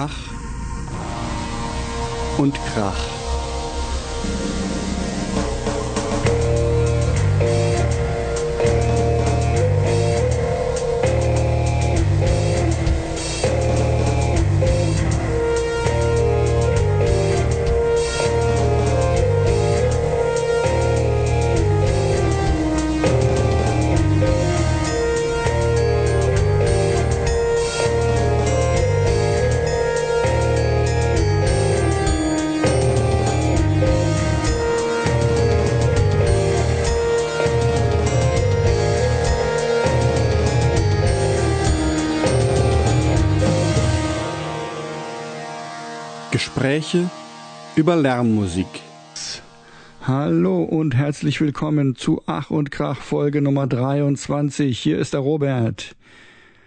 Ach und Krach. Gespräche über Lärmmusik. Hallo und herzlich willkommen zu Ach und Krach Folge Nummer 23. Hier ist der Robert.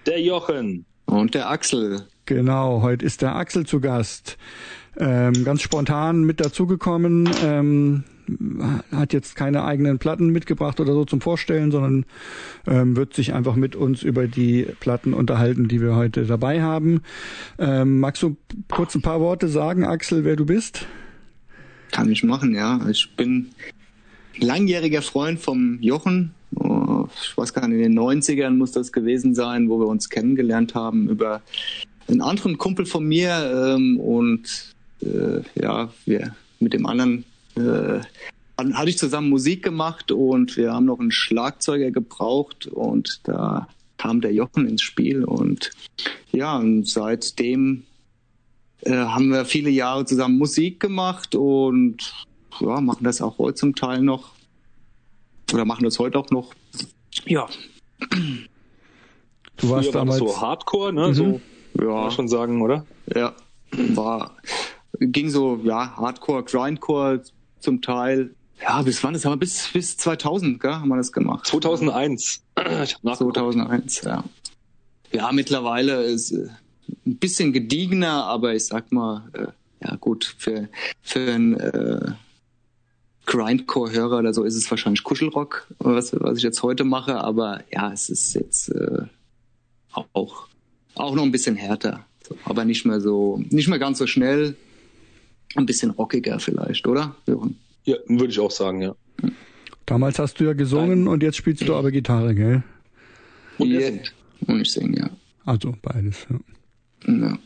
Der Jochen. Und der Axel. Genau, heute ist der Axel zu Gast. Ähm, ganz spontan mit dazugekommen. Ähm, hat jetzt keine eigenen Platten mitgebracht oder so zum Vorstellen, sondern ähm, wird sich einfach mit uns über die Platten unterhalten, die wir heute dabei haben. Ähm, magst du kurz ein paar Worte sagen, Axel, wer du bist? Kann ich machen, ja. Ich bin langjähriger Freund vom Jochen. Ich weiß gar nicht, in den 90ern muss das gewesen sein, wo wir uns kennengelernt haben über einen anderen Kumpel von mir ähm, und äh, ja, wir mit dem anderen äh, hatte ich zusammen Musik gemacht und wir haben noch einen Schlagzeuger gebraucht und da kam der Jochen ins Spiel und ja, und seitdem äh, haben wir viele Jahre zusammen Musik gemacht und ja, machen das auch heute zum Teil noch oder machen das heute auch noch. Ja. Du warst Früher damals so Hardcore, ne? Mhm. So, ja. kann man schon sagen, oder? Ja, war ging so ja Hardcore, Grindcore zum Teil. Ja, bis wann? Das haben wir bis, bis 2000, gell, haben wir das gemacht. 2001. Ich hab 2001, ja. Ja, mittlerweile ist äh, ein bisschen gediegener, aber ich sag mal, äh, ja gut, für, für einen äh, Grindcore-Hörer oder so ist es wahrscheinlich Kuschelrock, was, was ich jetzt heute mache, aber ja, es ist jetzt äh, auch, auch noch ein bisschen härter. Aber nicht mehr so, nicht mehr ganz so schnell, ein bisschen rockiger vielleicht, oder? Ja, würde ich auch sagen, ja. Damals hast du ja gesungen Nein. und jetzt spielst du aber Gitarre, gell? Und, yeah. und ich singe, ja. Also beides, ja. ja.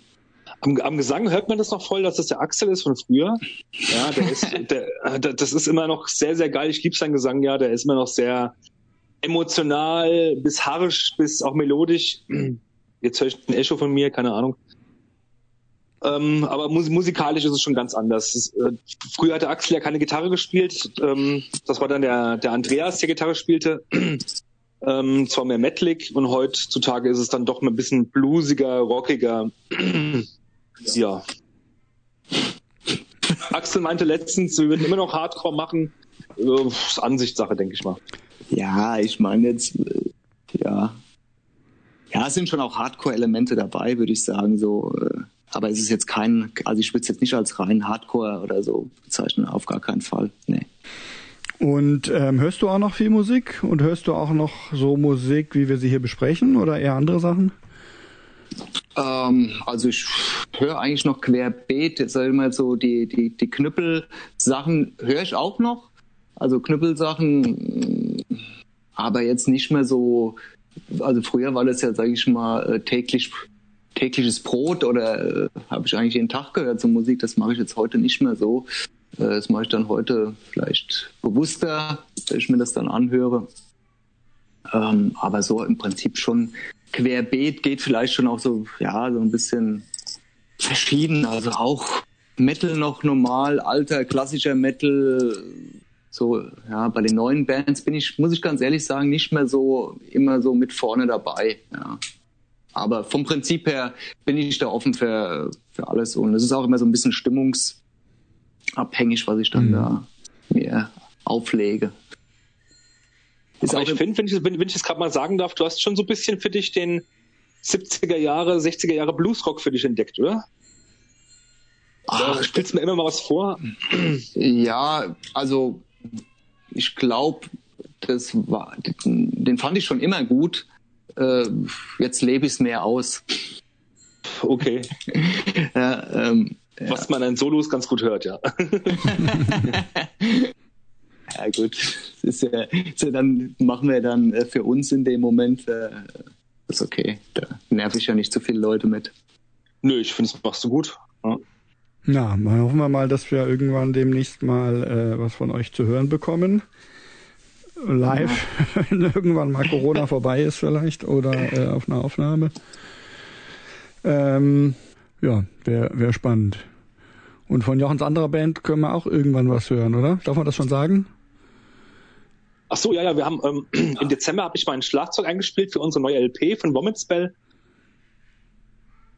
Am, am, Gesang hört man das noch voll, dass das der Axel ist von früher. Ja, der ist, der, das ist immer noch sehr, sehr geil. Ich liebe seinen Gesang, ja. Der ist immer noch sehr emotional, bis harsch, bis auch melodisch. Jetzt höre ich ein Echo von mir, keine Ahnung. Ähm, aber mus musikalisch ist es schon ganz anders. Ist, äh, früher hatte Axel ja keine Gitarre gespielt. Ähm, das war dann der, der Andreas, der Gitarre spielte. ähm, zwar mehr metalik und heutzutage ist es dann doch ein bisschen bluesiger, rockiger. ja. Axel meinte letztens, wir würden immer noch Hardcore machen. Äh, Ansichtssache, denke ich mal. Ja, ich meine jetzt, äh, ja. Ja, es sind schon auch Hardcore-Elemente dabei, würde ich sagen. So, äh, aber es ist jetzt kein, also ich würde es jetzt nicht als rein Hardcore oder so bezeichnen, auf gar keinen Fall. Nee. Und ähm, hörst du auch noch viel Musik und hörst du auch noch so Musik, wie wir sie hier besprechen oder eher andere Sachen? Ähm, also ich höre eigentlich noch querbeet, jetzt sag ich mal so die, die, die Knüppel-Sachen höre ich auch noch. Also Knüppelsachen, aber jetzt nicht mehr so, also früher war das ja, sage ich mal, äh, täglich tägliches Brot oder äh, habe ich eigentlich jeden Tag gehört zur Musik. Das mache ich jetzt heute nicht mehr so. Äh, das mache ich dann heute vielleicht bewusster, wenn ich mir das dann anhöre. Ähm, aber so im Prinzip schon querbeet geht vielleicht schon auch so, ja, so ein bisschen verschieden. Also auch Metal noch normal, alter, klassischer Metal. So, ja, bei den neuen Bands bin ich, muss ich ganz ehrlich sagen, nicht mehr so immer so mit vorne dabei. Ja. Aber vom Prinzip her bin ich da offen für, für alles und es ist auch immer so ein bisschen stimmungsabhängig, was ich dann mhm. da mir auflege. Ist Aber ich finde, wenn ich, wenn, wenn ich das gerade mal sagen darf, du hast schon so ein bisschen für dich den 70er Jahre, 60er Jahre Bluesrock für dich entdeckt, oder? Ach, spielst mir immer mal was vor? Ja, also ich glaube, das war, den fand ich schon immer gut äh, jetzt lebe ich es mehr aus. Okay. ja, ähm, Was man an Solos ganz gut hört, ja. Ja gut, ist ja, ist ja dann machen wir dann äh, für uns in dem Moment, äh, ist okay. Da nerv ich ja nicht so viele Leute mit. Nö, ich finde, das machst du gut. Ja. Na, mal hoffen wir mal, dass wir irgendwann demnächst mal äh, was von euch zu hören bekommen. Live, wenn irgendwann mal Corona vorbei ist vielleicht oder äh, auf einer Aufnahme. Ähm, ja, wäre wär spannend. Und von Jochens anderer Band können wir auch irgendwann was hören, oder? Darf man das schon sagen? Ach so, ja, ja, wir haben ähm, im Dezember habe ich mein Schlagzeug eingespielt für unsere neue LP von Vomit Spell.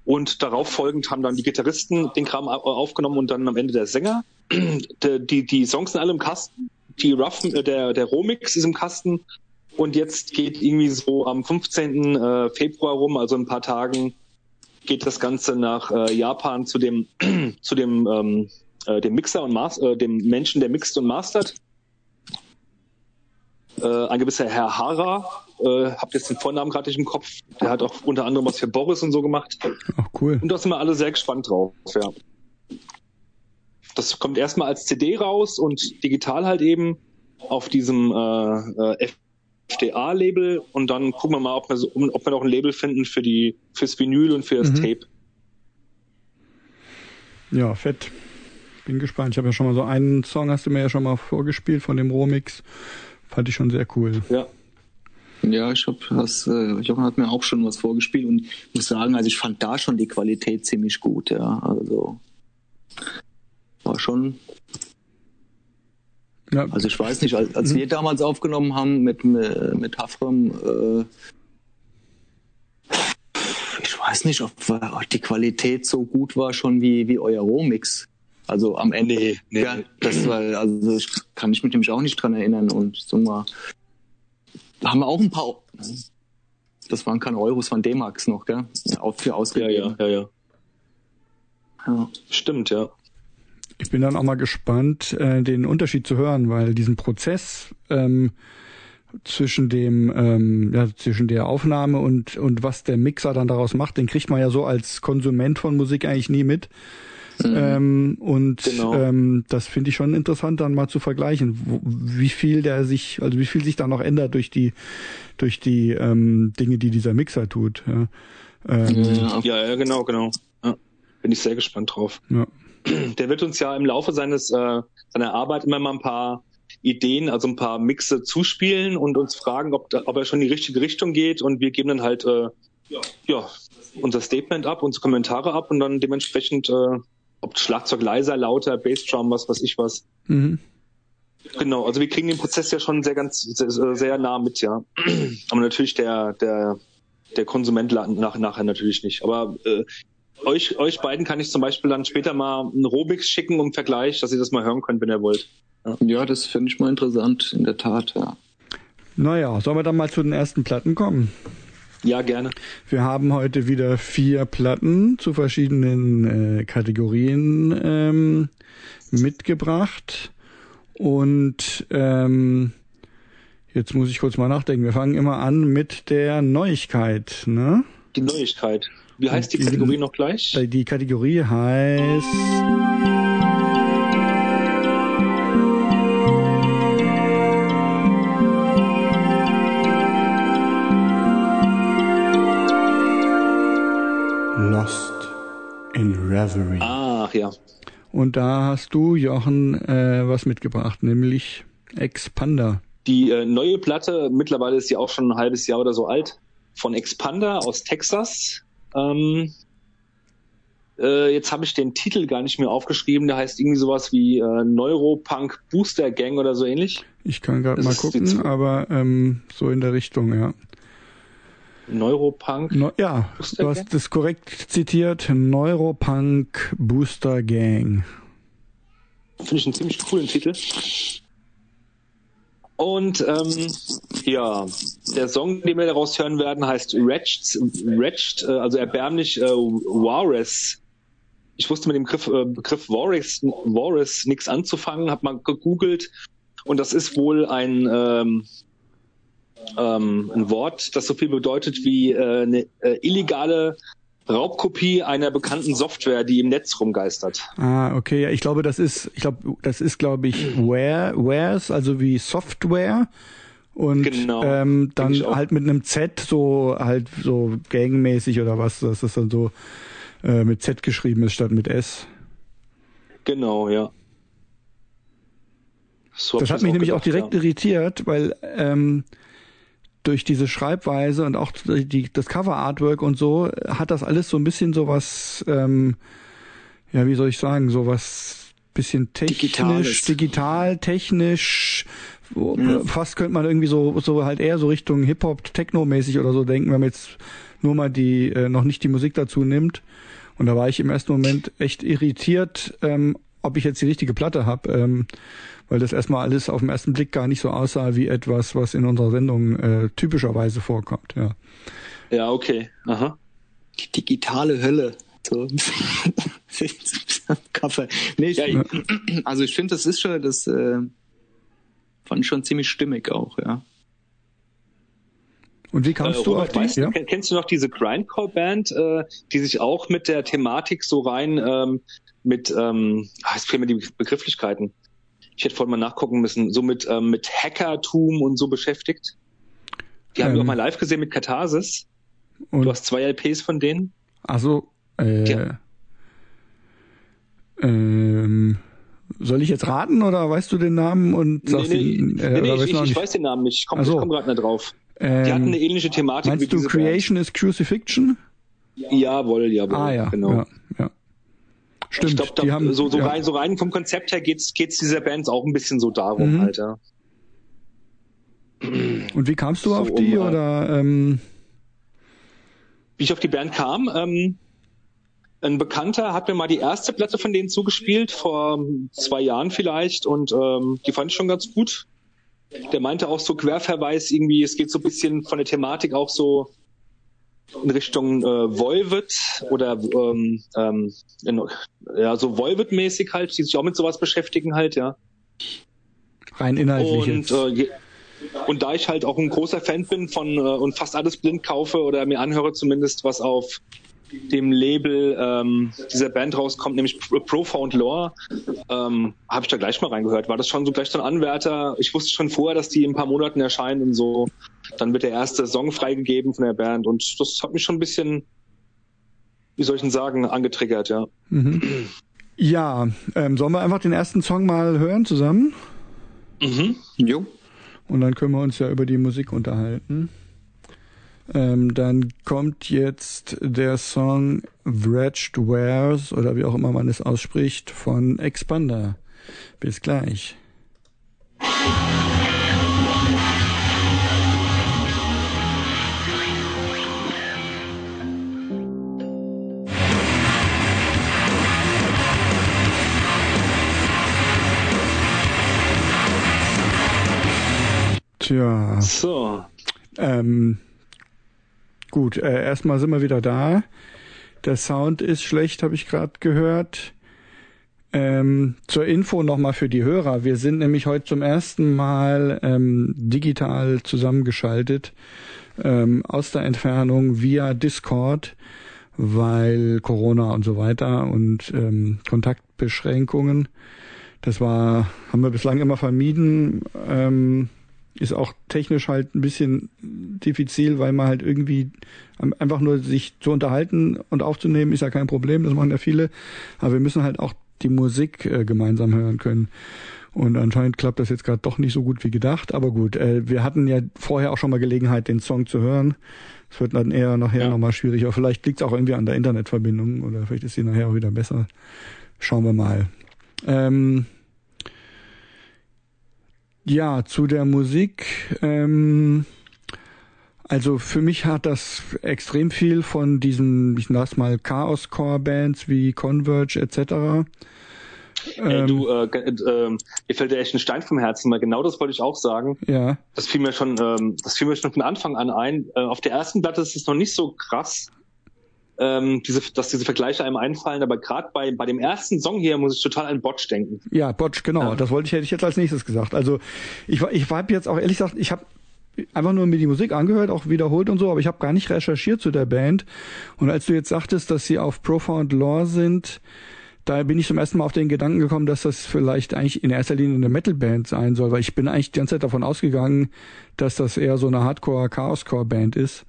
Und darauf folgend haben dann die Gitarristen den Kram aufgenommen und dann am Ende der Sänger. Die, die, die Songs sind alle im Kasten. Die Rough, äh, der, der Romix ist im Kasten. Und jetzt geht irgendwie so am 15. Äh, Februar rum, also in ein paar Tagen, geht das Ganze nach äh, Japan zu dem, zu dem, ähm, äh, dem Mixer und Mas äh, dem Menschen, der mixt und mastert. Äh, ein gewisser Herr Hara, äh, hab jetzt den Vornamen gerade nicht im Kopf, der hat auch unter anderem was für Boris und so gemacht. Ach cool. Und da sind wir alle sehr gespannt drauf, ja. Das kommt erstmal als CD raus und digital halt eben auf diesem äh, äh, FDA-Label und dann gucken wir mal, ob wir, so, ob wir noch ein Label finden für die fürs Vinyl und für das Mhm. Tape. Ja, fett. Bin gespannt. Ich habe ja schon mal so einen Song, hast du mir ja schon mal vorgespielt von dem Romix. Fand ich schon sehr cool. Ja. Ja, ich hab das, äh, Jochen hat mir auch schon was vorgespielt und ich muss sagen, also ich fand da schon die Qualität ziemlich gut, ja. Also war schon, Ja, also ich weiß nicht, als, als wir damals aufgenommen haben mit, mit Hafram, äh, ich weiß nicht, ob, die Qualität so gut war schon wie, wie euer Romix. Also am Ende. Nee, nee. Ja, das war, also ich kann mich mit nämlich auch nicht dran erinnern und so mal, haben wir auch ein paar, das waren keine Euros von D-Max noch, gell? Auch für Ja, ausgegeben. ja, ja, ja. ja. Stimmt, ja. Ich bin dann auch mal gespannt, äh, den Unterschied zu hören, weil diesen Prozess ähm, zwischen dem, ähm, ja, zwischen der Aufnahme und und was der Mixer dann daraus macht, den kriegt man ja so als Konsument von Musik eigentlich nie mit. Ähm, und Genau. ähm, das finde ich schon interessant, dann mal zu vergleichen, wo, wie viel der sich, also wie viel sich da noch ändert durch die durch die ähm, Dinge, die dieser Mixer tut. Ja. Ähm, Ja, ja, genau, genau. Ja. Bin ich sehr gespannt drauf. ja. Der wird uns ja im Laufe seines äh, seiner Arbeit immer mal ein paar Ideen, also ein paar Mixe zuspielen und uns fragen, ob, da, ob er schon in die richtige Richtung geht und wir geben dann halt äh, ja unser Statement ab, unsere Kommentare ab und dann dementsprechend äh, ob Schlagzeug leiser, lauter, Bassdrum, was weiß ich was. Mhm. Genau, also wir kriegen den Prozess ja schon sehr ganz sehr, sehr nah mit, ja. Aber natürlich der der der Konsument nach, nachher natürlich nicht. Aber äh, euch euch beiden kann ich zum Beispiel dann später mal einen Robix schicken um Vergleich, dass ihr das mal hören könnt, wenn ihr wollt. ja das finde ich mal interessant, in der Tat, ja. Naja, sollen wir dann mal zu den ersten Platten kommen? Ja, gerne. Wir haben heute wieder vier Platten zu verschiedenen äh, Kategorien ähm, mitgebracht. Und ähm, jetzt muss ich kurz mal nachdenken. Wir fangen immer an mit der Neuigkeit. Ne? Die Neuigkeit. Wie heißt die Kategorie noch gleich? Die Kategorie heißt Lost in Reverie. Ach ja. Und da hast du, Jochen, äh, was mitgebracht, nämlich Expander. Die äh, neue Platte, mittlerweile ist sie auch schon ein halbes Jahr oder so alt, von Expander aus Texas. Ähm, äh, jetzt habe ich den Titel gar nicht mehr aufgeschrieben, der heißt irgendwie sowas wie äh, Neuropunk Booster Gang oder so ähnlich. Ich kann gerade mal gucken, aber ähm, so in der Richtung, ja. Neuropunk. No, ja, Booster du Gang? hast das korrekt zitiert. Neuropunk Booster Gang. Finde ich einen ziemlich coolen Titel. Und ähm, ja, der Song, den wir daraus hören werden, heißt Wretched, Wretched äh, also erbärmlich äh, Walrus. Ich wusste mit dem Begriff, äh, Begriff Walrus, Walrus nichts anzufangen, habe mal gegoogelt und das ist wohl ein ähm, ähm, ein Wort, das so viel bedeutet wie äh, eine äh, illegale Raubkopie einer bekannten Software, die im Netz rumgeistert. Ah, okay. Ja, ich glaube, das ist, ich glaube, das ist, glaube ich, Ware, Wares, also wie Software. Und Genau. ähm, dann auch. halt mit einem Z so halt so gangmäßig oder was, dass das dann so äh, mit Z geschrieben ist statt mit S. Genau, ja. So Das hat mich nämlich auch gedacht, direkt irritiert, weil ähm, durch diese Schreibweise und auch die, das Cover-Artwork und so hat das alles so ein bisschen sowas, ähm, ja, wie soll ich sagen, sowas bisschen technisch, Digitales. digital, technisch, wo, fast könnte man irgendwie so, so halt eher so Richtung Hip-Hop, Techno-mäßig oder so denken, wenn man jetzt nur mal die, äh, noch nicht die Musik dazu nimmt. Und da war ich im ersten Moment echt irritiert, ähm, ob ich jetzt die richtige Platte habe, ähm, weil das erstmal alles auf den ersten Blick gar nicht so aussah wie etwas, was in unserer Sendung äh, typischerweise vorkommt. Ja. Ja, okay. Aha. Die digitale Hölle. So. Kaffee. Nee, ich, Ja, also ich finde, das ist schon, das äh, fand ich schon ziemlich stimmig auch, ja. Und wie Äh, kamst du auf Robert, die? weißt ja? du, kennst du noch diese Grindcore-Band, äh, die sich auch mit der Thematik so rein ähm, mit, ähm, ah, jetzt fehlen mir die Begrifflichkeiten. Ich hätte vorhin mal nachgucken müssen, so mit, ähm, mit Hackertum und so beschäftigt. Die haben wir Ähm. auch mal live gesehen mit Katharsis. Du hast zwei LPs von denen. also, äh, Ja. ähm, soll ich jetzt raten oder weißt du den Namen und sagst nee, nee, nee, äh, nee, oder ich, ich, ich weiß den Namen nicht. Ich komme so. komm gerade nicht drauf. Ähm, Die hatten eine ähnliche Thematik meinst du Creation is Crucifixion? Band. Jawohl, jawohl. Ah ja, genau. ja, ja. Stimmt, Ich glaube, die haben so, so, ja. rein, so rein vom Konzept her geht's, geht's dieser Bands auch ein bisschen so darum, Mhm. Alter. Und wie kamst du so auf die um, äh, oder ähm, Wie ich auf die Band kam, ähm, ein Bekannter hat mir mal die erste Platte von denen zugespielt, vor zwei Jahren vielleicht, und ähm, die fand ich schon ganz gut. Der meinte auch so Querverweis irgendwie, es geht so ein bisschen von der Thematik auch so in Richtung äh, Volvet oder ähm, ähm, in, ja so Volvet-mäßig halt, die sich auch mit sowas beschäftigen halt, ja. rein inhaltlich Und, äh, je- und da ich halt auch ein großer Fan bin von äh, und fast alles blind kaufe oder mir anhöre zumindest, was auf dem Label ähm, dieser Band rauskommt, nämlich Pro- Profound Lore, ähm, habe ich da gleich mal reingehört. War das schon so gleich so ein Anwärter? Ich wusste schon vorher, dass die in ein paar Monaten erscheinen und so. Dann wird der erste Song freigegeben von der Band und das hat mich schon ein bisschen, wie soll ich denn sagen, angetriggert, ja. Mhm. Ja, ähm, sollen wir einfach den ersten Song mal hören zusammen? Mhm. Jo. Und dann können wir uns ja über die Musik unterhalten. Ähm, dann kommt jetzt der Song Wretched Wares oder wie auch immer man es ausspricht von Expander. Bis gleich. Tja. So. Ähm, gut, äh, erstmal sind wir wieder da. Der Sound ist schlecht, habe ich gerade gehört. Ähm, zur Info nochmal für die Hörer. Wir sind nämlich heute zum ersten Mal ähm, digital zusammengeschaltet ähm, aus der Entfernung via Discord, weil Corona und so weiter und ähm, Kontaktbeschränkungen. Das war, haben wir bislang immer vermieden. Ähm, ist auch technisch halt ein bisschen diffizil, weil man halt irgendwie einfach nur sich zu unterhalten und aufzunehmen ist ja kein Problem, das machen ja viele, aber wir müssen halt auch die Musik äh, gemeinsam hören können. Und anscheinend klappt das jetzt gerade doch nicht so gut wie gedacht, aber gut, äh, wir hatten ja vorher auch schon mal Gelegenheit, den Song zu hören. Es wird dann eher nachher Ja. nochmal schwieriger. Vielleicht liegt es auch irgendwie an der Internetverbindung oder vielleicht ist sie nachher auch wieder besser. Schauen wir mal. Ähm, ja, zu der Musik. Ähm, also für mich hat das extrem viel von diesen, ich nenne mal Chaos-Core-Bands wie Converge etc. Ey, Ähm, du, äh, äh, mir fällt dir echt ein Stein vom Herzen, weil genau das wollte ich auch sagen. Ja, Das fiel mir schon, ähm, das fiel mir schon von Anfang an ein. Äh, auf der ersten Platte ist es noch nicht so krass, ähm, diese, dass diese Vergleiche einem einfallen, aber gerade bei, bei dem ersten Song hier muss ich total an Botch denken. ja, Botch, genau. Ja. Das wollte ich, hätte ich jetzt als nächstes gesagt. Also ich, war- ich habe jetzt auch ehrlich gesagt, ich habe einfach nur mir die Musik angehört, auch wiederholt und so, aber ich habe gar nicht recherchiert zu der Band. Und als du jetzt sagtest, dass sie auf Profound Lore sind, da bin ich zum ersten Mal auf den Gedanken gekommen, dass das vielleicht eigentlich in erster Linie eine Metalband sein soll, weil ich bin eigentlich die ganze Zeit davon ausgegangen, dass das eher so eine Hardcore-Chaoscore-Band ist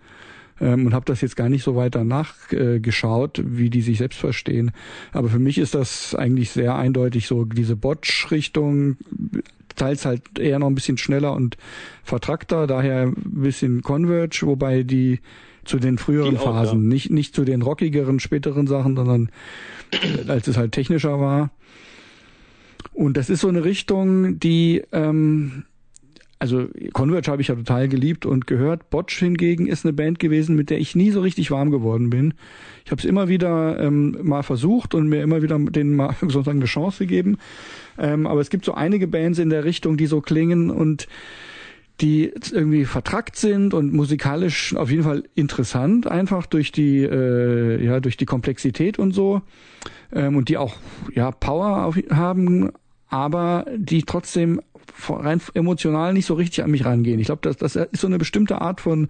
ähm, und habe das jetzt gar nicht so weiter nachgeschaut, äh, wie die sich selbst verstehen. Aber für mich ist das eigentlich sehr eindeutig so diese Botch-Richtung, teils halt eher noch ein bisschen schneller und vertrackter, daher ein bisschen Converge, wobei die zu den früheren auch, Phasen, ja. nicht, nicht zu den rockigeren, späteren Sachen, sondern äh, als es halt technischer war. Und das ist so eine Richtung, die ähm, also Converge habe ich ja total geliebt und gehört. Botch hingegen ist eine Band gewesen, mit der ich nie so richtig warm geworden bin. Ich habe es immer wieder ähm, mal versucht und mir immer wieder denen mal sozusagen eine Chance gegeben. Ähm, aber es gibt so einige Bands in der Richtung, die so klingen und die irgendwie vertrackt sind und musikalisch auf jeden Fall interessant, einfach durch die äh, ja durch die Komplexität und so ähm, und die auch ja Power auf, haben, aber die trotzdem rein emotional nicht so richtig an mich rangehen. Ich glaube, das, das ist so eine bestimmte Art von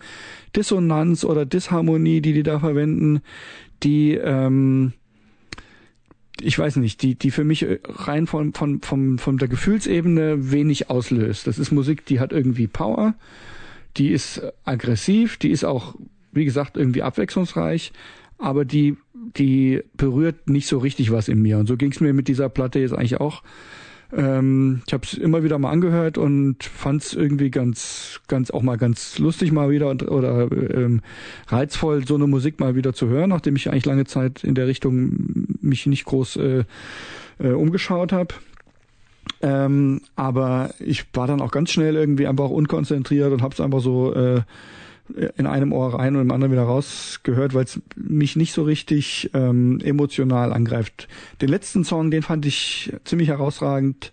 Dissonanz oder Disharmonie, die die da verwenden, die ähm, ich weiß nicht, die, die für mich rein von, von, von, von der Gefühlsebene wenig auslöst. Das ist Musik, die hat irgendwie Power, die ist aggressiv, die ist auch, wie gesagt, irgendwie abwechslungsreich, aber die, die berührt nicht so richtig was in mir. Und so ging es mir mit dieser Platte jetzt eigentlich auch. Ähm, ich habe es immer wieder mal angehört und fand es irgendwie ganz, ganz auch mal ganz lustig mal wieder und, oder ähm, reizvoll, so eine Musik mal wieder zu hören, nachdem ich eigentlich lange Zeit in der Richtung mich nicht groß äh, äh, umgeschaut habe. Ähm, aber ich war dann auch ganz schnell irgendwie einfach unkonzentriert und habe es einfach so äh, in einem Ohr rein und im anderen wieder rausgehört, weil es mich nicht so richtig ähm, emotional angreift. Den letzten Song, den fand ich ziemlich herausragend.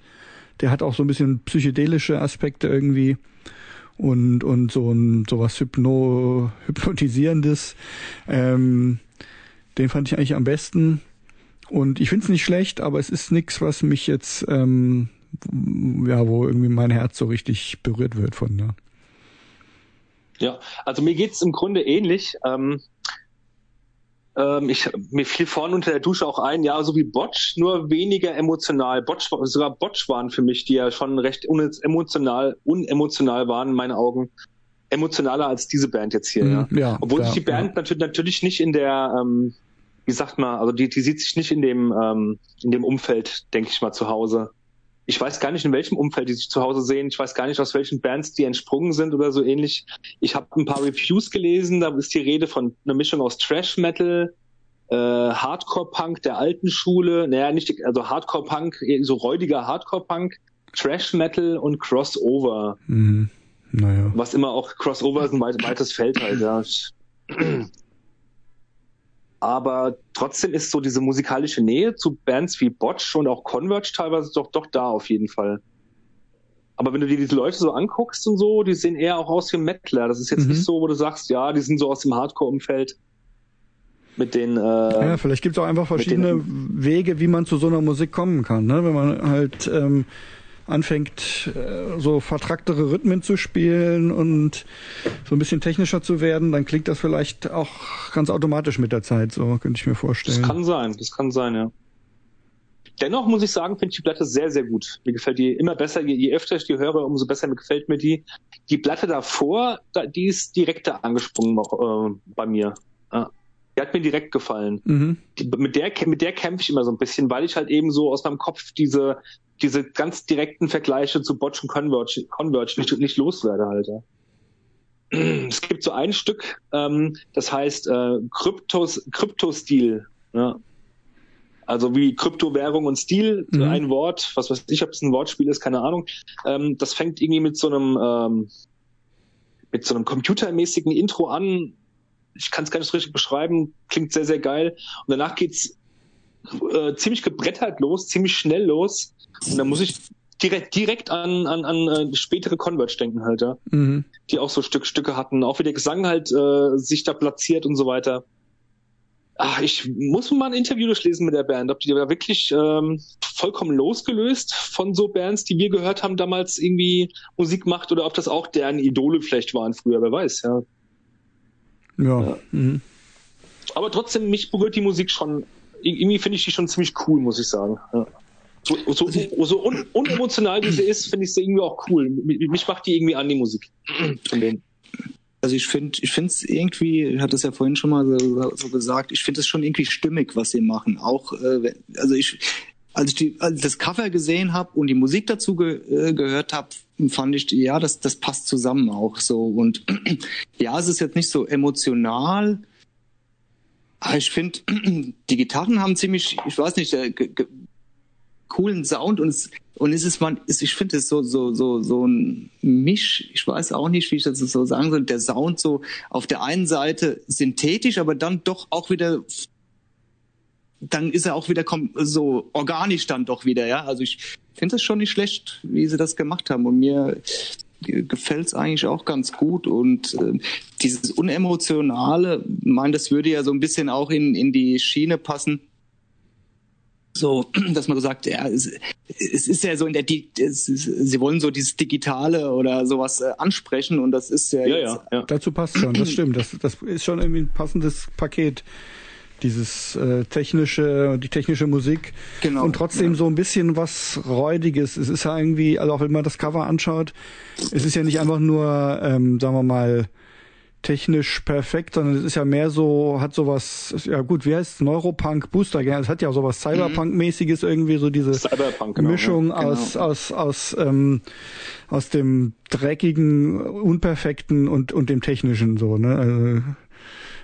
Der hat auch so ein bisschen psychedelische Aspekte irgendwie und und so ein sowas Hypno hypnotisierendes. Ähm, den fand ich eigentlich am besten. Und ich finde es nicht schlecht, aber es ist nichts, was mich jetzt ähm, ja, wo irgendwie mein Herz so richtig berührt wird von. Ne? Ja, also mir geht's im Grunde ähnlich. Ähm, ähm, ich, mir fiel vorne unter der Dusche auch ein, ja, so wie Botch, nur weniger emotional. Botch, sogar Botch waren für mich, die ja schon recht unemotional, unemotional waren in meinen Augen. Emotionaler als diese Band jetzt hier, ja. Mhm, ja Obwohl sich die Band ja. natürlich, natürlich nicht in der, ähm, wie sagt man, also die, die sieht sich nicht in dem, ähm, in dem Umfeld, denke ich mal, zu Hause ich weiß gar nicht, in welchem Umfeld die sich zu Hause sehen. Ich weiß gar nicht, aus welchen Bands die entsprungen sind oder so ähnlich. Ich habe ein paar Reviews gelesen, da ist die Rede von einer Mischung aus Trash Metal, äh, Hardcore Punk der alten Schule, naja, nicht, also Hardcore Punk, so räudiger Hardcore Punk, Trash Metal und Crossover. Mhm. Naja. Was immer auch Crossover ist ein weites Feld halt, ja. Aber trotzdem ist so diese musikalische Nähe zu Bands wie Botch und auch Converge teilweise doch, doch da auf jeden Fall. Aber wenn du dir diese Leute so anguckst und so, die sehen eher auch aus wie Mettler. Das ist jetzt mhm. nicht so, wo du sagst, ja, die sind so aus dem Hardcore-Umfeld mit den. Äh, ja, vielleicht gibt es auch einfach verschiedene Wege, wie man zu so einer Musik kommen kann. Ne? Wenn man halt ähm, anfängt, äh, so vertracktere Rhythmen zu spielen und so ein bisschen technischer zu werden, dann klingt das vielleicht auch ganz automatisch mit der Zeit, so könnte ich mir vorstellen. Das kann sein, das kann sein, ja. Dennoch muss ich sagen, finde ich die Platte sehr, sehr gut. Mir gefällt die immer besser. Je, je öfter ich die höre, umso besser gefällt mir die. Die Platte davor, die ist direkter angesprungen noch äh, bei mir. Ja. Die hat mir direkt gefallen. Mhm. Die, mit der, mit der kämpfe ich immer so ein bisschen, weil ich halt eben so aus meinem Kopf diese, diese ganz direkten Vergleiche zu Botch und Converge, Converge nicht, nicht loswerde halt. Ja. Es gibt so ein Stück, ähm, das heißt äh, Kryptos, Kryptostil. Ja. Also wie Kryptowährung und Stil, mhm. ein Wort, was weiß ich, ob es ein Wortspiel ist, keine Ahnung. Ähm, das fängt irgendwie mit so einem ähm, mit so einem computermäßigen Intro an. Ich kann es gar nicht richtig beschreiben, klingt sehr, sehr geil. Und danach geht's äh, ziemlich gebrettert los, ziemlich schnell los. Und da muss ich direkt, direkt an, an, an äh, spätere Converge denken halt, ja. Mhm. Die auch so Stück, Stücke hatten. Auch wie der Gesang halt äh, sich da platziert und so weiter. ach, ich muss mal ein Interview durchlesen mit der Band, ob die da wirklich ähm, vollkommen losgelöst von so Bands, die wir gehört haben, damals irgendwie Musik macht oder ob das auch deren Idole vielleicht waren früher, wer weiß, ja. Ja. ja. Mhm. Aber trotzdem, mich berührt die Musik schon, irgendwie finde ich die schon ziemlich cool, muss ich sagen. Ja. So, so, so un, unemotional wie sie ist, finde ich sie irgendwie auch cool. Mich macht die irgendwie an, die Musik von denen. Also ich finde, ich finde es irgendwie, ich hatte es ja vorhin schon mal so, so gesagt, ich finde es schon irgendwie stimmig, was sie machen. Auch, äh, also ich, als ich, die, als ich das Cover gesehen habe und die Musik dazu ge, äh, gehört habe, fand ich, ja, das, das passt zusammen auch so. Und ja, es ist jetzt nicht so emotional. Aber ich finde, die Gitarren haben ziemlich, ich weiß nicht, äh, coolen Sound und es, und es ist man, ich finde es so, so, so, so ein Misch, ich weiß auch nicht, wie ich das so sagen soll, der Sound so auf der einen Seite synthetisch, aber dann doch auch wieder, dann ist er auch wieder so organisch dann doch wieder, ja. Also ich finde es schon nicht schlecht, wie sie das gemacht haben. Und mir gefällt es eigentlich auch ganz gut. Und äh, dieses unemotionale, mein, das würde ja so ein bisschen auch in, in die Schiene passen, so, dass man so sagt, ja, es, es ist ja so in der, es, sie wollen so dieses Digitale oder sowas äh, ansprechen und das ist ja, ja, jetzt, ja, ja. Dazu passt schon, das stimmt, das, das ist schon irgendwie ein passendes Paket dieses äh, technische, die technische Musik genau, und trotzdem ja. so ein bisschen was räudiges. Es ist ja irgendwie, also auch wenn man das Cover anschaut, es ist ja nicht einfach nur, ähm, sagen wir mal, technisch perfekt, sondern es ist ja mehr so, hat sowas, ja gut, wie heißt es, Neuropunk Booster, es hat ja sowas Cyberpunk-mäßiges irgendwie, so diese genau, Mischung ja. aus, genau. aus, aus, ähm, aus dem dreckigen, unperfekten und, und dem technischen so, ne? Also,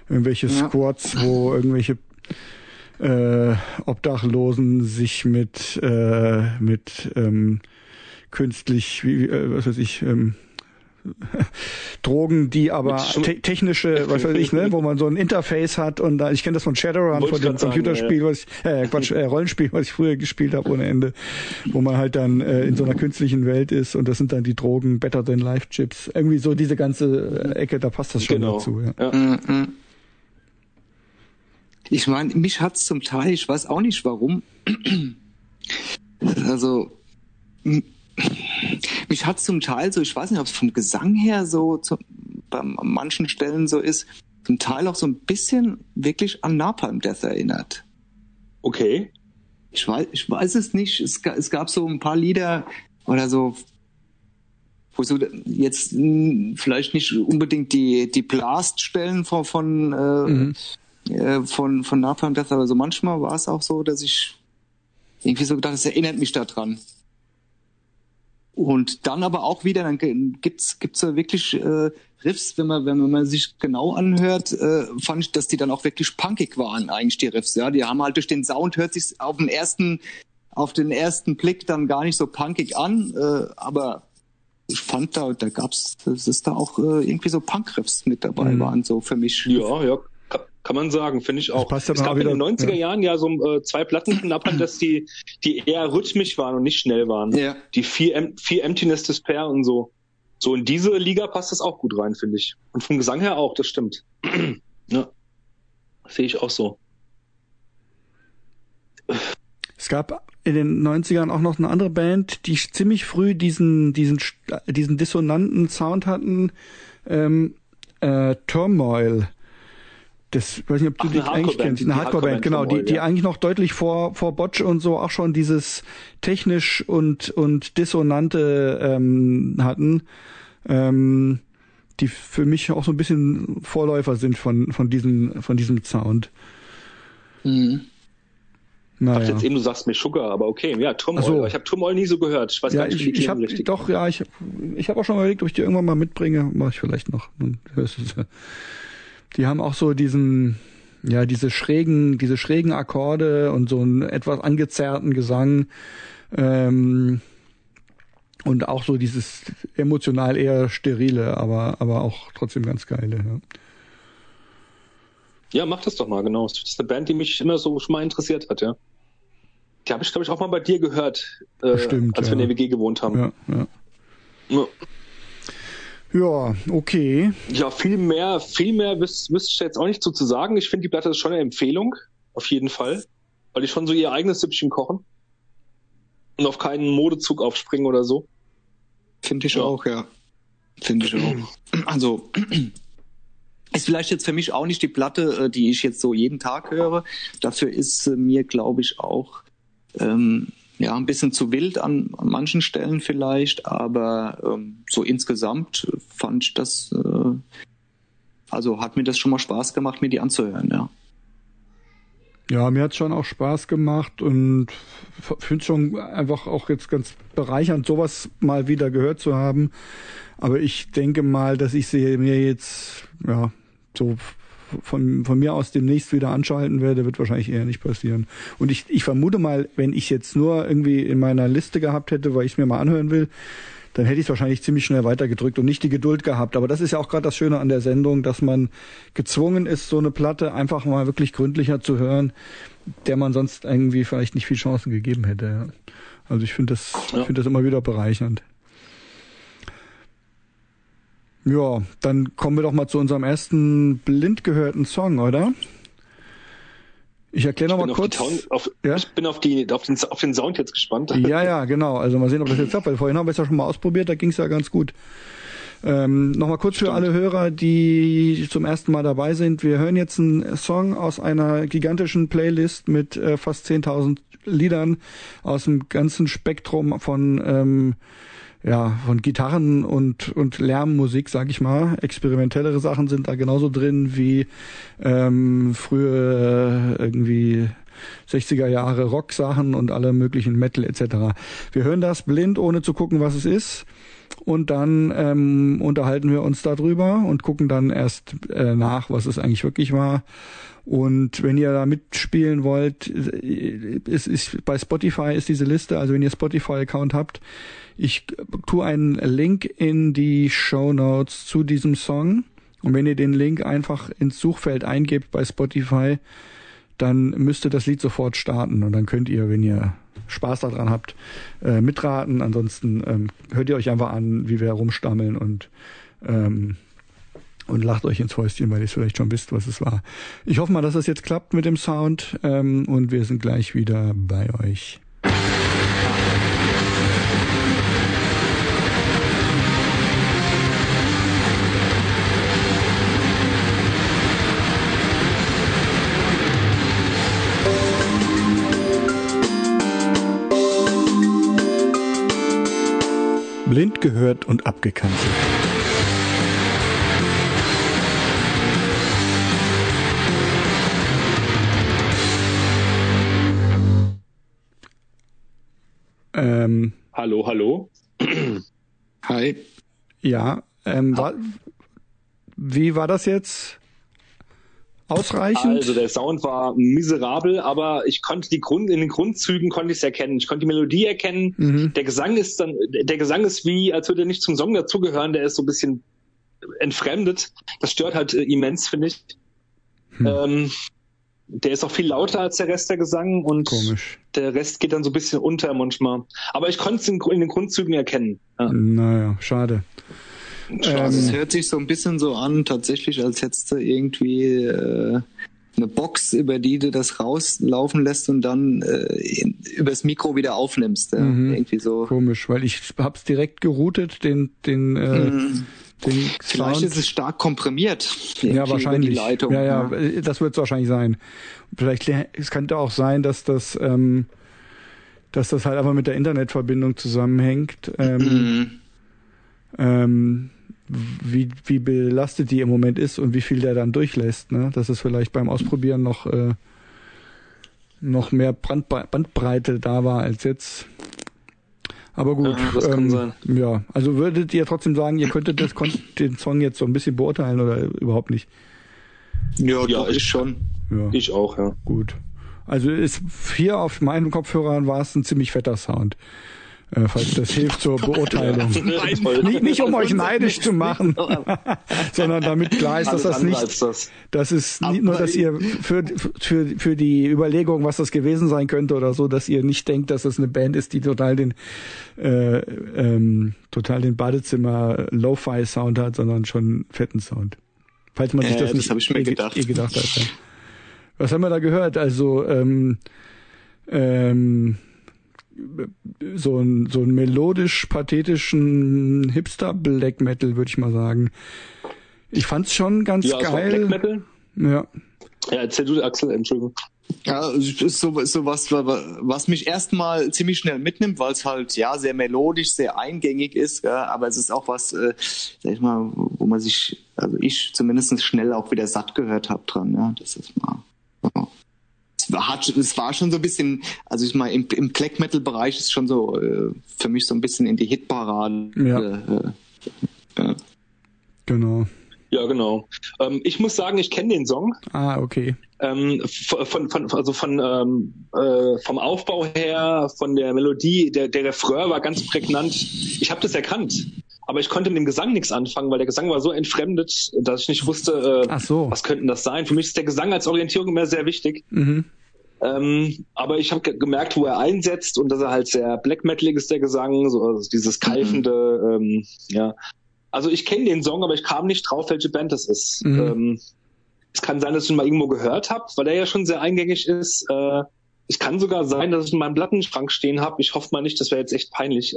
irgendwelche ja. Squads, wo irgendwelche äh, Obdachlosen sich mit, äh, mit ähm, künstlich, wie, äh, was weiß ich, ähm, Drogen, die aber te technische, was weiß ich, ne, wo man so ein Interface hat und da, ich kenne das von Shadowrun, von dem Computerspiel, sagen, ja. was ich, äh, Quatsch, äh, Rollenspiel, was ich früher gespielt habe ohne Ende, wo man halt dann äh, in so einer künstlichen Welt ist und das sind dann die Drogen Better Than Life Chips. Irgendwie so diese ganze Ecke, da passt das schon genau. dazu. Ja. ja. Mm, mm. Ich meine, mich hat's zum Teil, ich weiß auch nicht warum. also mich hat zum Teil so, ich weiß nicht, ob es vom Gesang her so zu, bei manchen Stellen so ist, zum Teil auch so ein bisschen wirklich an Napalm Death erinnert. Okay. Ich weiß, ich weiß es nicht. Es, es gab so ein paar Lieder oder so, wo so jetzt vielleicht nicht unbedingt die, die Blast-Stellen von, von, äh, mhm. äh, von, von Napalm Death, aber so manchmal war es auch so, dass ich irgendwie so gedacht, es erinnert mich daran. Und dann aber auch wieder, dann gibt's gibt's da wirklich äh, Riffs, wenn man wenn man sich genau anhört, äh, fand ich, dass die dann auch wirklich punkig waren eigentlich die Riffs. Ja, die haben halt durch den Sound hört sich auf den ersten auf den ersten Blick dann gar nicht so punkig an, äh, aber ich fand da da gab's das ist da auch äh, irgendwie so Punk-Riffs mit dabei mhm. waren so für mich. Ja, ja, kann man sagen, finde ich auch. Es gab wieder, in den 90er ja. Jahren ja so äh, zwei Platten knappern, dass die, die eher rhythmisch waren und nicht schnell waren. Ja. Die vier, vier Emptiness Despair und so. So in diese Liga passt das auch gut rein, finde ich. Und vom Gesang her auch, das stimmt. ja. Sehe ich auch so. Es gab in den 90ern auch noch eine andere Band, die ziemlich früh diesen, diesen, diesen dissonanten Sound hatten. Ähm, äh, Turmoil das weiß nicht, ob du Ach, die eigentlich kennst. Eine Hardcore-Band, genau, die, die ja. eigentlich noch deutlich vor, vor Botch und so auch schon dieses technisch und, und dissonante ähm, hatten, ähm, die für mich auch so ein bisschen Vorläufer sind von, von, diesem, von diesem Sound. Mhm. Naja. Ich jetzt eben, du sagst mir Sugar, aber okay, ja, Turmoil. So. Ich habe Turmoil nie so gehört. Ich weiß ja, gar nicht, wie die ich, ich hab, richtig. Doch, ja, ich, ich habe auch schon überlegt, ob ich die irgendwann mal mitbringe. Mache ich vielleicht noch. Dann hörst du die haben auch so diesen, ja, diese schrägen, diese schrägen Akkorde und so einen etwas angezerrten Gesang. Ähm, und auch so dieses emotional eher sterile, aber, aber auch trotzdem ganz geile. Ja. Ja, mach das doch mal, genau. Das ist eine Band, die mich immer so schon mal interessiert hat, ja. Die habe ich, glaube ich, auch mal bei dir gehört, äh, Stimmt, als ja. wir in der WG gewohnt haben. Ja, ja. ja. Ja, okay. Ja, viel mehr, viel mehr wüsste wüs ich jetzt auch nicht so zu sagen. Ich finde, die Platte ist schon eine Empfehlung. Auf jeden Fall. Weil die schon so ihr eigenes Süppchen kochen. Und auf keinen Modezug aufspringen oder so. Finde ich ja. auch, ja. Finde ich auch. Also, ist vielleicht jetzt für mich auch nicht die Platte, äh, die ich jetzt so jeden Tag höre. Dafür ist mir, glaube ich, auch ähm, ja ein bisschen zu wild an, an manchen Stellen vielleicht, aber ähm, so insgesamt fand ich das, äh, also hat mir das schon mal Spaß gemacht, mir die anzuhören, ja. Ja, mir hat schon auch Spaß gemacht und finde schon einfach auch jetzt ganz bereichernd, sowas mal wieder gehört zu haben. Aber ich denke mal, dass ich sie mir jetzt ja so von, von mir aus demnächst wieder anschalten werde, wird wahrscheinlich eher nicht passieren. Und ich, ich vermute mal, wenn ich jetzt nur irgendwie in meiner Liste gehabt hätte, weil ich es mir mal anhören will, dann hätte ich es wahrscheinlich ziemlich schnell weitergedrückt und nicht die Geduld gehabt. Aber das ist ja auch gerade das Schöne an der Sendung, dass man gezwungen ist, so eine Platte einfach mal wirklich gründlicher zu hören, der man sonst irgendwie vielleicht nicht viel Chancen gegeben hätte. Also ich finde das, ja. ich finde das immer wieder bereichernd. Ja, dann kommen wir doch mal zu unserem ersten blind gehörten Song, oder? Ich erkläre noch mal kurz. Town, auf, ja? Ich bin auf, die, auf, den, auf den Sound jetzt gespannt. Ja, ja, genau. Also mal sehen, ob das jetzt klappt, weil vorhin haben wir es ja schon mal ausprobiert, da ging es ja ganz gut. Ähm, Nochmal kurz Stimmt. für alle Hörer, die zum ersten Mal dabei sind. Wir hören jetzt einen Song aus einer gigantischen Playlist mit äh, fast 10.000 Liedern aus dem ganzen Spektrum von ähm, ja, von Gitarren und, und Lärmmusik, sag ich mal. Experimentellere Sachen sind da genauso drin wie ähm, frühe äh, irgendwie 60er Jahre Rock-Sachen und alle möglichen Metal etc. Wir hören das blind, ohne zu gucken, was es ist. Und dann ähm, unterhalten wir uns darüber und gucken dann erst äh, nach, was es eigentlich wirklich war. Und wenn ihr da mitspielen wollt, ist, ist, bei Spotify ist diese Liste, also wenn ihr Spotify-Account habt, ich tue einen Link in die Show Notes zu diesem Song. Und wenn ihr den Link einfach ins Suchfeld eingebt bei Spotify, dann müsste das Lied sofort starten. Und dann könnt ihr, wenn ihr Spaß daran habt, äh, mitraten. Ansonsten ähm, hört ihr euch einfach an, wie wir herumstammeln und ähm, und lacht euch ins Häuschen, weil ihr vielleicht schon wisst, was es war. Ich hoffe mal, dass es jetzt klappt mit dem Sound ähm, und wir sind gleich wieder bei euch. Blind gehört und abgekanzelt. Ähm, hallo, hallo. Hi. Ja, ähm, war, wie war das jetzt? Ausreichend? Also der Sound war miserabel, aber ich konnte die Grund, in den Grundzügen konnte ich es erkennen. Ich konnte die Melodie erkennen. Mhm. Der Gesang ist dann, der Gesang ist wie, als würde er nicht zum Song dazugehören. Der ist so ein bisschen entfremdet. Das stört halt äh, immens, finde ich. Hm. Ähm, der ist auch viel lauter als der Rest der Gesang und Komisch. der Rest geht dann so ein bisschen unter manchmal. Aber ich konnte es in, in, den Grundzügen erkennen. Ja. Naja, schade. Ähm, es hört sich so ein bisschen so an, tatsächlich, als hättest du irgendwie äh, eine Box, über die du das rauslaufen lässt und dann äh, in, übers Mikro wieder aufnimmst. Ja? Mhm. Irgendwie so. Komisch, weil ich hab's direkt geroutet, den, den äh, mhm Vielleicht ist es stark komprimiert. Ja, wahrscheinlich. Leitung, ja, ja, ja, das wird es wahrscheinlich sein. Vielleicht, es könnte auch sein, dass das, ähm, dass das halt einfach mit der Internetverbindung zusammenhängt. Ähm, mhm. ähm, wie, wie belastet die im Moment ist und wie viel der dann durchlässt, ne? Dass es vielleicht beim Ausprobieren noch, äh, noch mehr Bandbreite da war als jetzt. Aber gut, ja, das ähm, sein. ja, also würdet ihr trotzdem sagen, ihr könntet das, den Song jetzt so ein bisschen beurteilen oder überhaupt nicht? Ja, ja ich schon. Ja. Ich auch, ja. Gut. Also ist hier auf meinen Kopfhörern war es ein ziemlich fetter Sound. Äh, falls das hilft zur Beurteilung. Nicht, nicht um euch neidisch zu machen, sondern damit klar ist, dass das nicht, das. das ist nicht nur, dass ihr für, für, für die Überlegung, was das gewesen sein könnte oder so, dass ihr nicht denkt, dass es eine Band ist, die total den, äh, ähm, total den Badezimmer Lo-Fi Sound hat, sondern schon fetten Sound. Falls man sich das, das nicht eh, gedacht. eh gedacht hat. Ja. Was haben wir da gehört? Also, ähm, ähm, so ein, so ein melodisch pathetischen Hipster Black Metal, würde ich mal sagen. Ich fand's schon ganz ja, geil. Black Metal? Ja. Ja, erzähl du, Axel, Entschuldigung. Ja, ist so, ist so was, was mich erstmal ziemlich schnell mitnimmt, weil es halt ja sehr melodisch, sehr eingängig ist, ja, aber es ist auch was, äh, sag ich mal, wo man sich, also ich zumindest schnell auch wieder satt gehört habe dran, ja, das ist mal. Ja hat, es war schon so ein bisschen, also ich meine, im, im Black Metal Bereich ist schon so äh, für mich so ein bisschen in die Hitparade. Ja. Äh, ja. Genau. Ja, genau. Ähm, ich muss sagen, ich kenne den Song. Ah, okay. Ähm, von, von, also von ähm, äh, vom Aufbau her, von der Melodie, der, der Refrain war ganz prägnant. Ich habe das erkannt, aber ich konnte mit dem Gesang nichts anfangen, weil der Gesang war so entfremdet, dass ich nicht wusste, äh, so. was könnten das sein. Für mich ist der Gesang als Orientierung immer sehr wichtig. Mhm. Ähm, aber ich habe gemerkt, wo er einsetzt und dass er halt sehr black metalig ist, der Gesang, so also dieses keifende, mhm. ähm, ja. Also ich kenne den Song, aber ich kam nicht drauf, welche Band das ist. Mhm. Ähm, es kann sein, dass ich ihn mal irgendwo gehört habe, weil er ja schon sehr eingängig ist. Äh, es kann sogar sein, dass ich in meinem Plattenschrank stehen habe. Ich hoffe mal nicht, das wäre jetzt echt peinlich.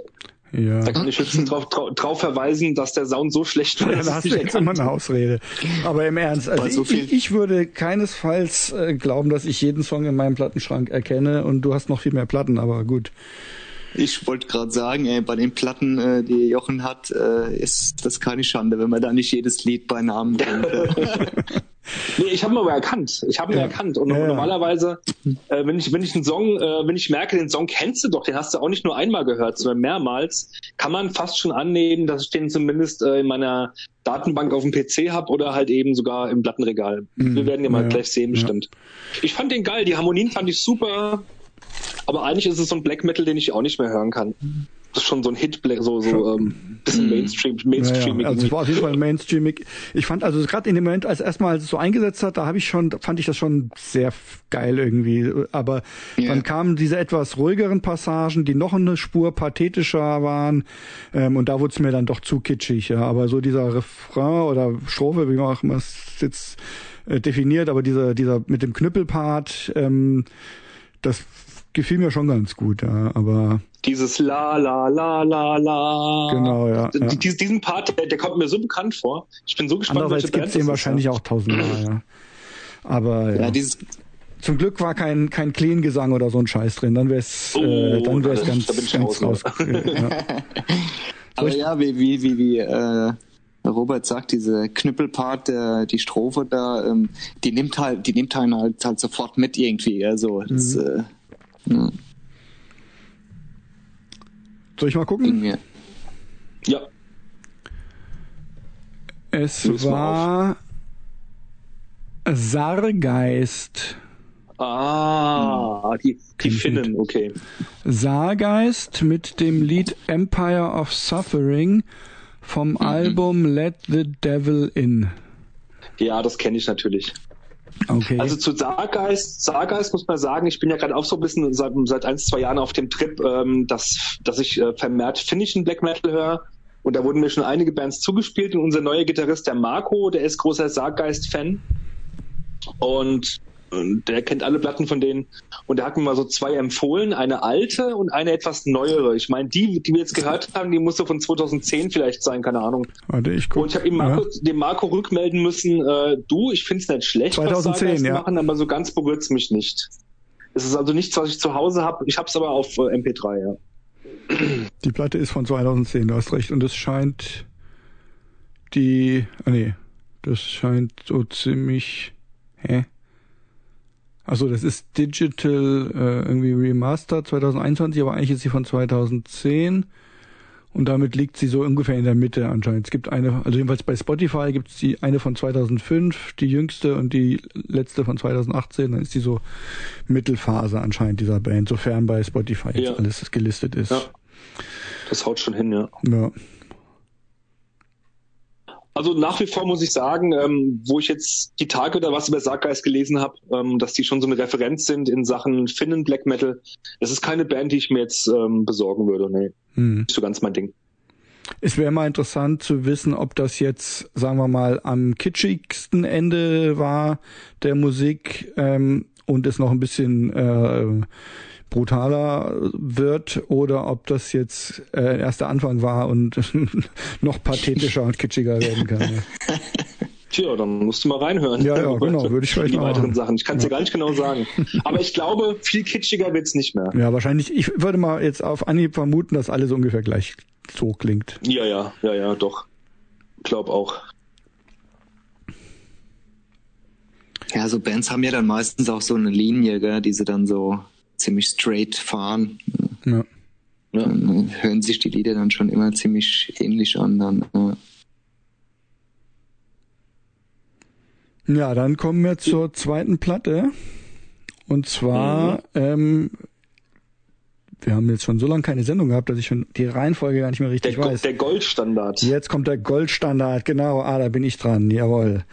Ja. Da kann ich höchstens drauf, drauf verweisen, dass der Sound so schlecht war. Ja, da hast du jetzt immer eine Ausrede. Aber im Ernst, also so ich, ich, würde keinesfalls äh, glauben, dass ich jeden Song in meinem Plattenschrank erkenne und du hast noch viel mehr Platten, aber gut. Ich wollte gerade sagen, ey, bei den Platten, äh, die Jochen hat, äh, ist das keine Schande, wenn man da nicht jedes Lied bei Namen kennt. Nee, ich habe ihn aber erkannt. Ich habe ihn ja. erkannt. Und ja, normalerweise, äh, wenn ich wenn ich einen Song, äh, wenn ich merke, den Song kennst du doch, den hast du auch nicht nur einmal gehört, sondern mehrmals, kann man fast schon annehmen, dass ich den zumindest äh, in meiner Datenbank auf dem PC habe oder halt eben sogar im Plattenregal. Mhm. Wir werden ja mal gleich sehen, bestimmt. Ich fand den geil. Die Harmonien fand ich super. Aber eigentlich ist es so ein Black Metal, den ich auch nicht mehr hören kann das ist schon so ein Hit, so, so ähm, bisschen Mainstream, Mainstreamig. Ja, ja. Also es war auf jeden Fall Mainstreamig. Ich fand also gerade in dem Moment, als erstmal so eingesetzt hat, da habe ich schon, fand ich das schon sehr geil irgendwie. Aber yeah. dann kamen diese etwas ruhigeren Passagen, die noch eine Spur pathetischer waren. Ähm, und da wurde es mir dann doch zu kitschig. Ja. Aber so dieser Refrain oder Strophe, wie man auch immer es jetzt äh, definiert, aber dieser, dieser mit dem Knüppelpart, ähm, das gefiel mir schon ganz gut, ja. Aber dieses La La La La La. Genau, ja. ja. Diesen Part, der, der, kommt mir so bekannt vor. Ich bin so gespannt, Andererseits welche gibt's den wahrscheinlich auch tausendmal, ja. Aber ja. ja dieses zum Glück war kein kein Clean Gesang oder so ein Scheiß drin, dann wär's äh, oh, äh, dann wär's da ganz, ganz raus. raus ja. Aber ja, wie wie wie wie äh, Robert sagt, diese Knüppelpart, der, die Strophe da, ähm, die nimmt halt, die nimmt einen halt, halt sofort mit irgendwie. Also das, mhm. äh, ja. Soll ich mal gucken? Ja. Es Los war Sargeist. Ah, die, die Finnen, okay. Sargeist mit dem Lied Empire of Suffering vom mhm. Album Let the Devil In. Ja, das kenne ich natürlich. Okay. Also zu Sargeist, Sargeist muss man sagen, ich bin ja gerade auch so ein bisschen seit, seit ein, zwei Jahren auf dem Trip, ähm, dass, dass ich äh, vermehrt finnischen Black Metal höre. Und da wurden mir schon einige Bands zugespielt und unser neuer Gitarrist, der Marco, der ist großer Sargeist-Fan. Und der kennt alle Platten von denen. Und der hat mir mal so zwei empfohlen, eine alte und eine etwas neuere. Ich meine, die, die wir jetzt gehört haben, die musste von 2010 vielleicht sein, keine Ahnung. Warte, ich guck, und ich habe ja. dem Marco rückmelden müssen, äh, du, ich find's nicht schlecht, 2010, was ja. machen, aber so ganz berührt's mich nicht. Es ist also nichts, was ich zu Hause habe. Ich hab's aber auf äh, MP3, ja. Die Platte ist von 2010, du hast recht. Und es scheint die, ah nee, das scheint so ziemlich, hä? Also das ist Digital äh, irgendwie Remastered 2021, aber eigentlich ist sie von 2010 und damit liegt sie so ungefähr in der Mitte anscheinend. Es gibt eine, also jedenfalls bei Spotify gibt es die eine von 2005, die jüngste und die letzte von 2018. Dann ist die so Mittelphase anscheinend dieser Band, sofern bei Spotify jetzt ja. alles gelistet ist. Ja. Das haut schon hin, ja. Ja. Also nach wie vor muss ich sagen, ähm, wo ich jetzt die Tage oder was über Sarkgeist gelesen habe, ähm, dass die schon so eine Referenz sind in Sachen Finnen Black Metal. Das ist keine Band, die ich mir jetzt ähm, besorgen würde. Nee, hm. nicht so ganz mein Ding. Es wäre mal interessant zu wissen, ob das jetzt, sagen wir mal, am kitschigsten Ende war der Musik ähm, und es noch ein bisschen äh, brutaler wird oder ob das jetzt äh, erst der Anfang war und noch pathetischer und kitschiger werden kann. Ja. Tja, dann musst du mal reinhören. Ja, ja, genau, würde ich vielleicht Die weiteren machen. Sachen. Ich kann es ja. dir gar nicht genau sagen. Aber ich glaube, viel kitschiger wird's nicht mehr. Ja, wahrscheinlich. Ich würde mal jetzt auf Anhieb vermuten, dass alles ungefähr gleich so klingt. Ja, ja, ja, ja, doch. Glaub auch. Ja, so Bands haben ja dann meistens auch so eine Linie, gell, die sie dann so ziemlich straight fahren. Ja. ja. hören sich die Lieder dann schon immer ziemlich ähnlich an. Dann, ja. Ja, dann kommen wir zur zweiten Platte. Und zwar, mhm. ähm, wir haben jetzt schon so lange keine Sendung gehabt, dass ich schon die Reihenfolge gar nicht mehr richtig der, weiß. Der Goldstandard. Jetzt kommt der Goldstandard, genau. Ah, da bin ich dran, jawohl.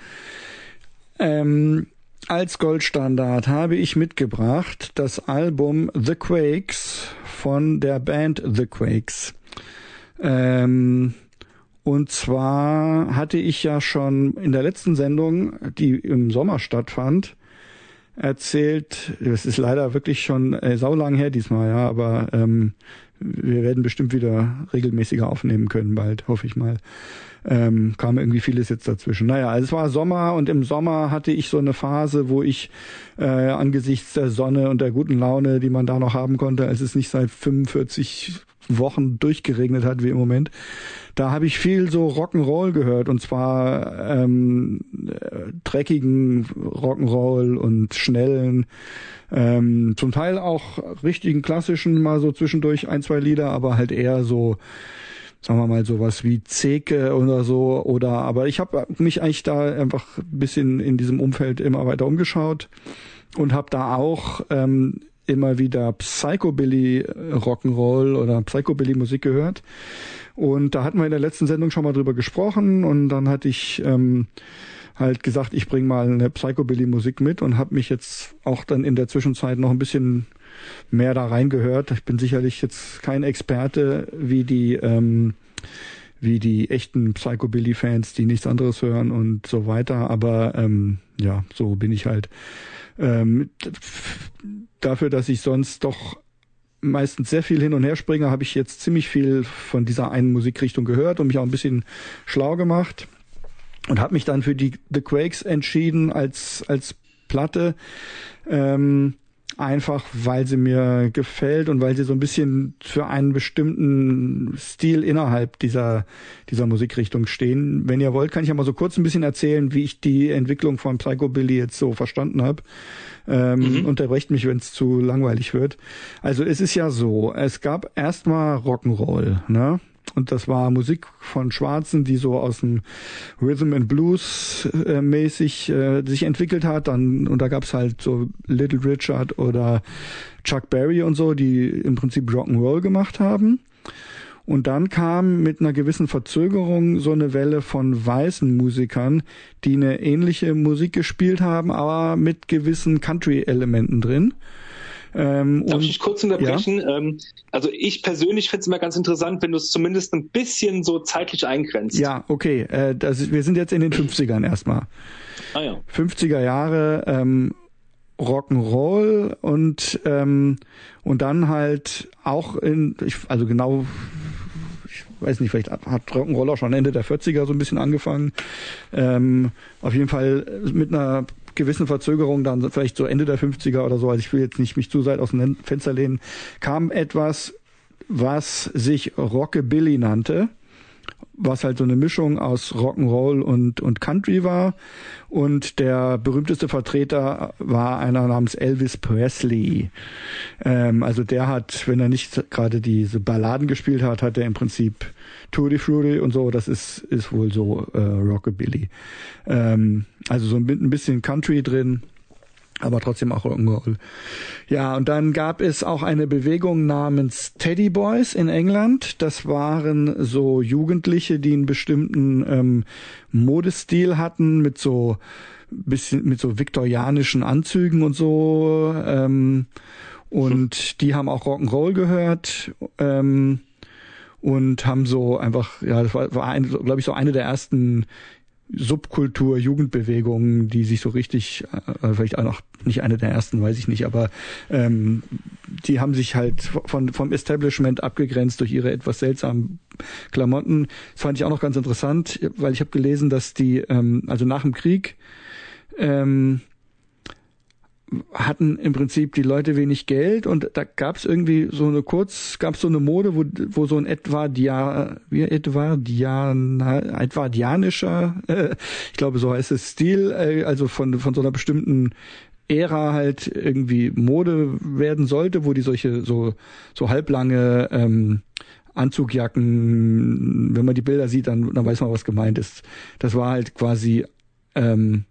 Ähm, als Goldstandard habe ich mitgebracht das Album The Quakes von der Band The Quakes. Ähm, und zwar hatte ich ja schon in der letzten Sendung, die im Sommer stattfand, erzählt, das ist leider wirklich schon äh, saulang her diesmal, ja, aber ähm, wir werden bestimmt wieder regelmäßiger aufnehmen können bald, hoffe ich mal ähm, kam irgendwie vieles jetzt dazwischen. Naja, also es war Sommer und im Sommer hatte ich so eine Phase, wo ich äh, angesichts der Sonne und der guten Laune, die man da noch haben konnte, als es nicht seit 45 Wochen durchgeregnet hat wie im Moment, da habe ich viel so Rock'n'Roll gehört und zwar ähm, dreckigen Rock'n'Roll und schnellen, ähm, zum Teil auch richtigen klassischen, mal so zwischendurch ein, zwei Lieder, aber halt eher so sagen wir mal sowas wie Zeke oder so oder aber ich habe mich eigentlich da einfach ein bisschen in diesem Umfeld immer weiter umgeschaut und habe da auch ähm, immer wieder Psychobilly äh, Rock'n'Roll oder Psychobilly Musik gehört. Und da hatten wir in der letzten Sendung schon mal drüber gesprochen und dann hatte ich ähm, halt gesagt, ich bring mal eine Psychobilly Musik mit und habe mich jetzt auch dann in der Zwischenzeit noch ein bisschen mehr da reingehört. Ich bin sicherlich jetzt kein Experte wie die ähm, wie die echten Psychobilly-Fans, die nichts anderes hören und so weiter. Aber ähm, ja, so bin ich halt. Ähm, dafür, dass ich sonst doch meistens sehr viel hin und her springe, habe ich jetzt ziemlich viel von dieser einen Musikrichtung gehört und mich auch ein bisschen schlau gemacht und habe mich dann für die The Quakes entschieden als als Platte. Ähm, einfach weil sie mir gefällt und weil sie so ein bisschen für einen bestimmten Stil innerhalb dieser dieser Musikrichtung stehen. Wenn ihr wollt, kann ich ja mal so kurz ein bisschen erzählen, wie ich die Entwicklung von Psychobilly jetzt so verstanden habe. Ähm, mhm. Unterbrecht mich, wenn es zu langweilig wird. Also es ist ja so, es gab erstmal Rock'n'Roll, ne? Und das war Musik von Schwarzen, die so aus dem Rhythm and Blues äh, mäßig äh, sich entwickelt hat. Dann, und da gab's halt so Little Richard oder Chuck Berry und so, die im Prinzip Rock'n'Roll gemacht haben. Und dann kam mit einer gewissen Verzögerung so eine Welle von weißen Musikern, die eine ähnliche Musik gespielt haben, aber mit gewissen Country-Elementen drin. Ähm, Darf und, ich kurz unterbrechen? Ja? Ähm, also ich persönlich finde es immer ganz interessant, wenn du es zumindest ein bisschen so zeitlich eingrenzt. Ja, okay. Äh, das, wir sind jetzt in den 50ern erstmal. Ah ja. 50er Jahre ähm, Rock'n'Roll und ähm, und dann halt auch in, ich, also genau ich weiß nicht, vielleicht hat Rock'n'Roll auch schon Ende der 40er so ein bisschen angefangen. Ähm, auf jeden Fall mit einer gewissen Verzögerung, dann vielleicht so Ende der 50er oder so, also ich will jetzt nicht mich zu weit aus dem Fenster lehnen, kam etwas, was sich Rockabilly nannte was halt so eine Mischung aus Rock'n'Roll und, und Country war. Und der berühmteste Vertreter war einer namens Elvis Presley. Ähm, also der hat, wenn er nicht gerade diese Balladen gespielt hat, hat er im Prinzip Tutti Frutti und so, das ist, ist wohl so äh, Rockabilly. Ähm, also so ein bisschen Country drin. aber trotzdem auch Rock'n'Roll. Ja, und dann gab es auch eine Bewegung namens Teddy Boys in England. Das waren so Jugendliche, die einen bestimmten ähm, Modestil hatten mit so bisschen mit so viktorianischen Anzügen und so. Ähm, und die haben auch Rock'n'Roll gehört. Ähm, und haben so einfach, ja, das war, war glaube ich, so eine der ersten Subkultur, Jugendbewegungen, die sich so richtig, äh, vielleicht auch noch nicht eine der ersten, weiß ich nicht, aber ähm, die haben sich halt von, vom Establishment abgegrenzt durch ihre etwas seltsamen Klamotten. Das fand ich auch noch ganz interessant, weil ich habe gelesen, dass die, ähm, also nach dem Krieg, ähm, hatten im Prinzip die Leute wenig Geld und da gab es irgendwie so eine kurz, gab es so eine Mode, wo, wo so ein Edwardia, wie Edwardiana, Edwardianischer, äh, ich glaube so heißt es, Stil, äh, also von, von so einer bestimmten Ära halt irgendwie Mode werden sollte, wo die solche so, so halblange ähm, Anzugjacken, wenn man die Bilder sieht, dann, dann weiß man, was gemeint ist. Das war halt quasi ähm,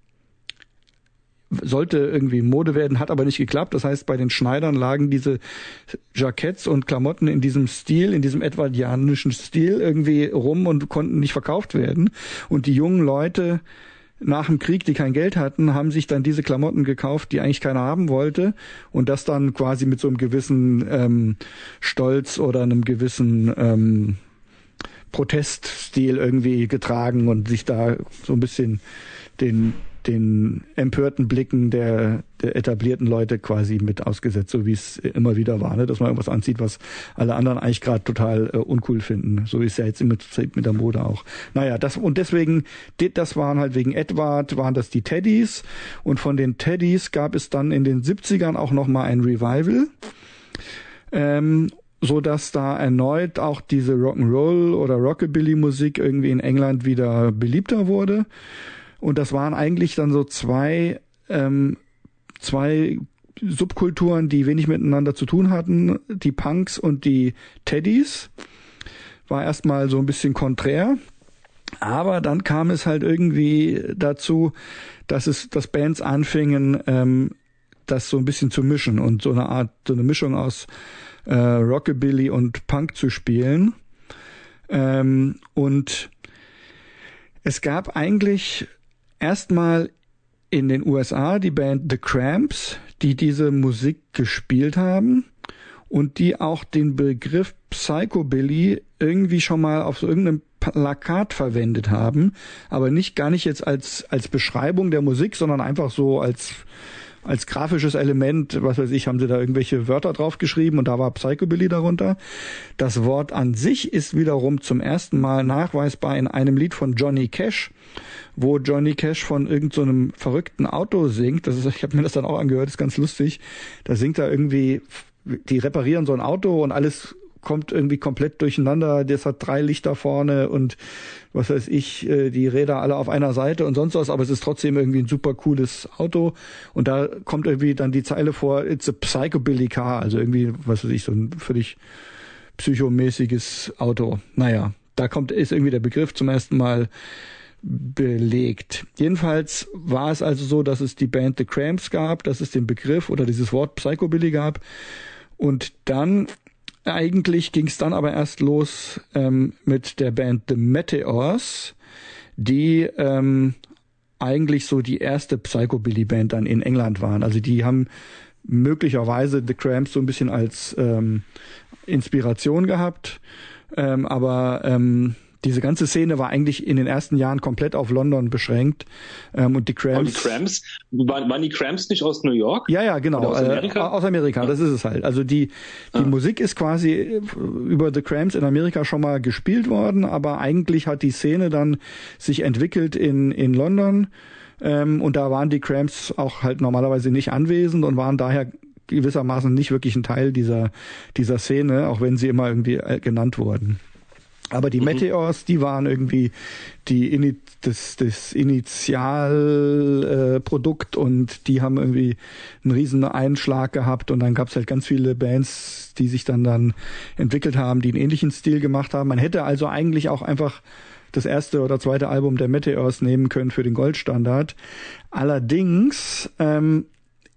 sollte irgendwie Mode werden, hat aber nicht geklappt. Das heißt, bei den Schneidern lagen diese Jacketts und Klamotten in diesem Stil, in diesem edwardianischen Stil irgendwie rum und konnten nicht verkauft werden. Und die jungen Leute nach dem Krieg, die kein Geld hatten, haben sich dann diese Klamotten gekauft, die eigentlich keiner haben wollte und das dann quasi mit so einem gewissen ähm, Stolz oder einem gewissen ähm, Proteststil irgendwie getragen und sich da so ein bisschen den den empörten Blicken der, der etablierten Leute quasi mit ausgesetzt, so wie es immer wieder war, ne? dass man irgendwas anzieht, was alle anderen eigentlich gerade total äh, uncool finden. So ist ja jetzt immer mit der Mode auch. Naja, das und deswegen, das waren halt wegen Edward, waren das die Teddys und von den Teddys gab es dann in den 70ern auch nochmal ein Revival. Ähm, so dass da erneut auch diese Rock'n'Roll oder Rockabilly Musik irgendwie in England wieder beliebter wurde. Und das waren eigentlich dann so zwei, ähm, zwei Subkulturen, die wenig miteinander zu tun hatten, die Punks und die Teddys. War erstmal so ein bisschen konträr. Aber dann kam es halt irgendwie dazu, dass es, dass Bands anfingen, ähm, das so ein bisschen zu mischen und so eine Art, so eine Mischung aus äh, Rockabilly und Punk zu spielen. Ähm, und es gab eigentlich erstmal in den USA die Band The Cramps, die diese Musik gespielt haben und die auch den Begriff Psychobilly irgendwie schon mal auf so irgendeinem Plakat verwendet haben, aber nicht gar nicht jetzt als als Beschreibung der Musik, sondern einfach so als als grafisches Element, was weiß ich, haben sie da irgendwelche Wörter draufgeschrieben und da war Psychobilly darunter. Das Wort an sich ist wiederum zum ersten Mal nachweisbar in einem Lied von Johnny Cash wo Johnny Cash von irgendeinem so verrückten Auto singt. Das ist, ich habe mir das dann auch angehört, ist ganz lustig. Da singt er irgendwie, die reparieren so ein Auto und alles kommt irgendwie komplett durcheinander. Das hat drei Lichter vorne und was weiß ich, äh, die Räder alle auf einer Seite und sonst was, aber es ist trotzdem irgendwie ein super cooles Auto. Und da kommt irgendwie dann die Zeile vor, it's a psychobilly car, also irgendwie, was weiß ich, so ein völlig psychomäßiges Auto. Naja, da kommt, ist irgendwie der Begriff zum ersten Mal belegt. Jedenfalls war es also so, dass es die Band The Cramps gab, dass es den Begriff oder dieses Wort Psychobilly gab. Und dann eigentlich ging es dann aber erst los ähm, mit der Band The Meteors, die ähm, eigentlich so die erste Psychobilly-Band dann in England waren. Also die haben möglicherweise The Cramps so ein bisschen als ähm, Inspiration gehabt, ähm, aber ähm, diese ganze Szene war eigentlich in den ersten Jahren komplett auf London beschränkt. Ähm, und die Cramps. die Cramps? Waren, waren die Cramps nicht aus New York? Ja, ja, genau. aus Amerika? Äh, aus Amerika, ja. das ist es halt. Also die, die ah. Musik ist quasi äh, über The Cramps in Amerika schon mal gespielt worden, aber eigentlich hat die Szene dann sich entwickelt in, in London. Ähm, und da waren die Cramps auch halt normalerweise nicht anwesend und waren daher gewissermaßen nicht wirklich ein Teil dieser, dieser Szene, auch wenn sie immer irgendwie äh, genannt wurden. Aber die mhm. Meteors, die waren irgendwie die das, das Initialprodukt äh, und die haben irgendwie einen riesen Einschlag gehabt und dann gab's halt ganz viele Bands, die sich dann dann entwickelt haben, die einen ähnlichen Stil gemacht haben. Man hätte also eigentlich auch einfach das erste oder zweite Album der Meteors nehmen können für den Goldstandard. Allerdings ähm,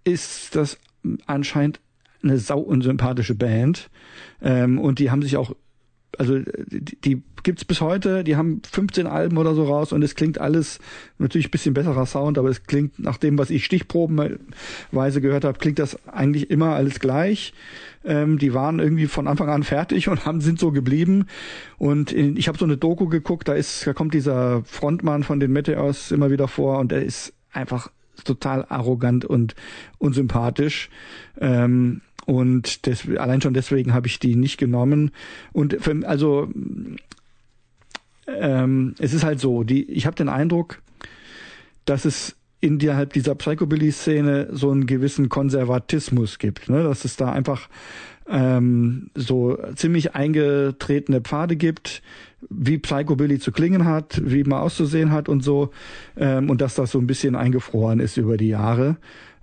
ist das anscheinend eine sau unsympathische Band. Ähm, und die haben sich auch also die, die gibt's bis heute, die haben 15 Alben oder so raus und es klingt alles natürlich ein bisschen besserer Sound, aber es klingt nach dem, was ich stichprobenweise gehört habe, klingt das eigentlich immer alles gleich. Ähm, die waren irgendwie von Anfang an fertig und haben sind so geblieben. Und in, ich habe so eine Doku geguckt, da ist, da kommt dieser Frontmann von den Meteors immer wieder vor und der ist einfach total arrogant und unsympathisch. Ähm, und des, allein schon deswegen habe ich die nicht genommen. Und für, also ähm, es ist halt so, die, ich habe den Eindruck, dass es innerhalb dieser Psychobilly-Szene so einen gewissen Konservatismus gibt, ne? dass es da einfach ähm, so ziemlich eingetretene Pfade gibt, wie Psychobilly zu klingen hat, wie man auszusehen hat und so, ähm, und dass das so ein bisschen eingefroren ist über die Jahre.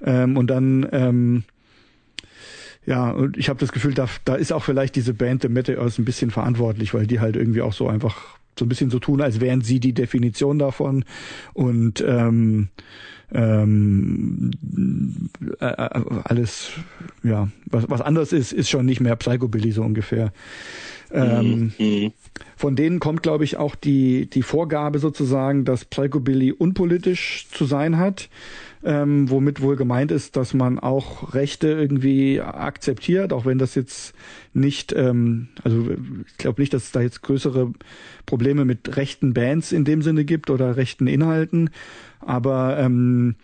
Ähm, und dann ähm, ja, und ich habe das Gefühl, da, da ist auch vielleicht diese Band The Meteors ein bisschen verantwortlich, weil die halt irgendwie auch so einfach so ein bisschen so tun, als wären sie die Definition davon und ähm, ähm, äh, äh alles, ja, was, was anders ist, ist schon nicht mehr Psychobilly so ungefähr. Ähm, mhm. Von denen kommt, glaube ich, auch die, die Vorgabe sozusagen, dass Psychobilly unpolitisch zu sein hat ähm, womit wohl gemeint ist, dass man auch Rechte irgendwie akzeptiert, auch wenn das jetzt nicht, ähm, also ich glaube nicht, dass es da jetzt größere Probleme mit rechten Bands in dem Sinne gibt oder rechten Inhalten, aber ähm,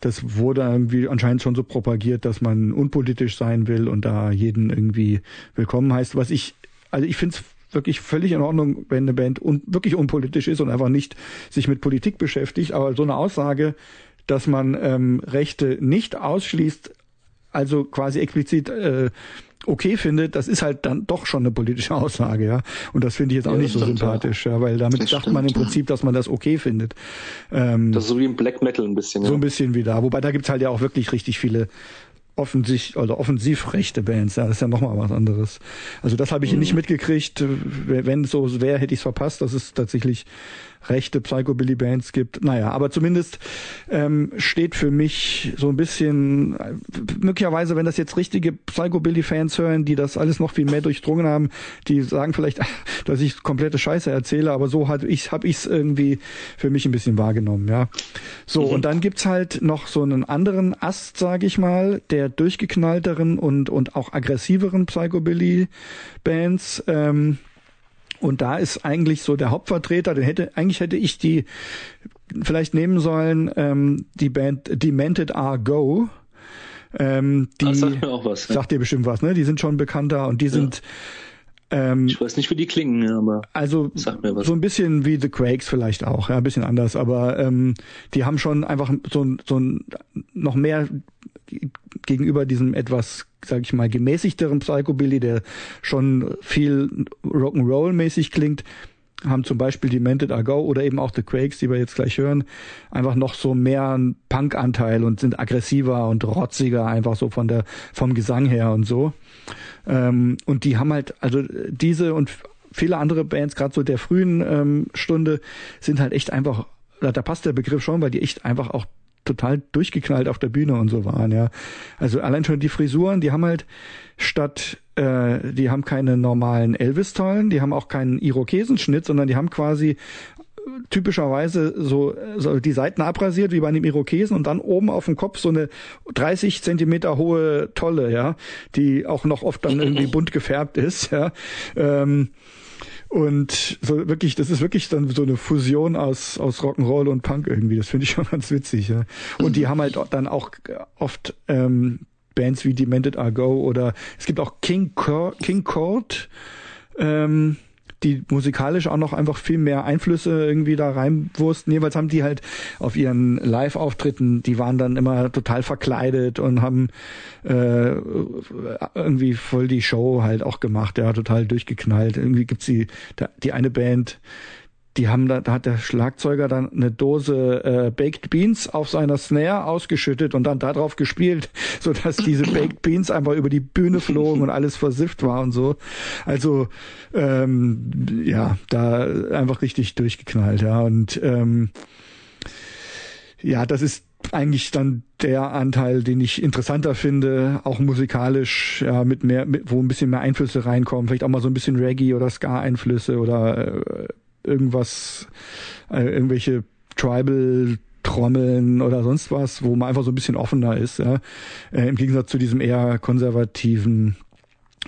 das wurde irgendwie anscheinend schon so propagiert, dass man unpolitisch sein will und da jeden irgendwie willkommen heißt. Was ich, also ich finde es wirklich völlig in Ordnung, wenn eine Band un wirklich unpolitisch ist und einfach nicht sich mit Politik beschäftigt. Aber so eine Aussage dass man ähm, Rechte nicht ausschließt, also quasi explizit äh, okay findet, das ist halt dann doch schon eine politische Aussage, ja. Und das finde ich jetzt auch ja, nicht so sympathisch, ja, weil damit das sagt stimmt, man im Prinzip, dass man das okay findet. Ähm, das ist so wie im Black Metal ein bisschen, ja. So ein bisschen wie da. Wobei da gibt's halt ja auch wirklich richtig viele offensichtlich oder offensiv rechte Bands, ja, das ist ja nochmal was anderes. Also das habe ich mhm. nicht mitgekriegt. Wenn es so wäre, hätte ich es verpasst. Das ist tatsächlich rechte Psychobilly-Bands gibt. Naja, aber zumindest ähm, steht für mich so ein bisschen, möglicherweise, wenn das jetzt richtige Psychobilly-Fans hören, die das alles noch viel mehr durchdrungen haben, die sagen vielleicht, dass ich komplette Scheiße erzähle, aber so hat ich habe ich es irgendwie für mich ein bisschen wahrgenommen, ja. So, mhm. und dann gibt's halt noch so einen anderen Ast, sage ich mal, der durchgeknallteren und, und auch aggressiveren Psychobilly-Bands. Ähm, und da ist eigentlich so der Hauptvertreter, den hätte, eigentlich hätte ich die vielleicht nehmen sollen, ähm, die Band Demented Are Go. Ähm, die das sagt mir auch was. Ja. Sagt dir bestimmt was, ne? Die sind schon bekannter und die ja. Ähm, ich weiß nicht, wie die klingen, aber also so ein bisschen wie The Quakes vielleicht auch, ja, ein bisschen anders, aber ähm, die haben schon einfach so, so ein noch mehr gegenüber diesem etwas, sag ich mal, gemäßigteren Psychobilly, der schon viel Rock'n'Roll-mäßig klingt, haben zum Beispiel Demented Are Go oder eben auch The Quakes, die wir jetzt gleich hören, einfach noch so mehr einen Punk-Anteil und sind aggressiver und rotziger, einfach so von der, vom Gesang her und so. Ähm, und die haben halt, also diese und viele andere Bands, gerade so der frühen ähm, Stunde, sind halt echt einfach, da passt der Begriff schon, weil die echt einfach auch total durchgeknallt auf der Bühne und so waren, ja. Also allein schon die Frisuren, die haben halt statt, äh, die haben keine normalen Elvis-Tollen, die haben auch keinen Irokesenschnitt, sondern die haben quasi typischerweise so, so die Seiten abrasiert wie bei einem Irokesen und dann oben auf dem Kopf so eine 30 Zentimeter hohe Tolle, ja, die auch noch oft dann irgendwie bunt gefärbt ist, ja. Ähm, und so wirklich, das ist wirklich dann so eine Fusion aus, aus Rock'n'Roll und Punk irgendwie. Das finde ich schon ganz witzig. Ja. Und die haben halt dann auch oft ähm, Bands wie Demented Are Go oder es gibt auch King, Cor King Court. Ähm, die musikalisch auch noch einfach viel mehr Einflüsse irgendwie da reinwursten. Jeweils haben die halt auf ihren Live-Auftritten, die waren dann immer total verkleidet und haben äh, irgendwie voll die Show halt auch gemacht, ja, total durchgeknallt. Irgendwie gibt's die, die eine Band, die haben da, da hat der Schlagzeuger dann eine Dose äh, Baked Beans auf seiner Snare ausgeschüttet und dann darauf gespielt, so dass diese Baked Beans einfach über die Bühne flogen und alles versifft war und so. Also ähm, ja, da einfach richtig durchgeknallt, ja. Und ähm, ja, das ist eigentlich dann der Anteil, den ich interessanter finde, auch musikalisch, ja, mit mehr, mit, wo ein bisschen mehr Einflüsse reinkommen, vielleicht auch mal so ein bisschen Reggae oder Ska-Einflüsse oder äh, irgendwas, äh, irgendwelche Tribal Trommeln oder sonst was, wo man einfach so ein bisschen offener ist, ja, äh, im Gegensatz zu diesem eher konservativen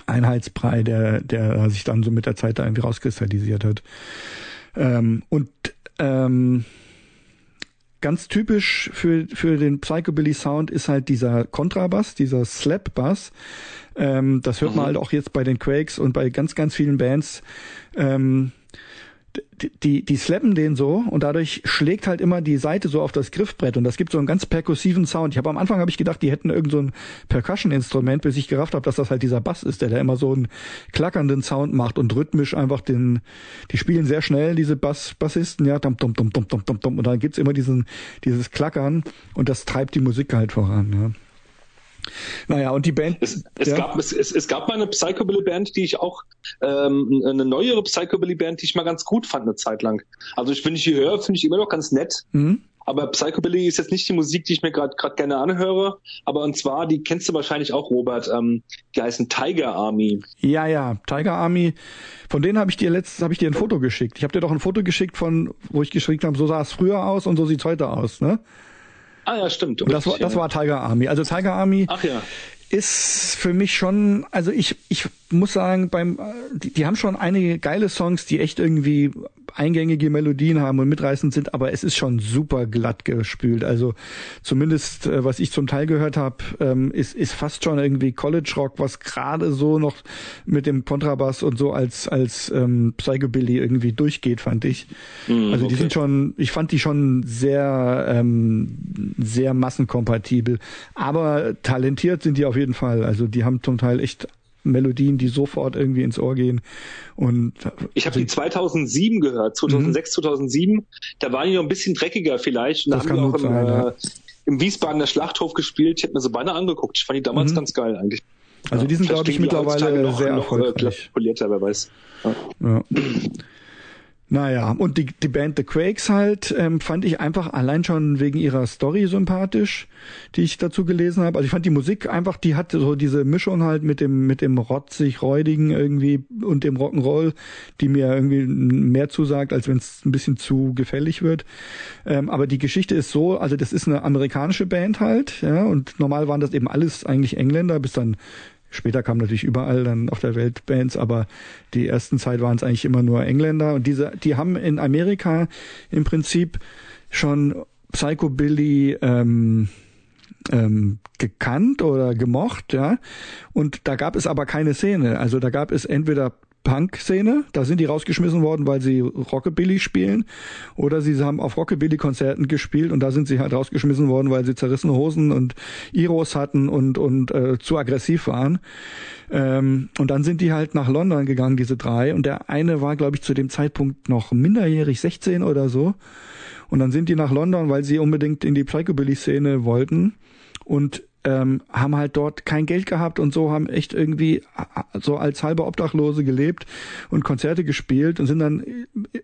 Einheitsbrei, der, der sich dann so mit der Zeit da irgendwie rauskristallisiert hat. Ähm, und ähm, ganz typisch für, für den Psychobilly Sound ist halt dieser Kontrabass, dieser Slap Bass. Ähm, das hört man mhm. halt auch jetzt bei den Quakes und bei ganz, ganz vielen Bands. Ähm, die, die slappen den so und dadurch schlägt halt immer die Seite so auf das Griffbrett und das gibt so einen ganz perkussiven Sound. Ich habe am Anfang habe ich gedacht, die hätten irgend so ein Percussion-Instrument, bis ich gerafft habe, dass das halt dieser Bass ist, der da immer so einen klackernden Sound macht und rhythmisch einfach den, die spielen sehr schnell, diese Bass, Bassisten, ja, dum, dum, dum, dum, dum, dum, dum, und dann gibt's immer diesen, dieses Klackern und das treibt die Musik halt voran, ja. Naja, und die Band. Es, es, ja. gab, es, es, es gab mal eine Psychobilly-Band, die ich auch, ähm, eine neuere Psychobilly-Band, die ich mal ganz gut fand eine Zeit lang. Also ich, wenn ich die höre, finde ich immer noch ganz nett. Mhm. Aber Psychobilly ist jetzt nicht die Musik, die ich mir gerade gerade gerne anhöre. Aber und zwar, die kennst du wahrscheinlich auch, Robert. Ähm, die heißen Tiger Army. Ja, ja, Tiger Army. Von denen habe ich dir letztes, habe ich dir ein Foto geschickt. Ich habe dir doch ein Foto geschickt von, wo ich geschrieben habe, so sah es früher aus und so sieht's heute aus, ne? Ah ja, stimmt. Und das war, das war Tiger Army. Also Tiger Army Ach, ja. ist für mich schon, also ich, ich muss sagen, beim, die, die haben schon einige geile Songs, die echt irgendwie eingängige Melodien haben und mitreißend sind, aber es ist schon super glatt gespült. Also zumindest, äh, was ich zum Teil gehört habe, ähm, ist, ist fast schon irgendwie College Rock, was gerade so noch mit dem Kontrabass und so als, als ähm, Psychobilly irgendwie durchgeht, fand ich. Mm, also die okay. sind schon, ich fand die schon sehr, ähm, sehr massenkompatibel. Aber talentiert sind die auf jeden Fall. Also die haben zum Teil echt Melodien, die sofort irgendwie ins Ohr gehen. Und ich habe die 2007 gehört, 2006, mhm. 2007. Da waren die noch ein bisschen dreckiger vielleicht. Und das haben die auch im, sein, ja. äh, im Wiesbadener Schlachthof gespielt. Ich hätte mir so beinahe angeguckt. Ich fand die damals mhm. ganz geil eigentlich. Also die sind, glaube ich, mittlerweile noch, sehr noch, äh, erfolgreich. Polierter, wer weiß. Ja. ja. Naja, und die, die Band The Quakes halt ähm, fand ich einfach allein schon wegen ihrer Story sympathisch, die ich dazu gelesen habe. Also ich fand die Musik einfach, die hat so diese Mischung halt mit dem mit dem rotzig räudigen irgendwie und dem Rock'n'Roll, die mir irgendwie mehr zusagt, als wenn es ein bisschen zu gefällig wird. Ähm, aber die Geschichte ist so, also das ist eine amerikanische Band halt, ja, und normal waren das eben alles eigentlich Engländer, bis dann Später kamen natürlich überall dann auf der Welt Bands, aber die ersten Zeit waren es eigentlich immer nur Engländer und diese, die haben in Amerika im Prinzip schon Psychobilly ähm, ähm, gekannt oder gemocht, ja. Und da gab es aber keine Szene. Also da gab es entweder Punk-Szene. Da sind die rausgeschmissen worden, weil sie Rockabilly spielen. Oder sie haben auf Rockabilly-Konzerten gespielt und da sind sie halt rausgeschmissen worden, weil sie zerrissene Hosen und Iros hatten und, und äh, zu aggressiv waren. Ähm, und dann sind die halt nach London gegangen, diese drei. Und der eine war, glaube ich, zu dem Zeitpunkt noch minderjährig, 16 oder so. Und dann sind die nach London, weil sie unbedingt in die Psychobilly-Szene wollten. Und ähm, haben halt dort kein Geld gehabt und so haben echt irgendwie so als halbe Obdachlose gelebt und Konzerte gespielt und sind dann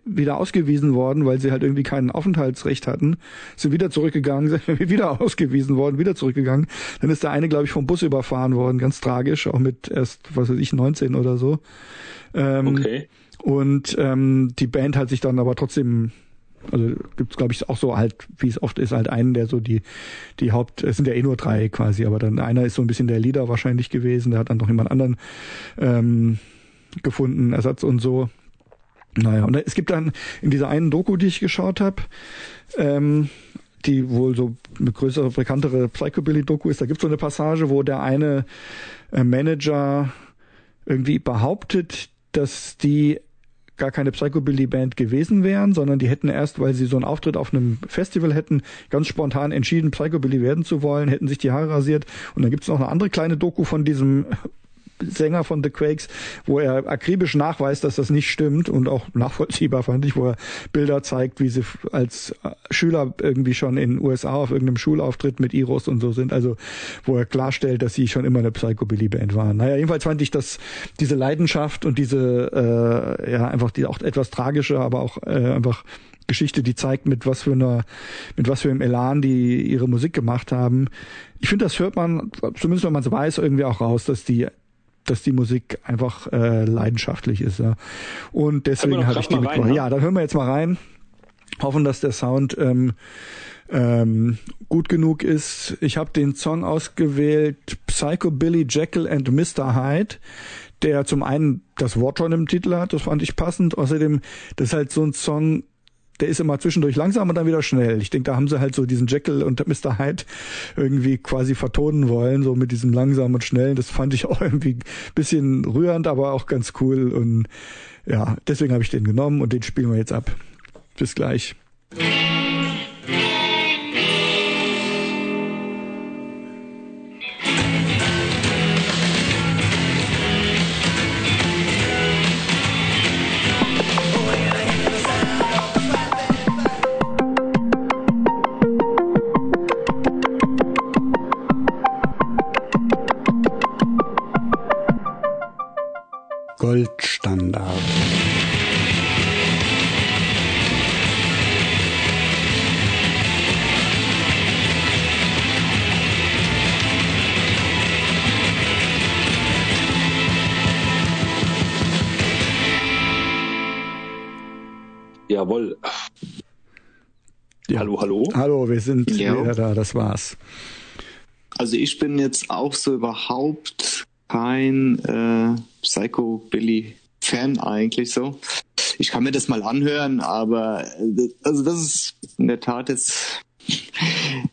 wieder ausgewiesen worden, weil sie halt irgendwie kein Aufenthaltsrecht hatten, sind wieder zurückgegangen, sind wieder ausgewiesen worden, wieder zurückgegangen. Dann ist der eine, glaube ich, vom Bus überfahren worden, ganz tragisch, auch mit erst, was weiß ich, 19 oder so. Ähm, okay. Und ähm, die Band hat sich dann aber trotzdem also gibt's glaube ich auch so halt, wie es oft ist, halt einen, der so die die Haupt, es sind ja eh nur drei quasi, aber dann einer ist so ein bisschen der Leader wahrscheinlich gewesen, der hat dann noch jemand anderen ähm, gefunden, Ersatz und so. Naja, und es gibt dann in dieser einen Doku, die ich geschaut habe, ähm, die wohl so eine größere, bekanntere Psychobilly-Doku ist, da gibt es so eine Passage, wo der eine äh, Manager irgendwie behauptet, dass die gar keine Psychobilly-Band gewesen wären, sondern die hätten erst, weil sie so einen Auftritt auf einem Festival hätten, ganz spontan entschieden, Psychobilly werden zu wollen, hätten sich die Haare rasiert. Und dann gibt es noch eine andere kleine Doku von diesem Sänger von The Quakes, wo er akribisch nachweist, dass das nicht stimmt und auch nachvollziehbar fand ich, wo er Bilder zeigt, wie sie als Schüler irgendwie schon in USA auf irgendeinem Schulauftritt mit Iros und so sind, also wo er klarstellt, dass sie schon immer eine Psychobilly-Band waren. Naja, jedenfalls fand ich, dass diese Leidenschaft und diese, äh, ja, einfach die auch etwas tragische, aber auch äh, einfach Geschichte, die zeigt, mit was für einer, mit was für einem Elan die ihre Musik gemacht haben. Ich finde, das hört man, zumindest wenn man es weiß, irgendwie auch raus, dass die dass die Musik einfach äh, leidenschaftlich ist. Ja. Und deswegen habe ich die mitgebracht. Ne? Ja, dann hören wir jetzt mal rein. Hoffen, dass der Sound ähm, ähm, gut genug ist. Ich habe den Song ausgewählt Psycho Billy Jekyll and Mr. Hyde, der zum einen das Wort schon im Titel hat, das fand ich passend. Außerdem, das ist halt so ein Song, der ist immer zwischendurch langsam und dann wieder schnell. Ich denke, da haben sie halt so diesen Jekyll und Mr. Hyde irgendwie quasi vertonen wollen, so mit diesem langsamen und schnellen. Das fand ich auch irgendwie bisschen rührend, aber auch ganz cool. Und ja, deswegen habe ich den genommen und den spielen wir jetzt ab. Bis gleich. Jawohl. Ja. Hallo, hallo. Hallo, wir sind ja. wieder da, das war's. Also ich bin jetzt auch so überhaupt kein äh, Psycho Billy Fan eigentlich so. Ich kann mir das mal anhören, aber äh, also das ist in der Tat jetzt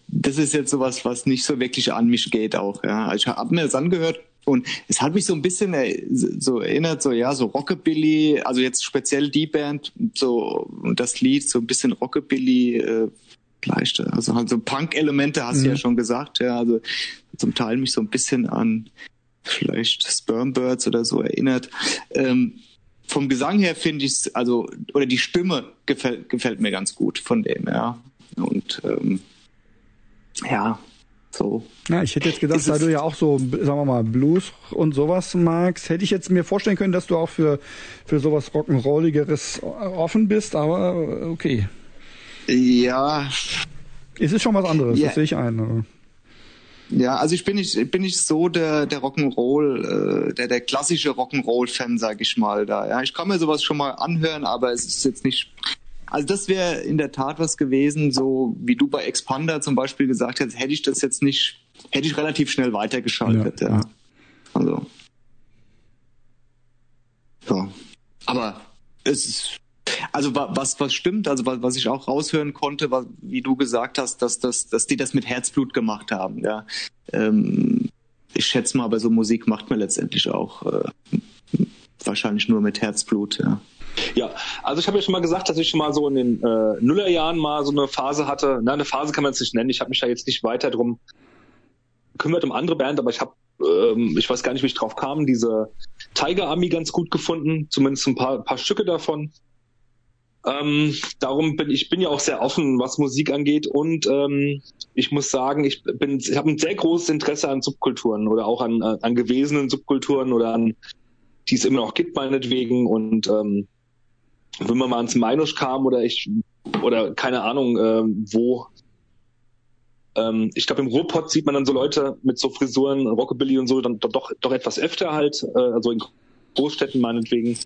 das ist jetzt sowas, was nicht so wirklich an mich geht auch. Ja, ich habe mir das angehört und es hat mich so ein bisschen so erinnert, so ja, so Rockabilly, also jetzt speziell die Band, so das Lied, so ein bisschen Rockabilly. Äh, leichte, also halt so Punk-Elemente hast mhm. du ja mhm. schon gesagt, ja, also zum Teil mich so ein bisschen an vielleicht Spermbirds oder so erinnert. Ähm, vom Gesang her finde ich es, also, oder die Stimme gefällt, gefällt mir ganz gut von dem, ja. Und ähm, ja, so. Ja, ich hätte jetzt gedacht, weil du ja auch so, sagen wir mal, Blues und sowas magst, hätte ich jetzt mir vorstellen können, dass du auch für, für sowas Rock'n'Rolligeres offen bist, aber okay. Ja. Es ist schon was anderes, ja. das sehe ich ein. Ja, also ich bin nicht, ich bin nicht so der, der Rock'n'Roll, äh, der, der klassische Rock'n'Roll-Fan, sag ich mal da. Ja, ich kann mir sowas schon mal anhören, aber es ist jetzt nicht. Also das wäre in der Tat was gewesen, so wie du bei Expander zum Beispiel gesagt hast, hätte ich das jetzt nicht, hätte ich relativ schnell weitergeschaltet, ja. ja. Also. Ja. Aber es ist also was, was stimmt, also was, was ich auch raushören konnte, war, wie du gesagt hast, dass, dass, dass die das mit Herzblut gemacht haben. Ja. Ähm, ich schätze mal, aber so Musik macht man letztendlich auch äh, wahrscheinlich nur mit Herzblut, ja. Ja, also ich habe ja schon mal gesagt, dass ich schon mal so in den äh, Nullerjahren mal so eine Phase hatte. Na, eine Phase kann man es nicht nennen. Ich habe mich da jetzt nicht weiter drum kümmert um andere Band, aber ich habe, ähm, ich weiß gar nicht, wie ich drauf kam, diese Tiger Army ganz gut gefunden, zumindest ein paar, paar Stücke davon. Ähm, darum bin ich bin ja auch sehr offen, was Musik angeht und ähm, ich muss sagen, ich bin ich habe ein sehr großes Interesse an Subkulturen oder auch an an gewesenen Subkulturen oder an die es immer noch gibt meinetwegen und ähm, wenn man mal ans Meinusch kam oder ich oder keine Ahnung ähm, wo ähm, ich glaube im Ruhrpott sieht man dann so Leute mit so Frisuren Rockabilly und so dann doch doch etwas öfter halt äh, also in Großstädten meinetwegen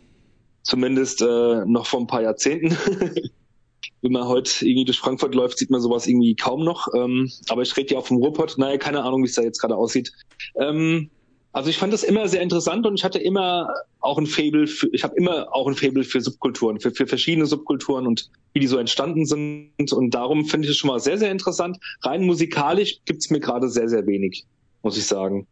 Zumindest äh, noch vor ein paar Jahrzehnten. Wenn man heute irgendwie durch Frankfurt läuft, sieht man sowas irgendwie kaum noch. Ähm, aber ich rede ja auch vom Ruhrpott. Naja, keine Ahnung, wie es da jetzt gerade aussieht. Ähm, also ich fand das immer sehr interessant und ich hatte immer auch ein Fable für, ich habe immer auch ein Fable für Subkulturen, für, für verschiedene Subkulturen und wie die so entstanden sind. Und darum finde ich es schon mal sehr, sehr interessant. Rein musikalisch gibt's mir gerade sehr, sehr wenig, muss ich sagen.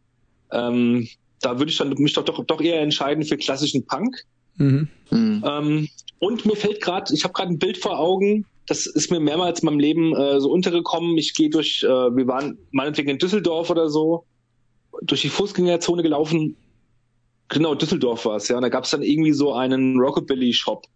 Ähm, da würde ich dann mich doch, doch, doch eher entscheiden für klassischen Punk. Mhm. Mhm. Ähm, und mir fällt gerade, ich habe gerade ein Bild vor Augen, das ist mir mehrmals in meinem Leben äh, so untergekommen. Ich gehe durch, äh, wir waren meinetwegen in Düsseldorf oder so, durch die Fußgängerzone gelaufen Genau, Düsseldorf war es, ja. Und da gab es dann irgendwie so einen Rockabilly-Shop.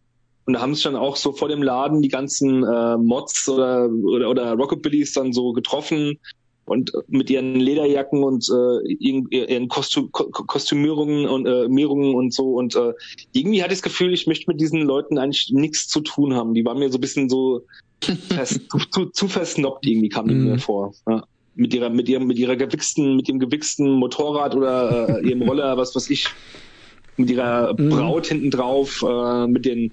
Und da haben sich dann auch so vor dem Laden die ganzen äh, Mods oder, oder, oder Rockabillys dann so getroffen und mit ihren Lederjacken und äh, ihren, ihren Kostüm, Kostümierungen und äh, Mierungen und so und äh, irgendwie hatte ich das Gefühl, ich möchte mit diesen Leuten eigentlich nichts zu tun haben. Die waren mir so ein bisschen so zu, zu, zu versnobbt irgendwie kam die mm. mir vor. Ja. Mit ihrer mit ihrem mit ihrer gewichsten mit dem gewichsten Motorrad oder äh, ihrem Roller, was was ich mit ihrer mhm. Braut hinten drauf, äh, mit den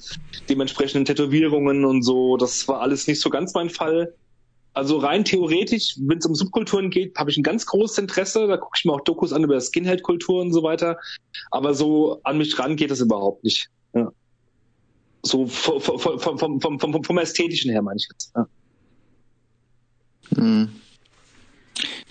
dementsprechenden Tätowierungen und so. Das war alles nicht so ganz mein Fall. Also rein theoretisch, wenn es um Subkulturen geht, habe ich ein ganz großes Interesse. Da gucke ich mir auch Dokus an über Skinhead-Kultur und so weiter. Aber so an mich ran geht das überhaupt nicht. Ja. So vom, vom, vom, vom, vom, vom Ästhetischen her meine ich jetzt. Ja. Hm.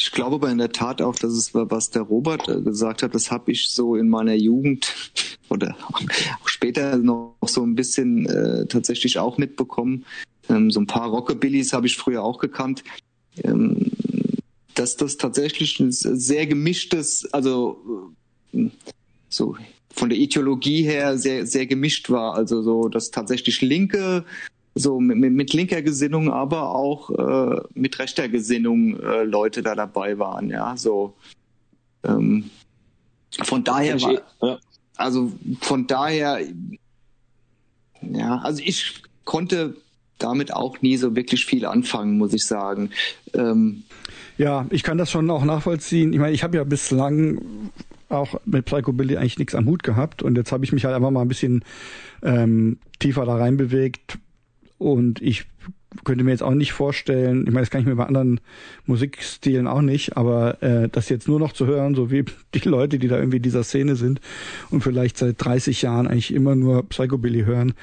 Ich glaube aber in der Tat auch, dass es was der Robert äh, gesagt hat, das habe ich so in meiner Jugend oder auch später noch so ein bisschen äh, tatsächlich auch mitbekommen. Ähm, so ein paar Rockabillys habe ich früher auch gekannt. Ähm, dass das tatsächlich ein sehr gemischtes, also äh, so von der Ideologie her sehr, sehr gemischt war. Also so, dass tatsächlich Linke so mit, mit linker Gesinnung, aber auch äh, mit rechter Gesinnung äh, Leute da dabei waren, ja, so ähm, von daher war, ja. also von daher ja, also ich konnte damit auch nie so wirklich viel anfangen, muss ich sagen. Ähm, ja, ich kann das schon auch nachvollziehen. Ich meine, ich habe ja bislang auch mit Psychobilly eigentlich nichts am Hut gehabt und jetzt habe ich mich halt einfach mal ein bisschen ähm, tiefer da reinbewegt, und ich könnte mir jetzt auch nicht vorstellen, ich meine, das kann ich mir bei anderen Musikstilen auch nicht, aber äh, das jetzt nur noch zu hören, so wie die Leute, die da irgendwie in dieser Szene sind und vielleicht seit 30 Jahren eigentlich immer nur Psychobilly hören,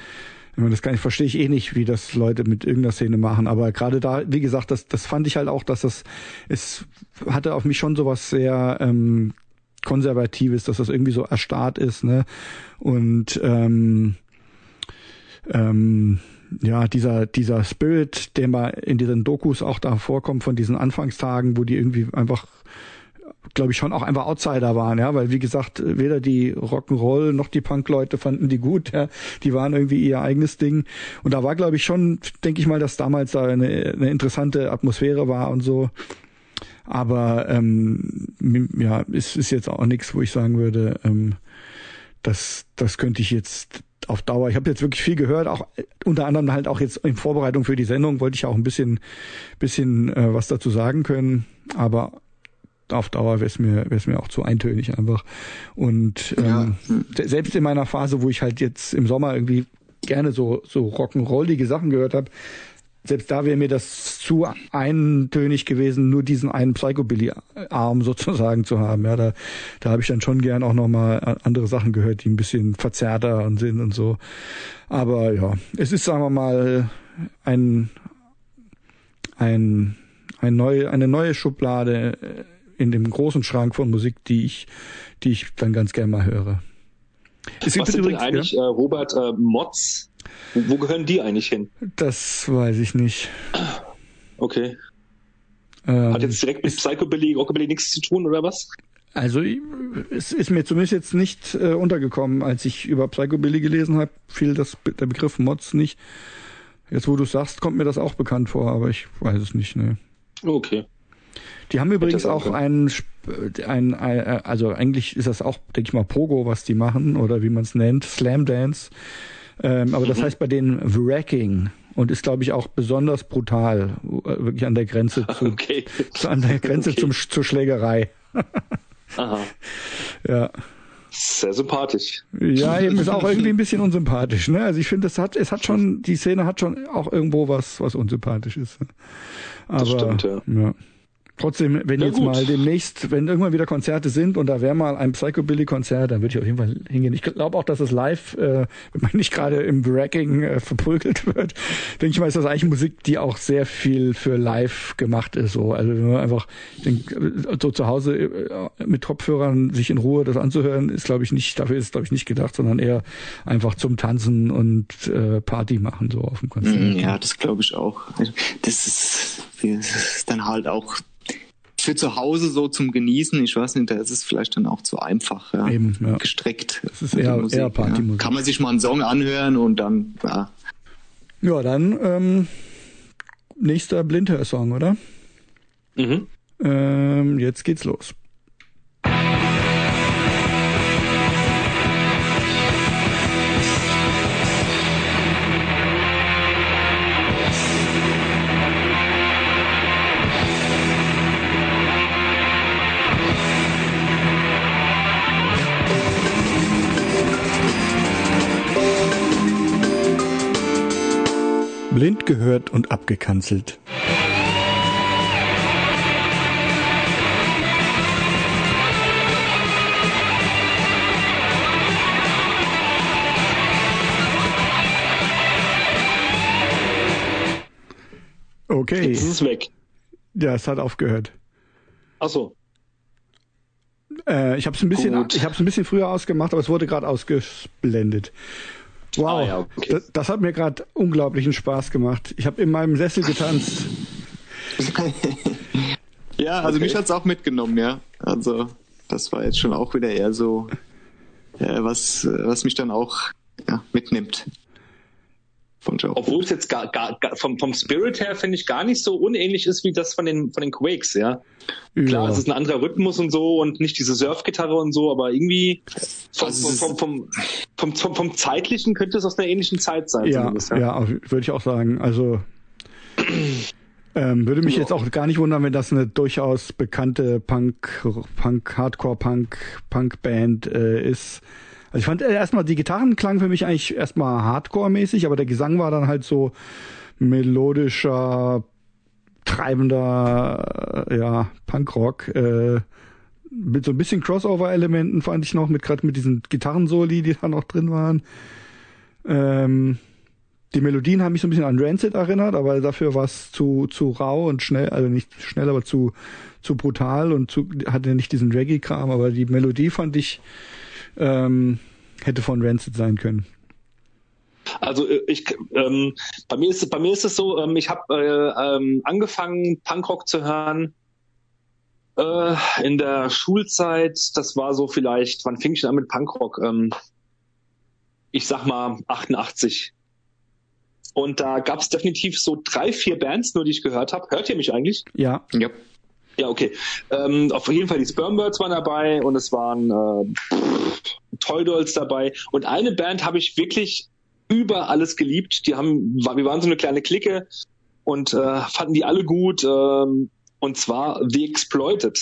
ich meine, das kann ich, verstehe ich eh nicht, wie das Leute mit irgendeiner Szene machen. Aber gerade da, wie gesagt, das, das fand ich halt auch, dass das, es hatte auf mich schon sowas sehr ähm, Konservatives, dass das irgendwie so erstarrt ist, ne? Und ähm, ähm, ja, dieser, dieser Spirit, der mal in diesen Dokus auch da vorkommt von diesen Anfangstagen, wo die irgendwie einfach glaube ich schon auch einfach Outsider waren, ja, weil wie gesagt, weder die Rock'n'Roll noch die Punk-Leute fanden die gut, ja, die waren irgendwie ihr eigenes Ding. Und da war glaube ich schon, denke ich mal, dass damals da eine, eine interessante Atmosphäre war und so, aber ähm, ja, es ist jetzt auch nichts, wo ich sagen würde, ähm, das, das könnte ich jetzt auf Dauer. Ich habe jetzt wirklich viel gehört, auch unter anderem halt auch jetzt in Vorbereitung für die Sendung wollte ich auch ein bisschen, bisschen äh, was dazu sagen können, aber auf Dauer wäre es mir, wäre es mir auch zu eintönig einfach. Und ähm, ja. selbst in meiner Phase, wo ich halt jetzt im Sommer irgendwie gerne so so rock'n'rollige Sachen gehört habe, selbst da wäre mir das zu eintönig gewesen, nur diesen einen Psychobilly-Arm sozusagen zu haben. Ja, da, da habe ich dann schon gern auch nochmal andere Sachen gehört, die ein bisschen verzerrter sind und so. Aber ja, es ist, sagen wir mal, ein, ein, ein neu, eine neue Schublade in dem großen Schrank von Musik, die ich, die ich dann ganz gern mal höre. Es Was sind übrigens, denn eigentlich, ja? äh, Robert, äh, Mods wo, gehören die eigentlich hin? Das weiß ich nicht. Okay. Ähm, Hat jetzt direkt mit Psychobilly, Rockabilly nichts zu tun, oder was? Also es ist mir zumindest jetzt nicht äh, untergekommen, als ich über Psychobilly gelesen habe, fiel das, der Begriff Mods nicht. Jetzt, wo du sagst, kommt mir das auch bekannt vor, aber ich weiß es nicht. Ne. Okay. Die haben übrigens auch einen, ein, ein, also eigentlich ist das auch, denke ich mal, Pogo, was die machen, oder wie man es nennt, Slam Dance. Ähm, aber das mhm. heißt bei denen Wracking und ist, glaube ich, auch besonders brutal, äh, wirklich an der Grenze zu, okay. zu an der Grenze okay. zum, zur Schlägerei. Aha. Ja. Sehr sympathisch. Ja, eben ist auch irgendwie ein bisschen unsympathisch. Ne? Also ich finde, es hat, es hat schon, die Szene hat schon auch irgendwo was, was unsympathisch ist. Aber, das stimmt, ja. ja. Trotzdem, wenn ja, jetzt gut. mal demnächst, wenn irgendwann wieder Konzerte sind und da wäre mal ein Psychobilly-Konzert, dann würde ich auf jeden Fall hingehen. Ich glaube auch, dass es live, äh, wenn man nicht gerade im Wracking äh, verprügelt wird, denke ich mal, ist das eigentlich Musik, die auch sehr viel für live gemacht ist. So. Also wenn man einfach denk, so zu Hause äh, mit Kopfhörern sich in Ruhe das anzuhören, ist glaube ich nicht, dafür ist glaube ich nicht gedacht, sondern eher einfach zum Tanzen und äh, Party machen so auf dem Konzert. Ja, das glaube ich auch. Also, das ist, das ist dann halt auch für zu Hause so zum Genießen, ich weiß nicht, da ist es vielleicht dann auch zu einfach, ja. Eben, ja. Gestreckt. Das ist eher, die eher Partymusik. Ja. Kann man sich mal einen Song anhören und dann, ja. Ja, dann ähm, nächster Blindhör-Song, oder? Mhm. Ähm, jetzt geht's los. Gehört und abgekanzelt. Okay. Jetzt ist es weg. Ja, es hat aufgehört. Ach so. Äh, ich habe es ein bisschen, Gut. ich habe es ein bisschen früher ausgemacht, aber es wurde gerade ausgeblendet. Wow, Ah, ja, okay. das, das hat mir gerade unglaublichen Spaß gemacht. Ich habe in meinem Sessel getanzt. Ja, also Okay. mich hat's auch mitgenommen, ja. Also das war jetzt schon auch wieder eher so, äh, was, äh, was mich dann auch ja, mitnimmt. Von Joe. Obwohl es jetzt gar, gar, gar vom, vom Spirit her, finde ich, gar nicht so unähnlich ist wie das von den, von den Quakes, ja. Klar, Ja. es ist ein anderer Rhythmus und so und nicht diese Surfgitarre und so, aber irgendwie vom, Also vom, vom, vom, vom, vom zeitlichen könnte es aus einer ähnlichen Zeit sein. Ja, ja, auf- würde ich auch sagen. Also ähm, würde mich Ja. jetzt auch gar nicht wundern, wenn das eine durchaus bekannte Punk, Punk, Hardcore-Punk, Punk-Band äh, ist. Also ich fand äh, erstmal die Gitarren klangen für mich eigentlich erstmal Hardcore-mäßig, aber der Gesang war dann halt so melodischer, treibender, äh, ja Punkrock. Äh, mit so ein bisschen Crossover-Elementen fand ich noch, mit gerade mit diesen Gitarrensoli, die da noch drin waren. Ähm, die Melodien haben mich so ein bisschen an Rancid erinnert, aber dafür war es zu, zu rau und schnell, also nicht schnell, aber zu, zu brutal und zu, hatte nicht diesen Reggae-Kram, aber die Melodie fand ich, ähm, hätte von Rancid sein können. Also äh, ich, ähm, bei mir ist es- bei mir ist es so, ähm, ich habe äh, ähm, angefangen Punkrock zu hören äh, in der Schulzeit. Das war so vielleicht, wann fing ich denn an mit Punkrock? Ähm, ich sag mal 88. Und da gab es definitiv so drei, vier Bands, nur die ich gehört habe. Hört ihr mich eigentlich? Ja, Ja. Ja, okay. Ähm, auf jeden Fall die Spermbirds waren dabei und es waren äh, Toy Dolls dabei. Und eine Band habe ich wirklich über alles geliebt. Die haben, wir waren so eine kleine Clique und äh, fanden die alle gut. Ähm, und zwar The Exploited.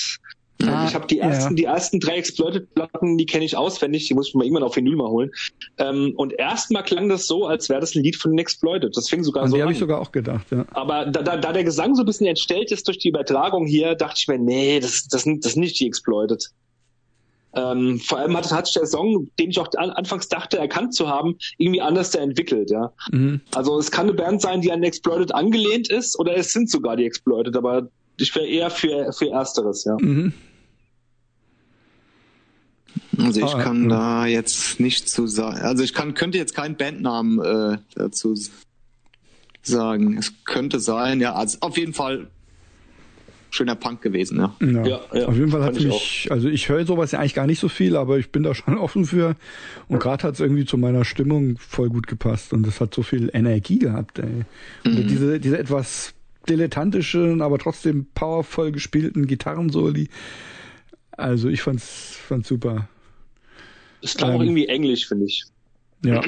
Ah, ich habe die ja. ersten, die ersten drei Exploited-Platten, die kenne ich auswendig. Die muss ich mir irgendwann auf Vinyl mal holen. Ähm, und erstmal klang das so, als wäre das ein Lied von den Exploited. Das fing sogar an so die habe ich sogar auch gedacht, ja. Aber da, da, da der Gesang so ein bisschen entstellt ist durch die Übertragung hier, dachte ich mir, nee, das, das, sind- das sind nicht die Exploited. Ähm, vor allem hat, hat sich der Song, den ich auch an, anfangs dachte, erkannt zu haben, irgendwie anders entwickelt, ja. Mhm. Also es kann eine Band sein, die an Exploited angelehnt ist, oder es sind sogar die Exploited, aber ich wäre eher für, für Ersteres, ja. Mhm. Also ich Ah, kann ja. da jetzt nicht zu sagen. Also ich kann, könnte jetzt keinen Bandnamen äh, dazu sagen. Es könnte sein, ja, also auf jeden Fall schöner Punk gewesen, ja. Ja. Ja, ja, Auf jeden Fall hat mich, also ich höre sowas ja eigentlich gar nicht so viel, aber ich bin da schon offen für. Und gerade hat es irgendwie zu meiner Stimmung voll gut gepasst und es hat so viel Energie gehabt, ey. Und diese, diese etwas dilettantischen, aber trotzdem powervoll gespielten Gitarrensoli. Also ich fand's, fand's super. Es klang auch Ähm. irgendwie englisch, finde ich. Ja.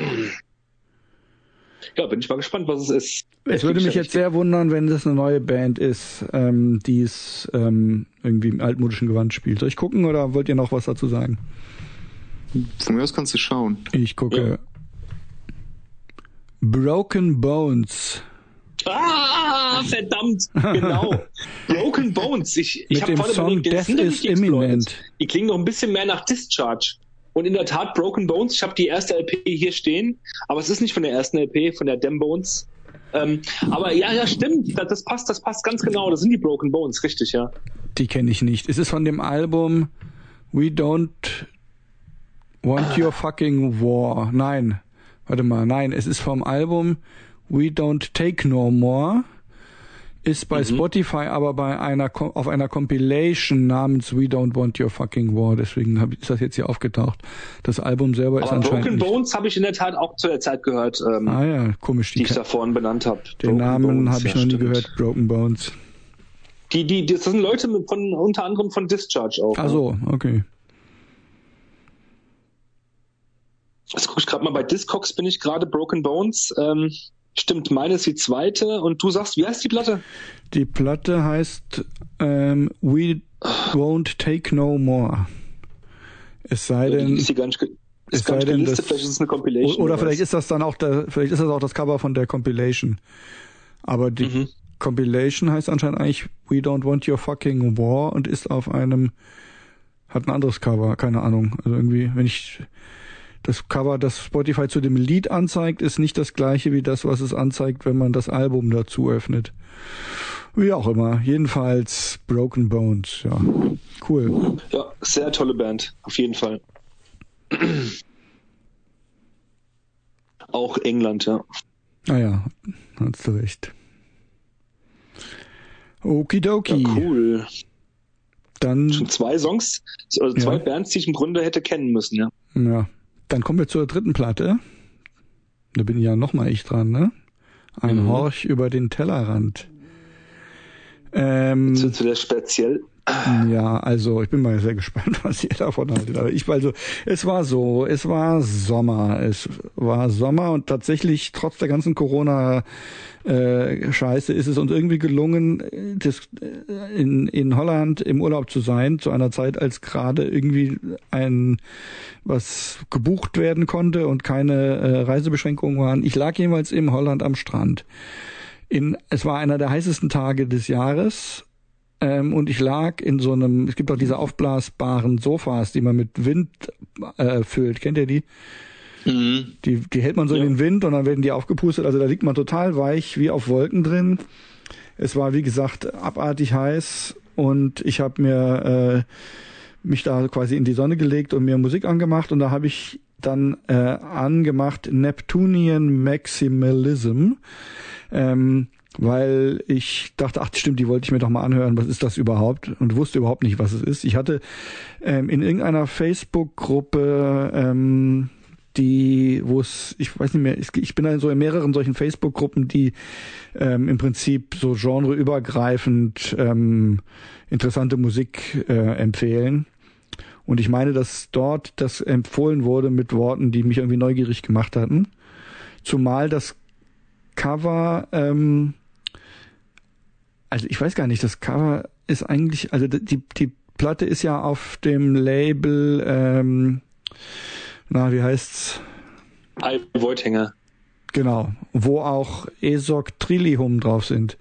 Ja, bin ich mal gespannt, was es ist. Es würde mich Ja, jetzt sehr wundern, wenn das eine neue Band ist, ähm, die es ähm, irgendwie im altmodischen Gewand spielt. Soll ich gucken oder wollt ihr noch was dazu sagen? Von mir aus kannst du schauen. Ich gucke. Broken Bones. Ah, verdammt, genau. Broken Bones. Ich, ich Mit habe dem vorhin Song überlegt, das Death sind doch is nicht die Exploited. Imminent. Die klingen noch ein bisschen mehr nach Discharge. Und in der Tat, Broken Bones, ich habe die erste LP hier stehen, aber es ist nicht von der ersten LP, von der Dem Bones. Ähm, aber ja, ja, stimmt, das, das passt, das passt ganz genau. Das sind die Broken Bones, richtig, ja. Die kenne ich nicht. Es ist von dem Album We Don't Want Your Fucking War. Nein. Warte mal, nein, es ist vom Album We Don't Take No More. Ist bei mhm. Spotify aber bei einer auf einer Compilation namens We Don't Want Your Fucking War. Deswegen hab, ist das jetzt hier aufgetaucht. Das Album selber aber ist anscheinend Broken Bones habe ich in der Tat auch zu der Zeit gehört. Ähm, ah ja, komisch. Die, die ich da vorhin benannt habe. Den Broken Namen habe ich ja, noch nie stimmt. gehört. Broken Bones. Die, die, das sind Leute von unter anderem von Discharge auch. Ach ne? so, okay. Jetzt gucke ich gerade mal bei Discogs bin ich gerade Broken Bones. Ähm, Stimmt, meine ist die zweite und du sagst, wie heißt die Platte? Die Platte heißt ähm, We Won't Take No More. Es sei denn. Ist die nicht, ist gar nicht gelistet, vielleicht ist es eine Compilation. Oder, oder vielleicht ist das dann auch der, vielleicht ist das auch das Cover von der Compilation. Aber die mhm. Compilation heißt anscheinend eigentlich We Don't Want Your Fucking War und ist auf einem, hat ein anderes Cover, keine Ahnung. Also irgendwie, wenn ich, das Cover, das Spotify zu dem Lied anzeigt, ist nicht das gleiche wie das, was es anzeigt, wenn man das Album dazu öffnet. Wie auch immer. Jedenfalls Broken Bones, ja. Cool. Ja, sehr tolle Band, auf jeden Fall. Auch England, ja. Ah ja, hast du recht. Okidoki. Ja, cool. Dann. Schon zwei Songs, also zwei ja. Bands, die ich im Grunde hätte kennen müssen, ja. Ja. Dann kommen wir zur dritten Platte. Da bin ja nochmal ich dran, ne? Ein mhm. Horch über den Tellerrand. Ähm, zu, zu der speziell ja, also ich bin mal sehr gespannt, was ihr davon haltet. Aber ich, also es war so, es war Sommer, es war Sommer und tatsächlich trotz der ganzen Corona äh, Scheiße ist es uns irgendwie gelungen, das, äh, in, in Holland im Urlaub zu sein, zu einer Zeit, als gerade irgendwie ein was gebucht werden konnte und keine äh, Reisebeschränkungen waren. Ich lag jeweils im Holland am Strand. In, es war einer der heißesten Tage des Jahres ähm, und ich lag in so einem, es gibt auch diese aufblasbaren Sofas, die man mit Wind äh, füllt. Kennt ihr die? Mhm. Die, die hält man so ja. in den Wind und dann werden die aufgepustet. Also da liegt man total weich wie auf Wolken drin. Es war, wie gesagt, abartig heiß und ich habe mir äh, mich da quasi in die Sonne gelegt und mir Musik angemacht und da habe ich dann äh, angemacht Neptunian Maximalism. Ähm, weil ich dachte, ach stimmt, die wollte ich mir doch mal anhören, was ist das überhaupt? Und wusste überhaupt nicht, was es ist. Ich hatte ähm, in irgendeiner Facebook-Gruppe ähm, die, wo es, ich weiß nicht mehr, ich bin da so in mehreren solchen Facebook-Gruppen, die ähm, im Prinzip so genreübergreifend ähm, interessante Musik äh, empfehlen. Und ich meine, dass dort das empfohlen wurde mit Worten, die mich irgendwie neugierig gemacht hatten. Zumal das Cover ähm, also ich weiß gar nicht, das Cover ist eigentlich, also die, die Platte ist ja auf dem Label, ähm, na, wie heißt's? Al Voitinger. Genau, wo auch Esok Trillium drauf sind.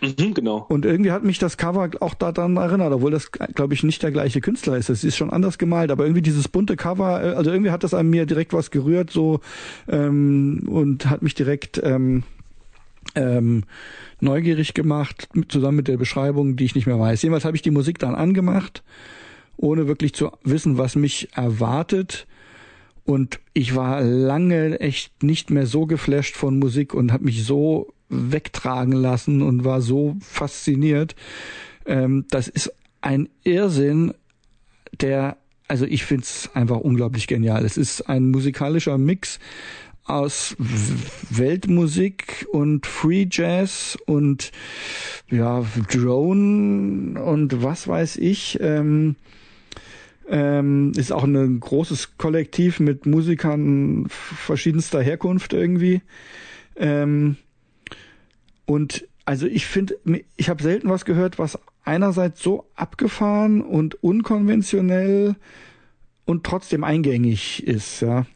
Mhm, genau. Und irgendwie hat mich das Cover auch daran erinnert, obwohl das, glaube ich, nicht der gleiche Künstler ist. Es ist schon anders gemalt, aber irgendwie dieses bunte Cover, äh, also irgendwie hat das an mir direkt was gerührt so ähm, und hat mich direkt ähm, ähm, neugierig gemacht, zusammen mit der Beschreibung, die ich nicht mehr weiß. Jedenfalls habe ich die Musik dann angemacht, ohne wirklich zu wissen, was mich erwartet. Und ich war lange echt nicht mehr so geflasht von Musik und habe mich so wegtragen lassen und war so fasziniert. Ähm, das ist ein Irrsinn, der, also ich find's einfach unglaublich genial. Es ist ein musikalischer Mix aus Weltmusik und Free Jazz und ja Drone und was weiß ich. Ähm, ähm, ist auch ein großes Kollektiv mit Musikern verschiedenster Herkunft irgendwie. Ähm, und also ich finde, ich habe selten was gehört, was einerseits so abgefahren und unkonventionell und trotzdem eingängig ist, ja.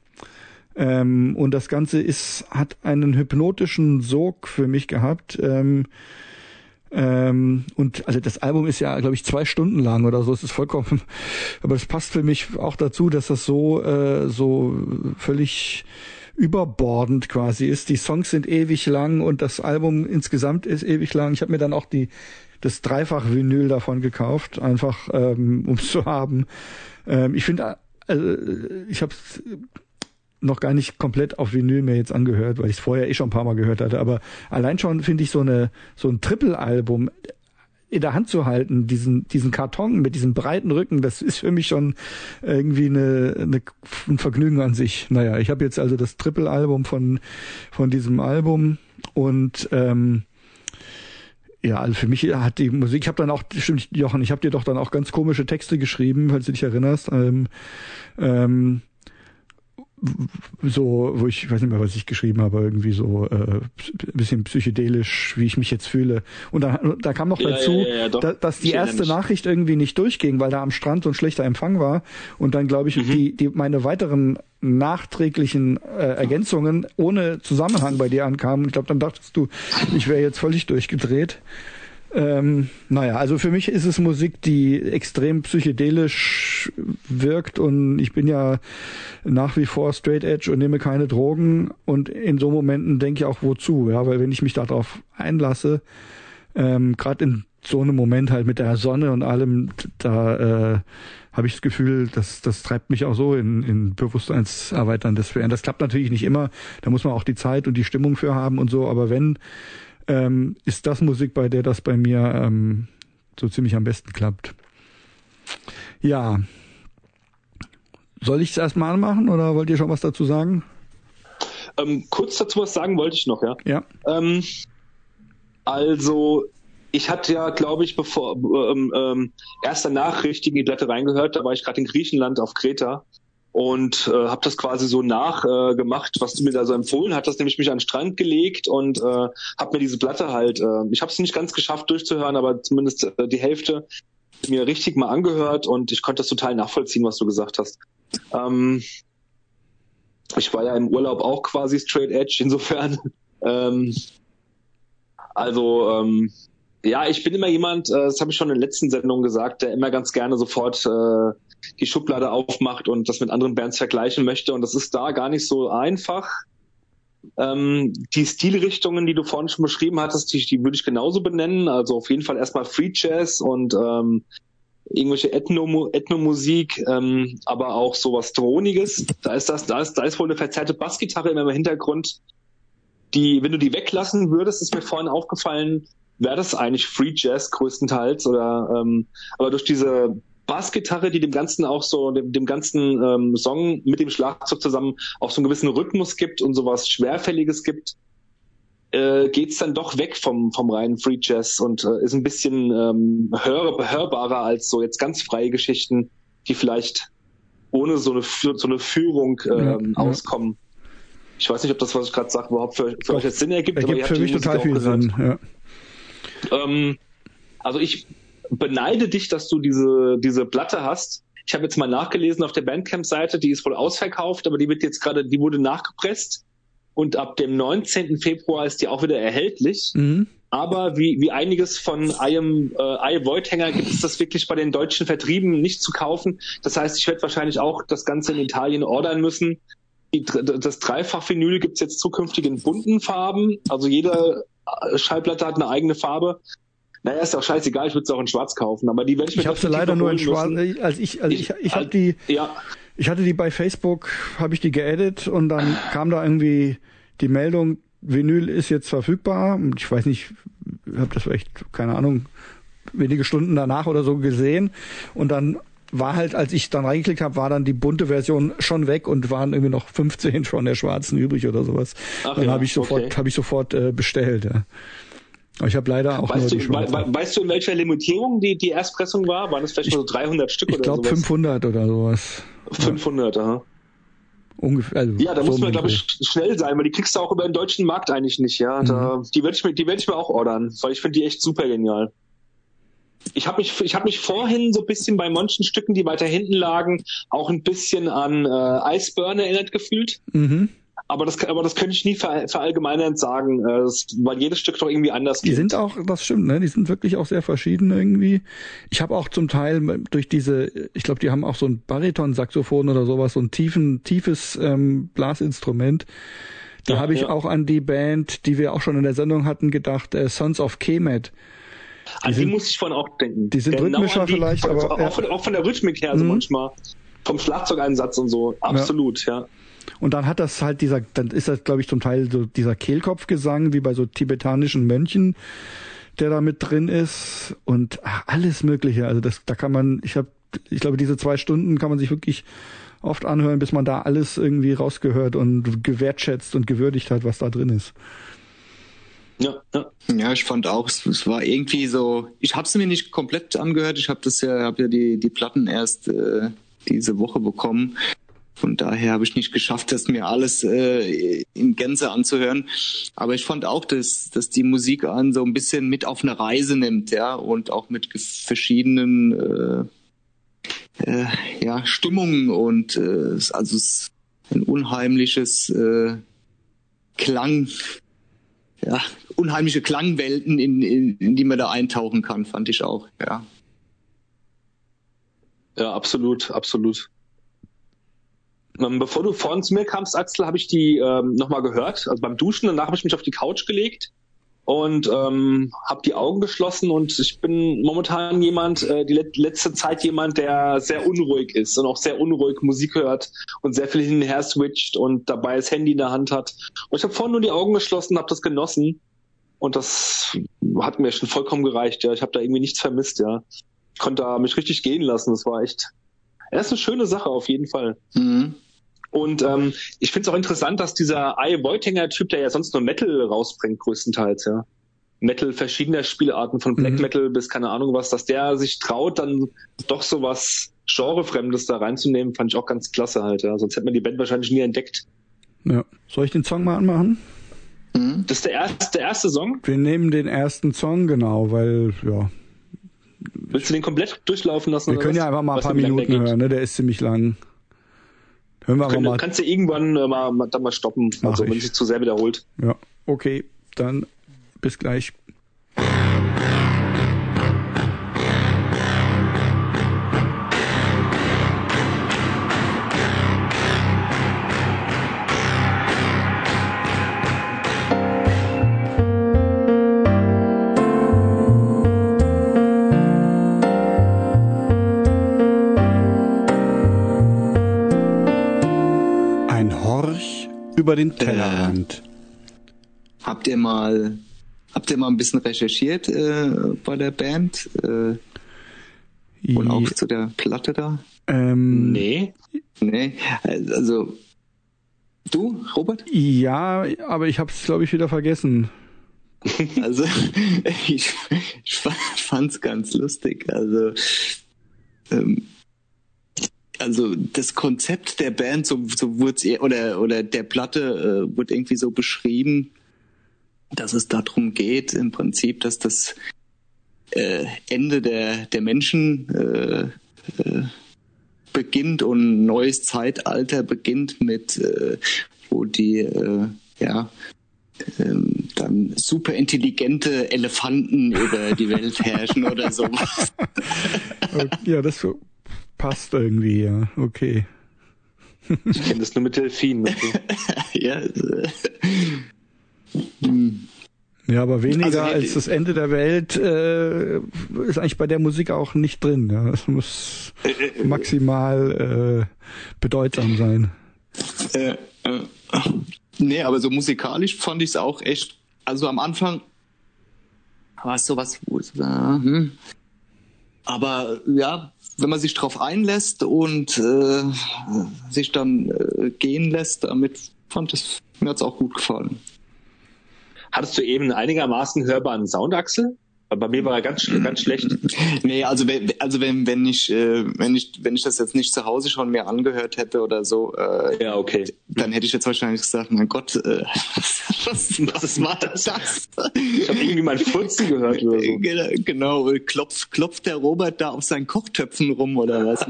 Ähm, und das Ganze ist, hat einen hypnotischen Sog für mich gehabt. Ähm, ähm, und also das Album ist ja, glaube ich, zwei Stunden lang oder so. Es ist vollkommen, aber es passt für mich auch dazu, dass das so äh, so völlig überbordend quasi ist. Die Songs sind ewig lang und das Album insgesamt ist ewig lang. Ich habe mir dann auch die das Dreifach-Vinyl davon gekauft, einfach ähm, um es zu haben. Ähm, ich finde, also, ich habe noch gar nicht komplett auf Vinyl mir jetzt angehört, weil ich es vorher eh schon ein paar Mal gehört hatte. Aber allein schon finde ich so eine so ein Triple-Album in der Hand zu halten, diesen diesen Karton mit diesem breiten Rücken, das ist für mich schon irgendwie eine, eine ein Vergnügen an sich. Naja, ich habe jetzt also das Triple-Album von von diesem Album und ähm, ja, also für mich hat die Musik, ich habe dann auch, stimmt, Jochen, ich habe dir doch dann auch ganz komische Texte geschrieben, falls du dich erinnerst. Ähm, ähm, so, wo ich, ich weiß nicht mehr, was ich geschrieben habe, irgendwie so äh, bisschen psychedelisch, wie ich mich jetzt fühle. Und da, da kam noch dazu, ja, ja, ja, da, dass die erste Nachricht irgendwie nicht durchging, weil da am Strand so ein schlechter Empfang war. Und dann glaube ich, mhm. die, die meine weiteren nachträglichen äh, Ergänzungen ohne Zusammenhang bei dir ankamen. Ich glaube, dann dachtest du, ich wäre jetzt völlig durchgedreht. Ähm, naja, also für mich ist es Musik, die extrem psychedelisch wirkt und ich bin ja nach wie vor straight edge und nehme keine Drogen und in so Momenten denke ich auch wozu, ja, weil wenn ich mich darauf einlasse, ähm, gerade in so einem Moment halt mit der Sonne und allem, da äh, habe ich das Gefühl, dass das treibt mich auch so in, in bewusstseinserweiterndes Sphären. Das klappt natürlich nicht immer, da muss man auch die Zeit und die Stimmung für haben und so, aber wenn, ähm, ist das Musik, bei der das bei mir ähm, so ziemlich am besten klappt. Ja. Soll ich es erstmal anmachen oder wollt ihr schon was dazu sagen? Ähm, kurz dazu was sagen wollte ich noch, ja. Ja. Ähm, also ich hatte ja, glaube ich, bevor ähm, ähm, erst danach richtig in die Platte reingehört, da war ich gerade in Griechenland auf Kreta und äh, habe das quasi so nachgemacht, äh, was du mir da so empfohlen hattest, nämlich mich an den Strand gelegt und äh, habe mir diese Platte halt, äh, ich habe es nicht ganz geschafft durchzuhören, aber zumindest äh, die Hälfte mir richtig mal angehört und ich konnte das total nachvollziehen, was du gesagt hast. Ähm, ich war ja im Urlaub auch quasi straight edge, insofern. Ähm, also ähm, ja, ich bin immer jemand, äh, das habe ich schon in den letzten Sendungen gesagt, der immer ganz gerne sofort äh, die Schublade aufmacht und das mit anderen Bands vergleichen möchte. Und das ist da gar nicht so einfach. Ähm, die Stilrichtungen, die du vorhin schon beschrieben hattest, die, die würde ich genauso benennen. Also auf jeden Fall erstmal Free Jazz und ähm, irgendwelche Ethno Ethnomusik, ähm, aber auch sowas Droniges. Da ist das, da ist, da ist wohl eine verzerrte Bassgitarre immer im Hintergrund. Die, wenn du die weglassen würdest, ist mir vorhin aufgefallen, wäre das eigentlich Free Jazz größtenteils oder ähm, aber durch diese Bassgitarre, die dem Ganzen auch so, dem, dem ganzen ähm, Song mit dem Schlagzeug zusammen auch so einen gewissen Rhythmus gibt und sowas Schwerfälliges gibt, äh, geht's dann doch weg vom, vom reinen Free Jazz und äh, ist ein bisschen ähm, hör, hörbarer als so jetzt ganz freie Geschichten, die vielleicht ohne so eine, so eine Führung ähm, ja, auskommen. Ich weiß nicht, ob das, was ich gerade sage, überhaupt für, für euch jetzt Sinn ergibt. Ergibt für mich total viel Sinn. Ja. Ähm, also ich beneide dich, dass du diese, diese Platte hast. Ich habe jetzt mal nachgelesen auf der Bandcamp-Seite, die ist wohl ausverkauft, aber die wird jetzt gerade, die wurde nachgepresst und ab dem 19. Februar ist die auch wieder erhältlich. Mhm. Aber wie, wie einiges von I am äh, I Voidhanger gibt es das wirklich bei den deutschen Vertrieben nicht zu kaufen. Das heißt, ich werde wahrscheinlich auch das Ganze in Italien ordern müssen. Die, das Dreifach-Vinyl gibt es jetzt zukünftig in bunten Farben. Also jede Schallplatte hat eine eigene Farbe. Naja, ist auch scheißegal, ich würde es auch in Schwarz kaufen, aber die werde ich mir Ich habe sie leider nur in Schwarz. Also ich, also ich, ich, ich habe die, ja. ich hatte die bei Facebook, habe ich die geedit und dann kam da irgendwie die Meldung, Vinyl ist jetzt verfügbar. Ich weiß nicht, habe das vielleicht, keine Ahnung, wenige Stunden danach oder so gesehen und dann war halt, als ich dann reingeklickt habe, war dann die bunte Version schon weg und waren irgendwie noch 15 von der schwarzen übrig oder sowas. Ach dann ja, habe ich sofort, okay. habe ich sofort äh, bestellt. Ja. Aber ich habe leider auch weißt nur die du, we Weißt du, in welcher Limitierung die, die Erstpressung war? Waren es vielleicht ich, nur so 300 Stück ich oder glaub, sowas? Ich glaube 500 oder sowas. 500, ja. aha. Ungefähr. Also ja, da so muss man, glaube ich, schnell sein, weil die kriegst du auch über den deutschen Markt eigentlich nicht, ja. Da, mhm. Die werde ich, mir, die werd ich mir auch ordern, weil ich finde die echt super genial. Ich habe mich, ich hab mich vorhin so ein bisschen bei manchen Stücken, die weiter hinten lagen, auch ein bisschen an äh, Iceburn erinnert gefühlt. Mhm. Aber das, aber das könnte ich nie ver, verallgemeinernd sagen, äh, das, weil jedes Stück doch irgendwie anders Die geht. sind auch, das stimmt, ne? Die sind wirklich auch sehr verschieden irgendwie. Ich habe auch zum Teil durch diese, ich glaube, die haben auch so ein Bariton-Saxophon oder sowas, so ein tiefen, tiefes ähm, Blasinstrument. Da ja, habe ich ja. auch an die Band, die wir auch schon in der Sendung hatten, gedacht, äh, Sons of Kemet. An die, die muss ich vorhin auch denken. Die sind genau rhythmischer die, vielleicht, aber auch, ja. von, auch, von, der Rhythmik her, so mhm. manchmal. vom Schlagzeugeinsatz und so. Absolut, ja. ja. Und dann hat das halt dieser, dann ist das, glaube ich, zum Teil so dieser Kehlkopfgesang, wie bei so tibetanischen Mönchen, der da mit drin ist und ach, alles Mögliche. Also das, da kann man, ich habe, ich glaube, diese zwei Stunden kann man sich wirklich oft anhören, bis man da alles irgendwie rausgehört und gewertschätzt und gewürdigt hat, was da drin ist. Ja, ja. ja, ich fand auch, es, war irgendwie so, ich habe es mir nicht komplett angehört, ich habe das ja, habe ja die, die Platten erst äh, diese Woche bekommen. Von daher habe ich nicht geschafft, das mir alles äh, in Gänze anzuhören. Aber ich fand auch, dass, dass die Musik an so ein bisschen mit auf eine Reise nimmt, ja, und auch mit verschiedenen äh, äh, ja, Stimmungen und äh, also es ist ein unheimliches äh, Klang, ja, unheimliche Klangwelten, in, in, in die man da eintauchen kann, fand ich auch, ja. Ja, absolut, absolut. Ähm, bevor du vorhin zu mir kamst, Axel, habe ich die ähm, nochmal gehört, also beim Duschen. Danach habe ich mich auf die Couch gelegt und ähm, habe die Augen geschlossen und ich bin momentan jemand, äh, die letzte Zeit jemand, der sehr unruhig ist und auch sehr unruhig Musik hört und sehr viel hin und her switcht und dabei das Handy in der Hand hat. Und ich habe vorhin nur die Augen geschlossen, habe das genossen und das hat mir schon vollkommen gereicht. Ja, ich habe da irgendwie nichts vermisst. Ja, ich konnte da mich richtig gehen lassen. Das war echt, das ist eine schöne Sache auf jeden Fall. Mhm. Und ähm, ich finde es auch interessant, dass dieser I. Beutinger-Typ, der ja sonst nur Metal rausbringt, größtenteils, ja. Metal verschiedener Spielarten, von Black mhm. Metal bis keine Ahnung was, dass der sich traut, dann doch so was Genrefremdes da reinzunehmen, fand ich auch ganz klasse halt, ja. Sonst hätte man die Band wahrscheinlich nie entdeckt. Ja. Soll ich den Song mal anmachen? Mhm. Das ist der erste, der erste Song? Wir nehmen den ersten Song, genau, weil, ja. Willst du den komplett durchlaufen lassen? Wir können ja einfach mal ein paar Minuten hören, ne? Der ist ziemlich lang. Hören wir Können, mal. Kannst du irgendwann äh, mal, dann mal stoppen, Mach also ich. wenn sich zu sehr wiederholt. Ja, okay, dann bis gleich. Über den Tellerrand. Äh, habt ihr mal habt ihr mal ein bisschen recherchiert äh, bei der Band? Äh, und auch zu der Platte da? Ähm, nee. Nee, also du, Robert? Ja, aber ich habe es, glaube ich, wieder vergessen. Also ich, ich fand es ganz lustig. Also ähm, also das Konzept der Band, so, so wurde oder oder der Platte äh, wurde irgendwie so beschrieben, dass es darum geht, im Prinzip, dass das äh, Ende der der Menschen äh, äh, beginnt und ein neues Zeitalter beginnt mit, äh, wo die äh, ja ähm, dann super intelligente Elefanten über die Welt herrschen oder sowas. ja, das so passt irgendwie, ja. Okay. Ich kenne das nur mit Delfinen. Okay. ja. Äh, hm. Ja, aber weniger also, als das Ende der Welt äh, ist eigentlich bei der Musik auch nicht drin. Ja. Es muss äh, äh, maximal äh, bedeutsam sein. Äh, äh, nee, aber so musikalisch fand ich es auch echt. Also am Anfang war es sowas, wo es war, hm. Aber ja, wenn man sich darauf einlässt und äh, sich dann äh, gehen lässt, damit fand es mir hat's auch gut gefallen. Hattest du eben einigermaßen hörbaren Soundachsel? Bei mir war er ganz, ganz schlecht. Nee, also wenn, also wenn, wenn ich, äh, wenn ich, wenn ich das jetzt nicht zu Hause schon mehr angehört hätte oder so, äh, ja, okay. dann hätte ich jetzt wahrscheinlich gesagt, mein Gott, äh, was, was war das? Ich habe irgendwie mein Furzen gehört oder so. Genau, genau, klopft, klopft der Robert da auf seinen Kochtöpfen rum oder was?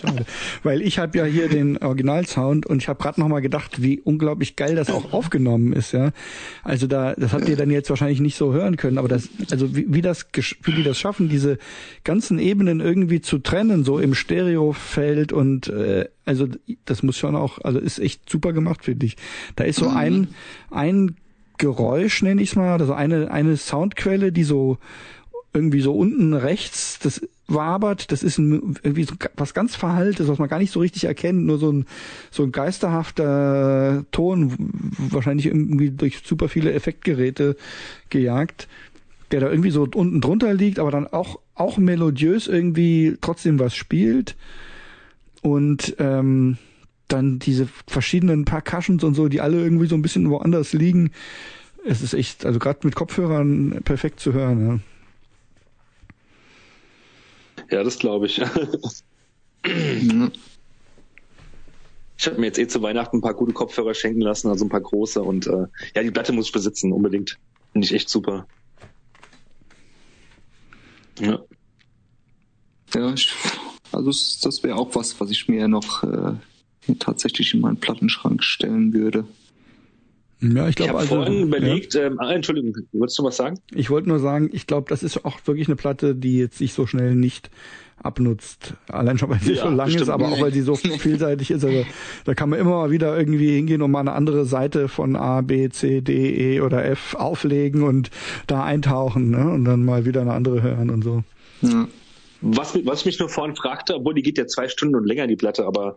Schade. Weil ich habe ja hier den Originalsound und ich habe gerade noch mal gedacht, wie unglaublich geil das auch aufgenommen ist, ja. Also da, das habt ihr dann jetzt wahrscheinlich nicht so hören können, aber das also wie, wie das, wie die das schaffen, diese ganzen Ebenen irgendwie zu trennen, so im Stereofeld und äh, also das muss schon auch, also ist echt super gemacht, finde ich. Da ist so mhm. ein ein Geräusch, nenne ich es mal, also eine eine Soundquelle, die so irgendwie so unten rechts, das wabert. Das ist ein, irgendwie so was ganz Verhaltes, was man gar nicht so richtig erkennt. Nur so ein, so ein geisterhafter Ton, wahrscheinlich irgendwie durch super viele Effektgeräte gejagt, der da irgendwie so unten drunter liegt, aber dann auch, auch melodiös irgendwie trotzdem was spielt. Und ähm, dann diese verschiedenen Percussions und so, die alle irgendwie so ein bisschen woanders liegen. Es ist echt, also gerade mit Kopfhörern perfekt zu hören. Ja. Ja, das glaube ich. ich habe mir jetzt eh zu Weihnachten ein paar gute Kopfhörer schenken lassen, also ein paar große. Und äh, ja, die Platte muss ich besitzen, unbedingt. Finde ich echt super. Ja. Ja, ich, also das wäre auch was, was ich mir noch äh, tatsächlich in meinen Plattenschrank stellen würde. Ja, ich glaube, ich also, vorhin überlegt, ja. ähm, ah, Entschuldigung, wolltest du was sagen? Ich wollte nur sagen, ich glaube, das ist auch wirklich eine Platte, die jetzt sich so schnell nicht abnutzt. Allein schon, weil sie ja, so lang ist, aber auch weil sie so vielseitig ist. Also da kann man immer mal wieder irgendwie hingehen und mal eine andere Seite von A, B, C, D, E oder F auflegen und da eintauchen ne? und dann mal wieder eine andere hören und so. Ja. Was, was ich mich nur vorhin fragte, obwohl die geht ja zwei Stunden und länger, die Platte, aber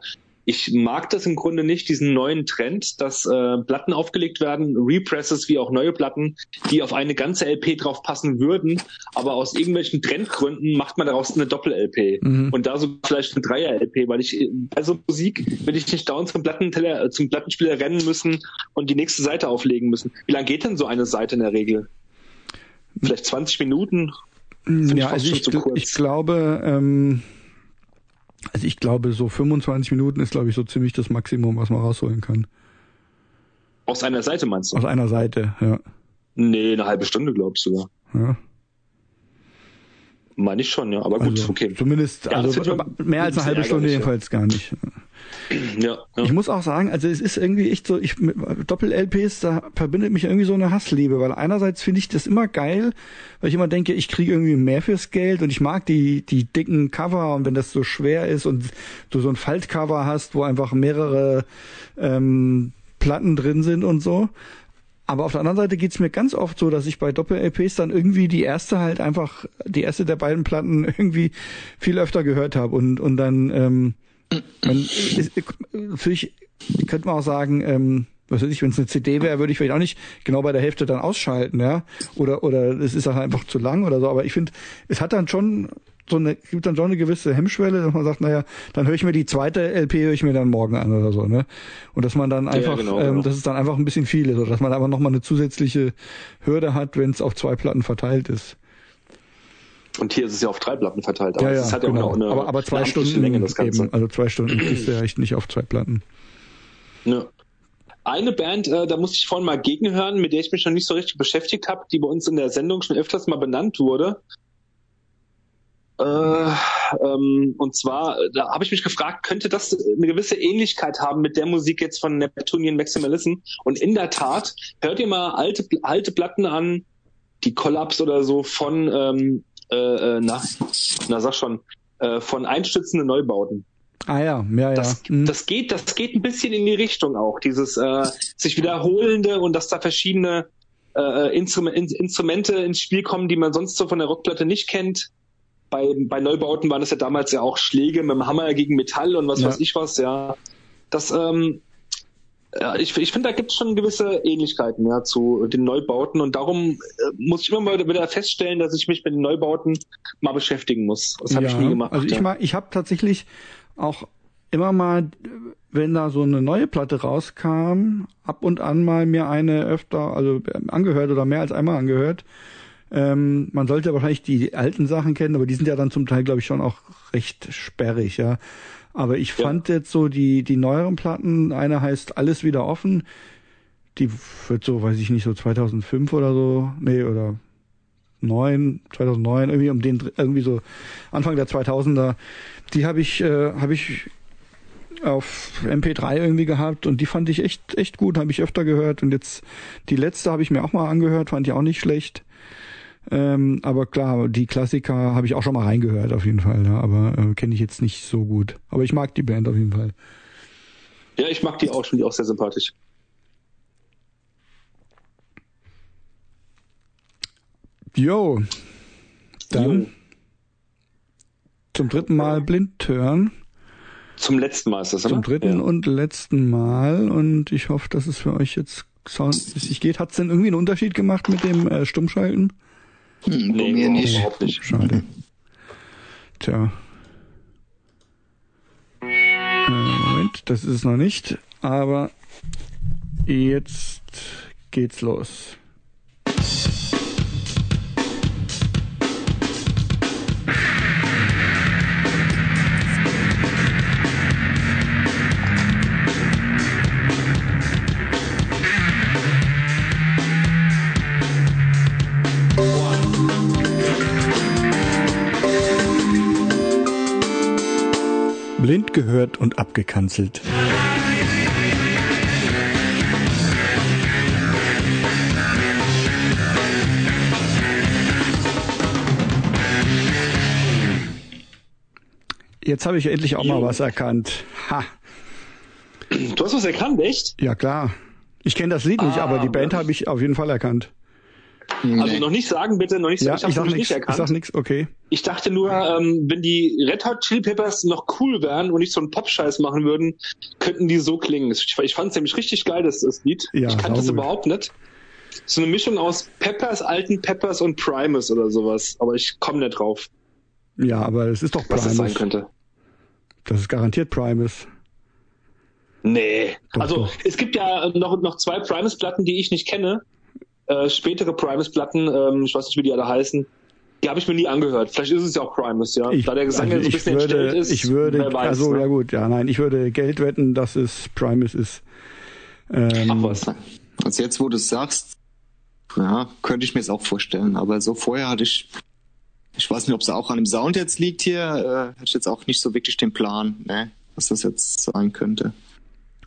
ich mag das im Grunde nicht, diesen neuen Trend, dass äh, Platten aufgelegt werden, Represses wie auch neue Platten, die auf eine ganze LP drauf passen würden, aber aus irgendwelchen Trendgründen macht man daraus eine Doppel-LP mhm. und da so vielleicht eine Dreier-LP, weil ich also Musik will ich nicht dauernd zum Plattenteller, äh, zum Plattenspieler rennen müssen und die nächste Seite auflegen müssen. Wie lange geht denn so eine Seite in der Regel? Vielleicht 20 Minuten? Find ja, ich also ich, ich glaube, ähm, also ich glaube, so 25 Minuten ist, glaube ich, so ziemlich das Maximum, was man rausholen kann. Aus einer Seite meinst du? Aus einer Seite, ja. Nee, eine halbe Stunde, glaubst du, ja. Ja. Meine ich schon, ja. Aber gut, also, okay. Zumindest, ja, also mehr als eine halbe Stunde jedenfalls gar nicht. Ja, ja. Ich muss auch sagen, also es ist irgendwie echt so, ich Doppel-LPs, da verbindet mich irgendwie so eine Hassliebe, weil einerseits finde ich das immer geil, weil ich immer denke, ich kriege irgendwie mehr fürs Geld und ich mag die, die dicken Cover und wenn das so schwer ist und du so ein Faltcover hast, wo einfach mehrere ähm, Platten drin sind und so. Aber auf der anderen Seite geht's mir ganz oft so, dass ich bei Doppel-LPs dann irgendwie die erste halt einfach, die erste der beiden Platten irgendwie viel öfter gehört habe und, und dann ähm, man, ist, natürlich könnte man auch sagen, ähm, was weiß ich, wenn es eine CD wäre, würde ich vielleicht auch nicht genau bei der Hälfte dann ausschalten, ja. Oder oder es ist halt einfach zu lang oder so. Aber ich finde, es hat dann schon so eine, gibt dann schon eine gewisse Hemmschwelle, dass man sagt, naja, dann höre ich mir die zweite LP, höre ich mir dann morgen an oder so, ne? Und dass man dann einfach, ja, genau, ähm, genau. dass es dann einfach ein bisschen viel ist, oder dass man aber nochmal eine zusätzliche Hürde hat, wenn es auf zwei Platten verteilt ist. Und hier ist es ja auf drei Platten verteilt. Aber ja, ja, es hat ja genau. auch eine, aber, aber zwei eine Stunden Länge, das Ganze. Eben, also zwei Stunden ist ja echt nicht auf zwei Platten. Ja. Eine Band, äh, da musste ich vorhin mal gegenhören, mit der ich mich noch nicht so richtig beschäftigt habe, die bei uns in der Sendung schon öfters mal benannt wurde. Äh, ähm, und zwar, da habe ich mich gefragt, könnte das eine gewisse Ähnlichkeit haben mit der Musik jetzt von Neptunian Maximalism? Und in der Tat, hört ihr mal alte, alte Platten an, die Collapse oder so von ähm, äh, äh, na, na sag schon, äh, von einstützenden Neubauten. Ah ja, ja, ja. Das, mhm. das geht, das geht ein bisschen in die Richtung auch, dieses äh, sich wiederholende und dass da verschiedene äh, äh Instrument, Instrumente ins Spiel kommen, die man sonst so von der Rockplatte nicht kennt. Bei, bei Neubauten waren das ja damals ja auch Schläge mit dem Hammer gegen Metall und was ja. weiß ich was, ja. Das, ähm, ja, ich, ich finde, da gibt es schon gewisse Ähnlichkeiten ja, zu den Neubauten und darum äh, muss ich immer mal wieder feststellen, dass ich mich mit den Neubauten mal beschäftigen muss. Das habe ja, ich nie gemacht. Also ich, ja. ich habe tatsächlich auch immer mal, wenn da so eine neue Platte rauskam, ab und an mal mir eine öfter, also angehört oder mehr als einmal angehört. Ähm, man sollte wahrscheinlich die alten Sachen kennen, aber die sind ja dann zum Teil, glaube ich, schon auch recht sperrig, ja. Aber ich fand ja. jetzt so die, die neueren Platten, eine heißt Alles wieder offen, die wird so, weiß ich nicht, so 2005 oder so, nee, oder 9, 2009, irgendwie um den, irgendwie so Anfang der 2000er, die habe ich, äh, habe ich auf MP3 irgendwie gehabt und die fand ich echt, echt gut, habe ich öfter gehört und jetzt die letzte habe ich mir auch mal angehört, fand ich auch nicht schlecht. Ähm, aber klar, die Klassiker habe ich auch schon mal reingehört auf jeden Fall, ja, aber äh, kenne ich jetzt nicht so gut. Aber ich mag die Band auf jeden Fall. Ja, ich mag die auch, finde die auch sehr sympathisch. Jo. Dann. Jo. zum dritten Mal blind hören. Zum letzten Mal ist das, oder? Zum dritten ja. und letzten Mal und ich hoffe, dass es für euch jetzt soundmäßig geht. Hat es denn irgendwie einen Unterschied gemacht mit dem äh, Stummschalten? Hm, nee, mir nicht. Überhaupt nicht. Schade. Tja. Äh, Moment, das ist es noch nicht, aber jetzt geht's los. Blind gehört und abgekanzelt. Jetzt habe ich endlich auch mal was erkannt. Ha. Du hast was erkannt, echt? Ja, klar. Ich kenne das Lied nicht, ah, aber die Band habe ich auf jeden Fall erkannt. Also noch nicht sagen, bitte, noch nicht sagen. Ja, ich, habe nicht erkannt. Ich sag nichts, okay. Ich dachte nur, ähm, wenn die Red Hot Chili Peppers noch cool wären und nicht so einen Pop-Scheiß machen würden, könnten die so klingen. Ich, ich fand es nämlich richtig geil, das, das Lied. Ja, ich kannte es überhaupt nicht. So eine Mischung aus Peppers, alten Peppers und Primus oder sowas. Aber ich komme nicht drauf. Ja, aber es ist doch Primus. Was das sein könnte. Das ist garantiert Primus. Nee. Doch, also doch. es gibt ja noch, noch zwei Primus-Platten, die ich nicht kenne. Äh, spätere Primus-Platten, ähm, ich weiß nicht, wie die alle heißen, die habe ich mir nie angehört. Vielleicht ist es ja auch Primus, ja. Ich, da der Gesang also ja so ein bisschen würde, entstellt ist. Ich würde, weiß, also ne? ja gut, ja nein, ich würde Geld wetten, dass es Primus ist. Ähm, Ach was. Also jetzt, wo du es sagst, ja, könnte ich mir es auch vorstellen. Aber so vorher hatte ich, ich weiß nicht, ob es auch an dem Sound jetzt liegt hier, äh, hatte ich jetzt auch nicht so wirklich den Plan, ne, was das jetzt sein könnte.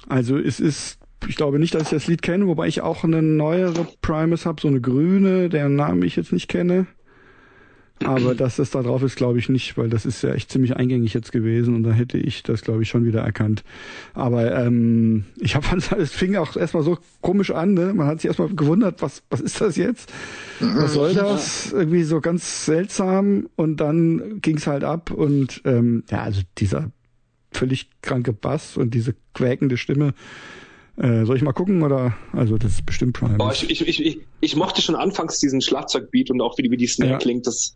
Also es ist ich glaube nicht, dass ich das Lied kenne, wobei ich auch eine neuere Primus habe, so eine grüne, deren Namen ich jetzt nicht kenne. Aber dass das da drauf ist, glaube ich nicht, weil das ist ja echt ziemlich eingängig jetzt gewesen und da hätte ich das, glaube ich, schon wieder erkannt. Aber ähm, ich habe es fing auch erstmal so komisch an, ne? Man hat sich erstmal gewundert, was, was ist das jetzt? Was soll das? Irgendwie so ganz seltsam und dann ging es halt ab und ähm, ja, also dieser völlig kranke Bass und diese quäkende Stimme, äh, soll ich mal gucken oder? Also das ist bestimmt Primus. Boah, ich, ich, ich, ich, mochte schon anfangs diesen Schlagzeugbeat und auch wie, wie die Snare ja. klingt. Das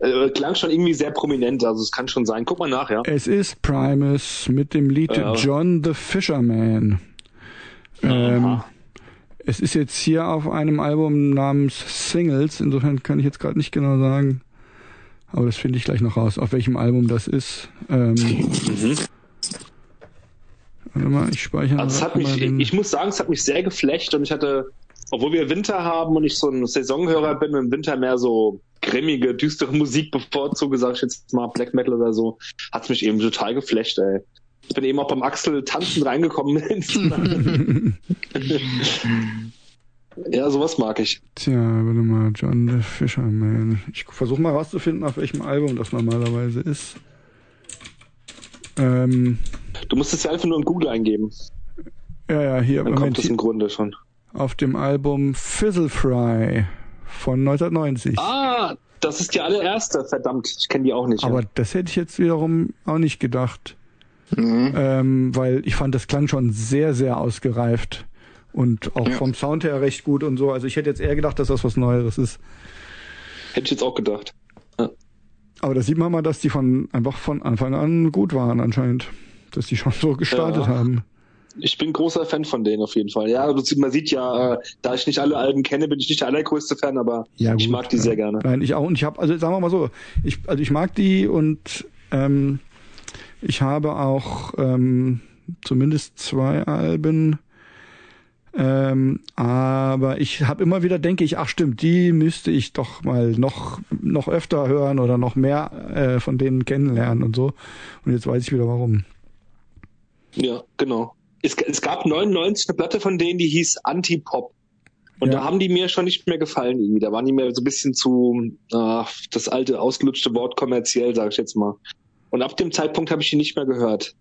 äh, klang schon irgendwie sehr prominent. Also es kann schon sein. Guck mal nach, ja. Es ist Primus mit dem Lied ja. John the Fisherman. Ähm, es ist jetzt hier auf einem Album namens Singles. Insofern kann ich jetzt gerade nicht genau sagen. Aber das finde ich gleich noch raus, auf welchem Album das ist. Ähm, mhm. Warte mal, ich speichere also es hat mich, den... Ich muss sagen, es hat mich sehr geflecht und ich hatte, obwohl wir Winter haben und ich so ein Saisonhörer bin und im Winter mehr so grimmige, düstere Musik bevorzuge, sag ich jetzt mal Black Metal oder so, hat es mich eben total geflecht, ey. Ich bin eben auch beim Axel tanzen reingekommen. ja, sowas mag ich. Tja, warte mal, John the Fisherman. Ich versuche mal rauszufinden, auf welchem Album das normalerweise ist. Ähm, Du musst es ja einfach nur in Google eingeben. Ja, ja, hier. Dann Moment, kommt es im Grunde schon. Auf dem Album Fizzle Fry von 1990. Ah, das ist die allererste, verdammt. Ich kenne die auch nicht. Aber ja. das hätte ich jetzt wiederum auch nicht gedacht. Mhm. Ähm, weil ich fand, das klang schon sehr, sehr ausgereift. Und auch ja. vom Sound her recht gut und so. Also ich hätte jetzt eher gedacht, dass das was Neueres ist. Hätte ich jetzt auch gedacht. Ja. Aber da sieht man mal, dass die von einfach von Anfang an gut waren anscheinend dass die schon so gestartet ja. haben. Ich bin großer Fan von denen auf jeden Fall. Ja, man sieht ja, äh, da ich nicht alle Alben kenne, bin ich nicht der allergrößte Fan, aber ja, ich mag die ja. sehr gerne. Nein, ich auch. Und ich habe, also sagen wir mal so, ich, also ich mag die und ähm, ich habe auch ähm, zumindest zwei Alben. Ähm, aber ich habe immer wieder denke ich, ach stimmt, die müsste ich doch mal noch noch öfter hören oder noch mehr äh, von denen kennenlernen und so. Und jetzt weiß ich wieder warum. Ja, genau. Es, es gab 99 eine Platte von denen, die hieß Anti-Pop. Und ja. da haben die mir schon nicht mehr gefallen irgendwie. Da waren die mir so ein bisschen zu, äh, das alte ausgelutschte Wort kommerziell, sage ich jetzt mal. Und ab dem Zeitpunkt habe ich die nicht mehr gehört.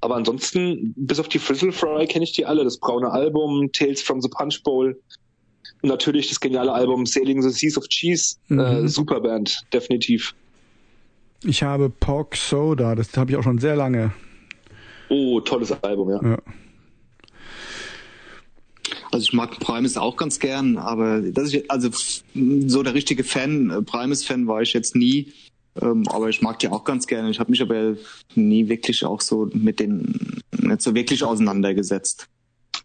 Aber ansonsten, bis auf die Frizzle Fry kenne ich die alle. Das braune Album, Tales from the Punch Bowl. Und natürlich das geniale Album Sailing the Seas of Cheese. Mhm. Äh, super Band, definitiv. Ich habe Pork Soda, das habe ich auch schon sehr lange. Oh, tolles Album, ja. ja. Also ich mag Primus auch ganz gern, aber das ist also so der richtige Fan, Primus-Fan war ich jetzt nie. Ähm, aber ich mag die auch ganz gerne. Ich habe mich aber nie wirklich auch so mit den nicht so wirklich auseinandergesetzt.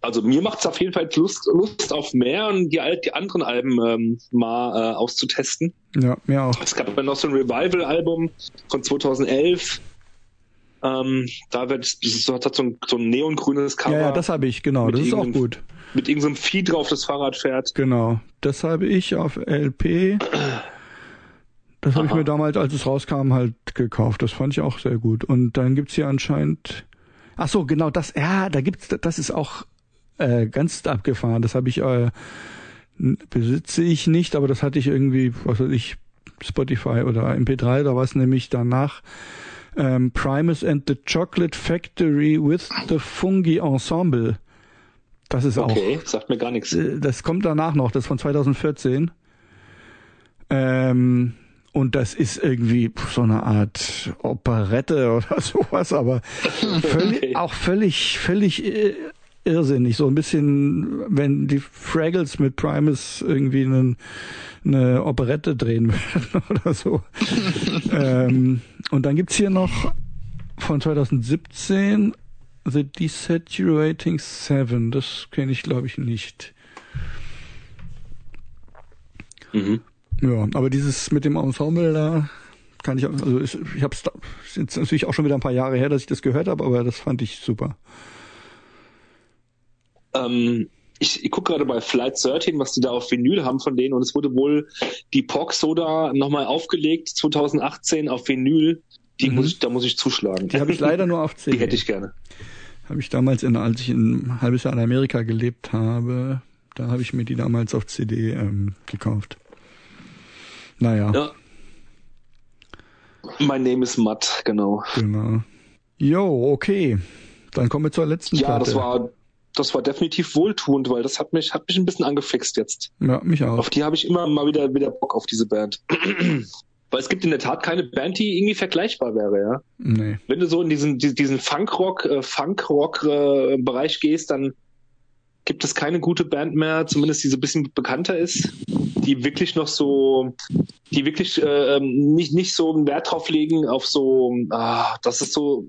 Also mir macht es auf jeden Fall Lust, Lust auf mehr und die, die anderen Alben ähm, mal äh, auszutesten. Ja, mir auch. Es gab aber noch so ein Revival-Album von 2011. Ähm, da wird das hat so ein, so ein neongrünes Cover. Ja, ja das habe ich, genau. Das ist auch gut. Mit irgendeinem Vieh drauf, das Fahrrad fährt. Genau. Das habe ich auf LP. Das habe ich mir damals, als es rauskam, halt gekauft. Das fand ich auch sehr gut. Und dann gibt's hier anscheinend. Ach so, genau das. Ja, da gibt's. Das ist auch äh, ganz abgefahren. Das habe ich äh, besitze ich nicht, aber das hatte ich irgendwie, was weiß ich, Spotify oder MP3. Da war es nämlich danach. Ähm, Primus and the Chocolate Factory with the Fungi Ensemble. Das ist auch. Okay, sagt mir gar nichts. Äh, das kommt danach noch, das ist von 2014. Ähm, und das ist irgendwie so eine Art Operette oder sowas, aber völlig, okay. auch völlig, völlig äh, irrsinnig. So ein bisschen, wenn die Fraggles mit Primus irgendwie einen, eine Operette drehen würden oder so. ähm, und dann gibt's hier noch von 2017 The Desaturating Seven. Das kenne ich, glaube ich, nicht. Mhm. Ja, aber dieses mit dem Ensemble da kann ich, also ich, ich habe es jetzt natürlich auch schon wieder ein paar Jahre her, dass ich das gehört habe, aber das fand ich super. Ähm, ich, ich gucke gerade bei Flight 13, was die da auf Vinyl haben von denen und es wurde wohl die Pork Soda nochmal aufgelegt 2018 auf Vinyl. Die mhm. muss ich, da muss ich zuschlagen. Die habe ich leider nur auf CD. Die hätte ich gerne. Habe ich damals, in, als ich ein halbes Jahr in Amerika gelebt habe, da habe ich mir die damals auf CD ähm, gekauft. Naja. Ja. Mein Name ist Matt, genau. Genau. Jo, okay. Dann kommen wir zur letzten ja, Platte. Ja, das war, das war definitiv wohltuend, weil das hat mich, hat mich ein bisschen angefixt jetzt. Ja, mich auch. Auf die habe ich immer mal wieder, wieder Bock auf diese Band. weil es gibt in der Tat keine Band, die irgendwie vergleichbar wäre, ja. Nee. Wenn du so in diesen, diesen Funkrock, äh, Funkrock-Bereich äh, gehst, dann gibt es keine gute Band mehr, zumindest die so ein bisschen bekannter ist, die wirklich noch so, die wirklich äh, ähm, nicht, nicht so einen Wert drauf legen auf so, ah, dass es so,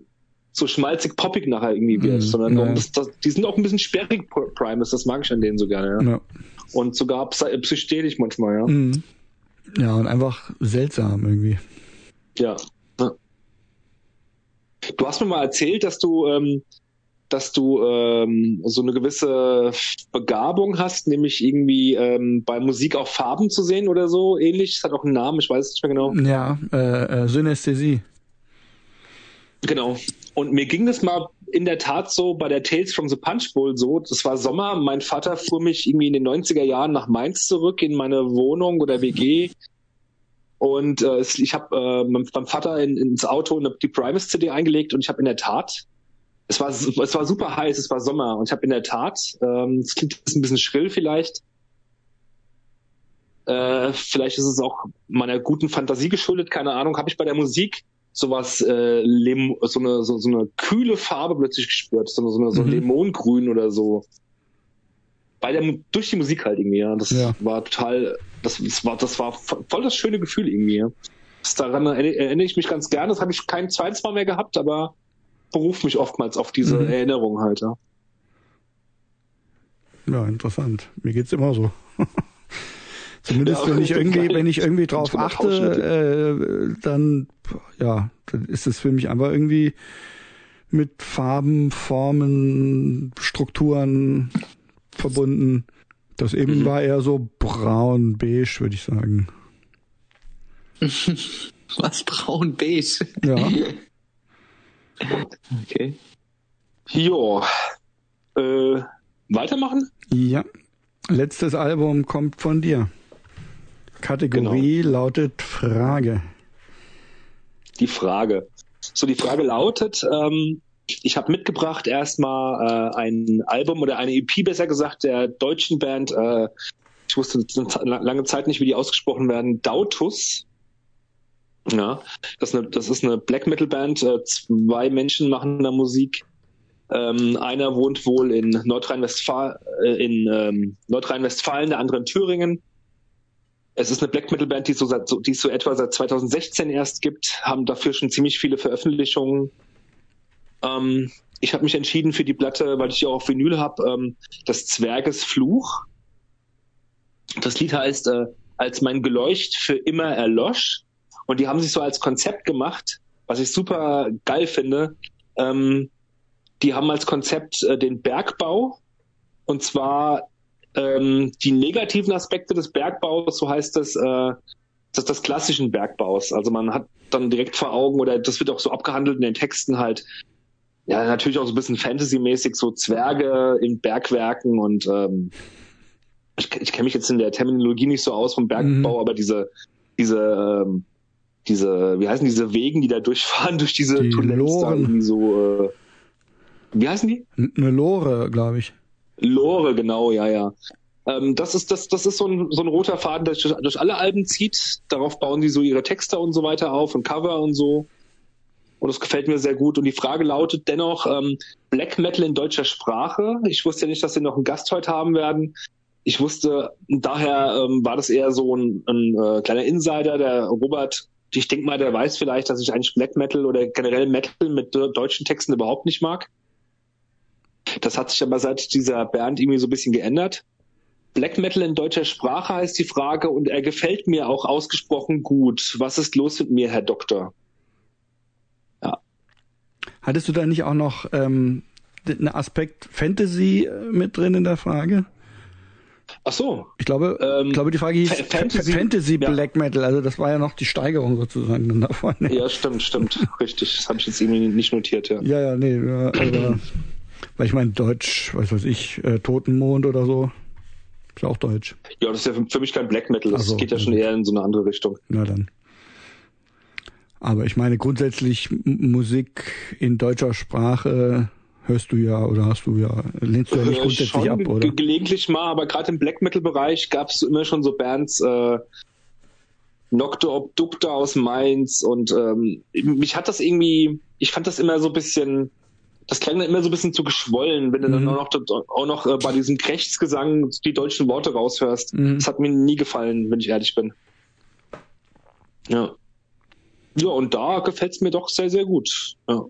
so schmalzig poppig nachher irgendwie wird, mm, sondern ja. das, das, die sind auch ein bisschen sperrig, Primus, das mag ich an denen so gerne, ja. ja. Und sogar psychedelisch manchmal, ja. Mm. Ja, und einfach seltsam irgendwie. Ja. ja. Du hast mir mal erzählt, dass du ähm, dass du ähm, so eine gewisse Begabung hast, nämlich irgendwie ähm, bei Musik auch Farben zu sehen oder so ähnlich. Das hat auch einen Namen, ich weiß es nicht mehr genau. Ja, äh, äh, Synästhesie. Genau. Und mir ging das mal in der Tat so bei der Tales from the Punch Bowl so. Das war Sommer. Mein Vater fuhr mich irgendwie in den 90er Jahren nach Mainz zurück in meine Wohnung oder WG. Und äh, ich habe äh, meinem Vater in, ins Auto eine, die Primus CD eingelegt und ich habe in der Tat es war, es war super heiß, es war Sommer und ich habe in der Tat, ähm, es klingt jetzt ein bisschen schrill vielleicht, äh, vielleicht ist es auch meiner guten Fantasie geschuldet, keine Ahnung, habe ich bei der Musik sowas, äh, so, eine, so, so eine kühle Farbe plötzlich gespürt, so, so, eine, so mhm. Lemongrün oder so. Bei der, durch die Musik halt irgendwie, ja. Das ja. war total, das, das war, das war voll das schöne Gefühl irgendwie. Ja. Das daran erinnere ich mich ganz gerne. Das habe ich kein zweites Mal mehr gehabt, aber berufe mich oftmals auf diese mhm. Erinnerung halt. Ja. ja, interessant. Mir geht's immer so. Zumindest ja, wenn ich irgendwie, wenn ich irgendwie drauf achte, äh, dann ja, dann ist es für mich einfach irgendwie mit Farben, Formen, Strukturen verbunden. Das eben mhm. war eher so braun, beige, würde ich sagen. Was braun, beige? Ja. Okay. Jo. Äh, weitermachen? Ja. Letztes Album kommt von dir. Kategorie genau. lautet Frage. Die Frage. So, die Frage lautet, ähm, ich habe mitgebracht erstmal äh, ein Album oder eine EP, besser gesagt, der deutschen Band, äh, ich wusste lange Zeit nicht, wie die ausgesprochen werden, Dautus. Ja, das ist eine, das ist eine Black Metal Band. Äh, zwei Menschen machen da Musik. Ähm, einer wohnt wohl in Nordrhein-Westfalen, äh, in ähm, Nordrhein-Westfalen, der andere in Thüringen. Es ist eine Black Metal Band, die, so seit, so, die es so etwa seit 2016 erst gibt, haben dafür schon ziemlich viele Veröffentlichungen. Ähm, ich habe mich entschieden für die Platte, weil ich die auch auf Vinyl habe, ähm, das Zwerges Fluch. Das Lied heißt äh, Als mein Geleucht für immer erlosch. Und die haben sich so als Konzept gemacht, was ich super geil finde. Ähm, die haben als Konzept äh, den Bergbau und zwar ähm, die negativen Aspekte des Bergbaus, so heißt es, äh, das, des klassischen Bergbaus. Also man hat dann direkt vor Augen oder das wird auch so abgehandelt in den Texten halt. Ja, natürlich auch so ein bisschen Fantasy-mäßig, so Zwerge in Bergwerken und ähm, ich, ich kenne mich jetzt in der Terminologie nicht so aus vom Bergbau, mhm. aber diese, diese, ähm, diese, wie heißen diese Wegen, die da durchfahren, durch diese die Tunnels, so, äh, wie heißen die? Eine Lore, glaube ich. Lore, genau, ja, ja. Ähm, das ist das, das ist so ein, so ein roter Faden, der durch, durch alle Alben zieht. Darauf bauen sie so ihre Texte und so weiter auf und Cover und so. Und das gefällt mir sehr gut. Und die Frage lautet dennoch, ähm, Black Metal in deutscher Sprache. Ich wusste ja nicht, dass sie noch einen Gast heute haben werden. Ich wusste, daher ähm, war das eher so ein, ein äh, kleiner Insider, der Robert, ich denke mal, der weiß vielleicht, dass ich eigentlich Black Metal oder generell Metal mit deutschen Texten überhaupt nicht mag. Das hat sich aber seit dieser Band irgendwie so ein bisschen geändert. Black Metal in deutscher Sprache heißt die Frage und er gefällt mir auch ausgesprochen gut. Was ist los mit mir, Herr Doktor? Ja. Hattest du da nicht auch noch ähm, einen Aspekt Fantasy äh, mit drin in der Frage? Ach so. Ich glaube, ähm, ich glaube, die Frage hieß Fantasy, Fantasy Black ja. Metal. Also das war ja noch die Steigerung sozusagen davon. Ja, stimmt, stimmt, richtig. Das habe ich jetzt irgendwie nicht notiert. Ja, ja, ja nee, aber weil ich meine, Deutsch, was weiß ich, äh, Totenmond oder so. Ist ja auch Deutsch. Ja, das ist ja für mich kein Black Metal. Das so, geht ja schon eher in so eine andere Richtung. Na dann. Aber ich meine, grundsätzlich Musik in deutscher Sprache hörst du ja oder hast du ja, lehnst du ja nicht grundsätzlich schon ab, oder? Gelegentlich mal, aber gerade im Black Metal-Bereich gab es immer schon so Bands, äh, Nocte Obducta aus Mainz und ähm, mich hat das irgendwie, ich fand das immer so ein bisschen das klang dann immer so ein bisschen zu geschwollen, wenn du mhm. dann auch noch, auch noch äh, bei diesem Krechtsgesang die deutschen Worte raushörst. Mhm. Das hat mir nie gefallen, wenn ich ehrlich bin. Ja. Ja, und da gefällt es mir doch sehr, sehr gut. Ja.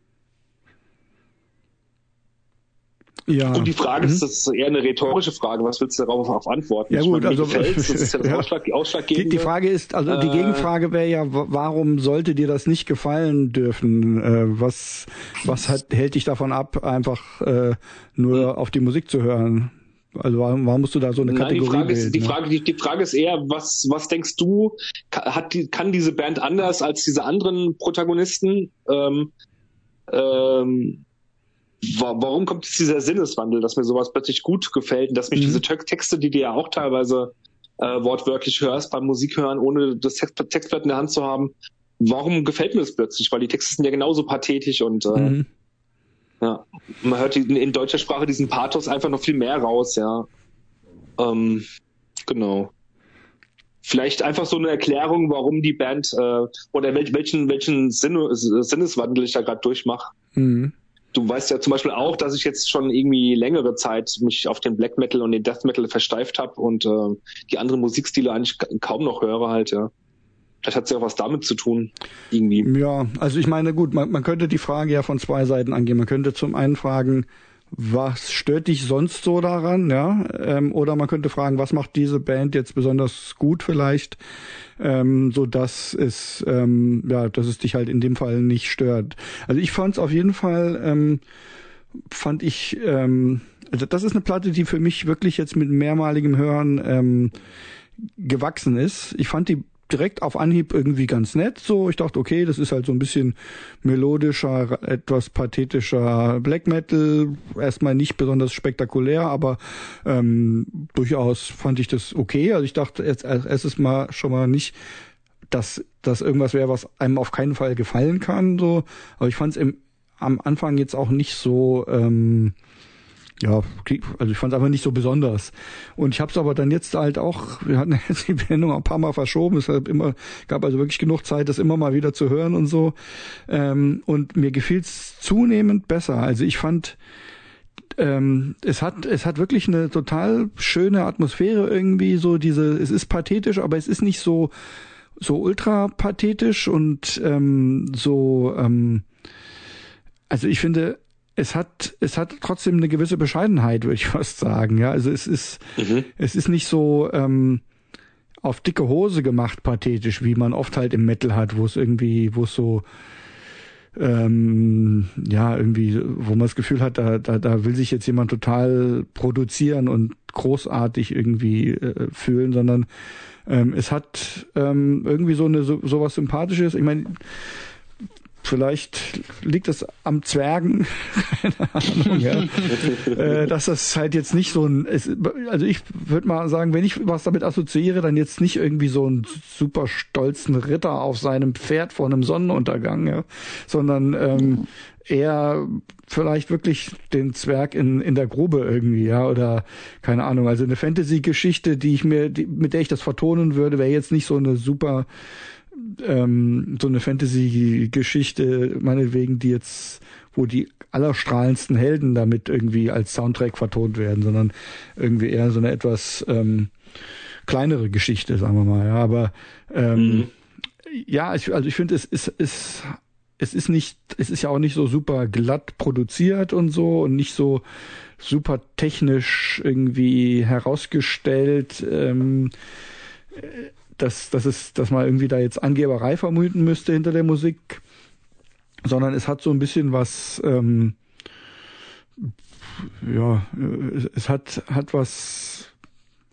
Ja. Und die Frage mhm. ist, das ist eher eine rhetorische Frage. Was willst du darauf auf antworten? Ja gut, also das ist ja das ja. Ausschlag, Ausschlaggebende. Die, die Frage ist, also die äh, Gegenfrage wäre ja, warum sollte dir das nicht gefallen dürfen? Äh, was was hat, hält dich davon ab, einfach äh, nur hm. auf die Musik zu hören? Also warum, warum musst du da so eine Kategorie Nein, die Frage wählen, ist, die ne? Frage, die, die Frage ist eher, was, was denkst du, hat die, kann diese Band anders als diese anderen Protagonisten? Ähm, ähm, warum kommt jetzt dieser Sinneswandel, dass mir sowas plötzlich gut gefällt und dass mich mhm. diese Texte, die du ja auch teilweise äh, wortwörtlich hörst beim Musikhören, ohne das Text, Textblatt in der Hand zu haben, warum gefällt mir das plötzlich? Weil die Texte sind ja genauso pathetisch und äh, mhm. ja, man hört in, in deutscher Sprache diesen Pathos einfach noch viel mehr raus, ja. Ähm, genau. Vielleicht einfach so eine Erklärung, warum die Band äh, oder welchen welchen Sinn, Sinneswandel ich da gerade durchmache. Mhm du weißt ja zum Beispiel auch, dass ich jetzt schon irgendwie längere Zeit mich auf den Black Metal und den Death Metal versteift habe und äh, die anderen Musikstile eigentlich kaum noch höre halt, ja. Vielleicht hat ja auch was damit zu tun, irgendwie. Ja, also ich meine, gut, man, man könnte die Frage ja von zwei Seiten angehen. Man könnte zum einen fragen, was stört dich sonst so daran, ja? Ähm, oder man könnte fragen, was macht diese Band jetzt besonders gut vielleicht, ähm, so dass es ähm, ja, dass es dich halt in dem Fall nicht stört. Also ich fand es auf jeden Fall, ähm, fand ich, ähm, also das ist eine Platte, die für mich wirklich jetzt mit mehrmaligem Hören ähm, gewachsen ist. Ich fand die direkt auf Anhieb irgendwie ganz nett. So, ich dachte, okay, das ist halt so ein bisschen melodischer, etwas pathetischer Black Metal. Erstmal nicht besonders spektakulär, aber ähm, durchaus fand ich das okay. Also ich dachte jetzt als erstes mal schon mal nicht, dass das irgendwas wäre, was einem auf keinen Fall gefallen kann. So, aber ich fand es am Anfang jetzt auch nicht so. Ähm, ja, also ich fand es einfach nicht so besonders. Und ich habe es aber dann jetzt halt auch, wir hatten jetzt die Beendung ein paar Mal verschoben, es hat immer, gab also wirklich genug Zeit, das immer mal wieder zu hören und so. Ähm, und mir gefiel es zunehmend besser. Also ich fand, ähm, es hat es hat wirklich eine total schöne Atmosphäre irgendwie so diese es ist pathetisch aber es ist nicht so so ultra pathetisch und ähm, so ähm, also ich finde es hat es hat trotzdem eine gewisse Bescheidenheit würde ich fast sagen ja also es ist mhm. es ist nicht so ähm, auf dicke Hose gemacht pathetisch wie man oft halt im Metal hat wo es irgendwie wo es so ähm, ja, irgendwie, wo man das Gefühl hat, da, da, da will sich jetzt jemand total produzieren und großartig irgendwie äh, fühlen, sondern ähm, es hat ähm, irgendwie so eine so, so was Sympathisches. Ich meine, Vielleicht liegt es am Zwergen, keine Ahnung, ja. äh, dass das halt jetzt nicht so ein, also ich würde mal sagen, wenn ich was damit assoziiere, dann jetzt nicht irgendwie so einen super stolzen Ritter auf seinem Pferd vor einem Sonnenuntergang, ja, sondern ähm, eher vielleicht wirklich den Zwerg in, in der Grube irgendwie, ja, oder keine Ahnung, also eine Fantasy-Geschichte, die ich mir, die, mit der ich das vertonen würde, wäre jetzt nicht so eine super ähm, so eine Fantasy-Geschichte, meinetwegen, die jetzt, wo die allerstrahlendsten Helden damit irgendwie als Soundtrack vertont werden, sondern irgendwie eher so eine etwas ähm, kleinere Geschichte, sagen wir mal. Ja, aber ähm, mhm. ja, ich, also ich finde, es ist, es, es ist nicht, es ist ja auch nicht so super glatt produziert und so und nicht so super technisch irgendwie herausgestellt. Ähm, dass, dass es, dass man irgendwie da jetzt Angeberei vermuten müsste hinter der Musik, sondern es hat so ein bisschen was, ähm, ja, es hat, hat was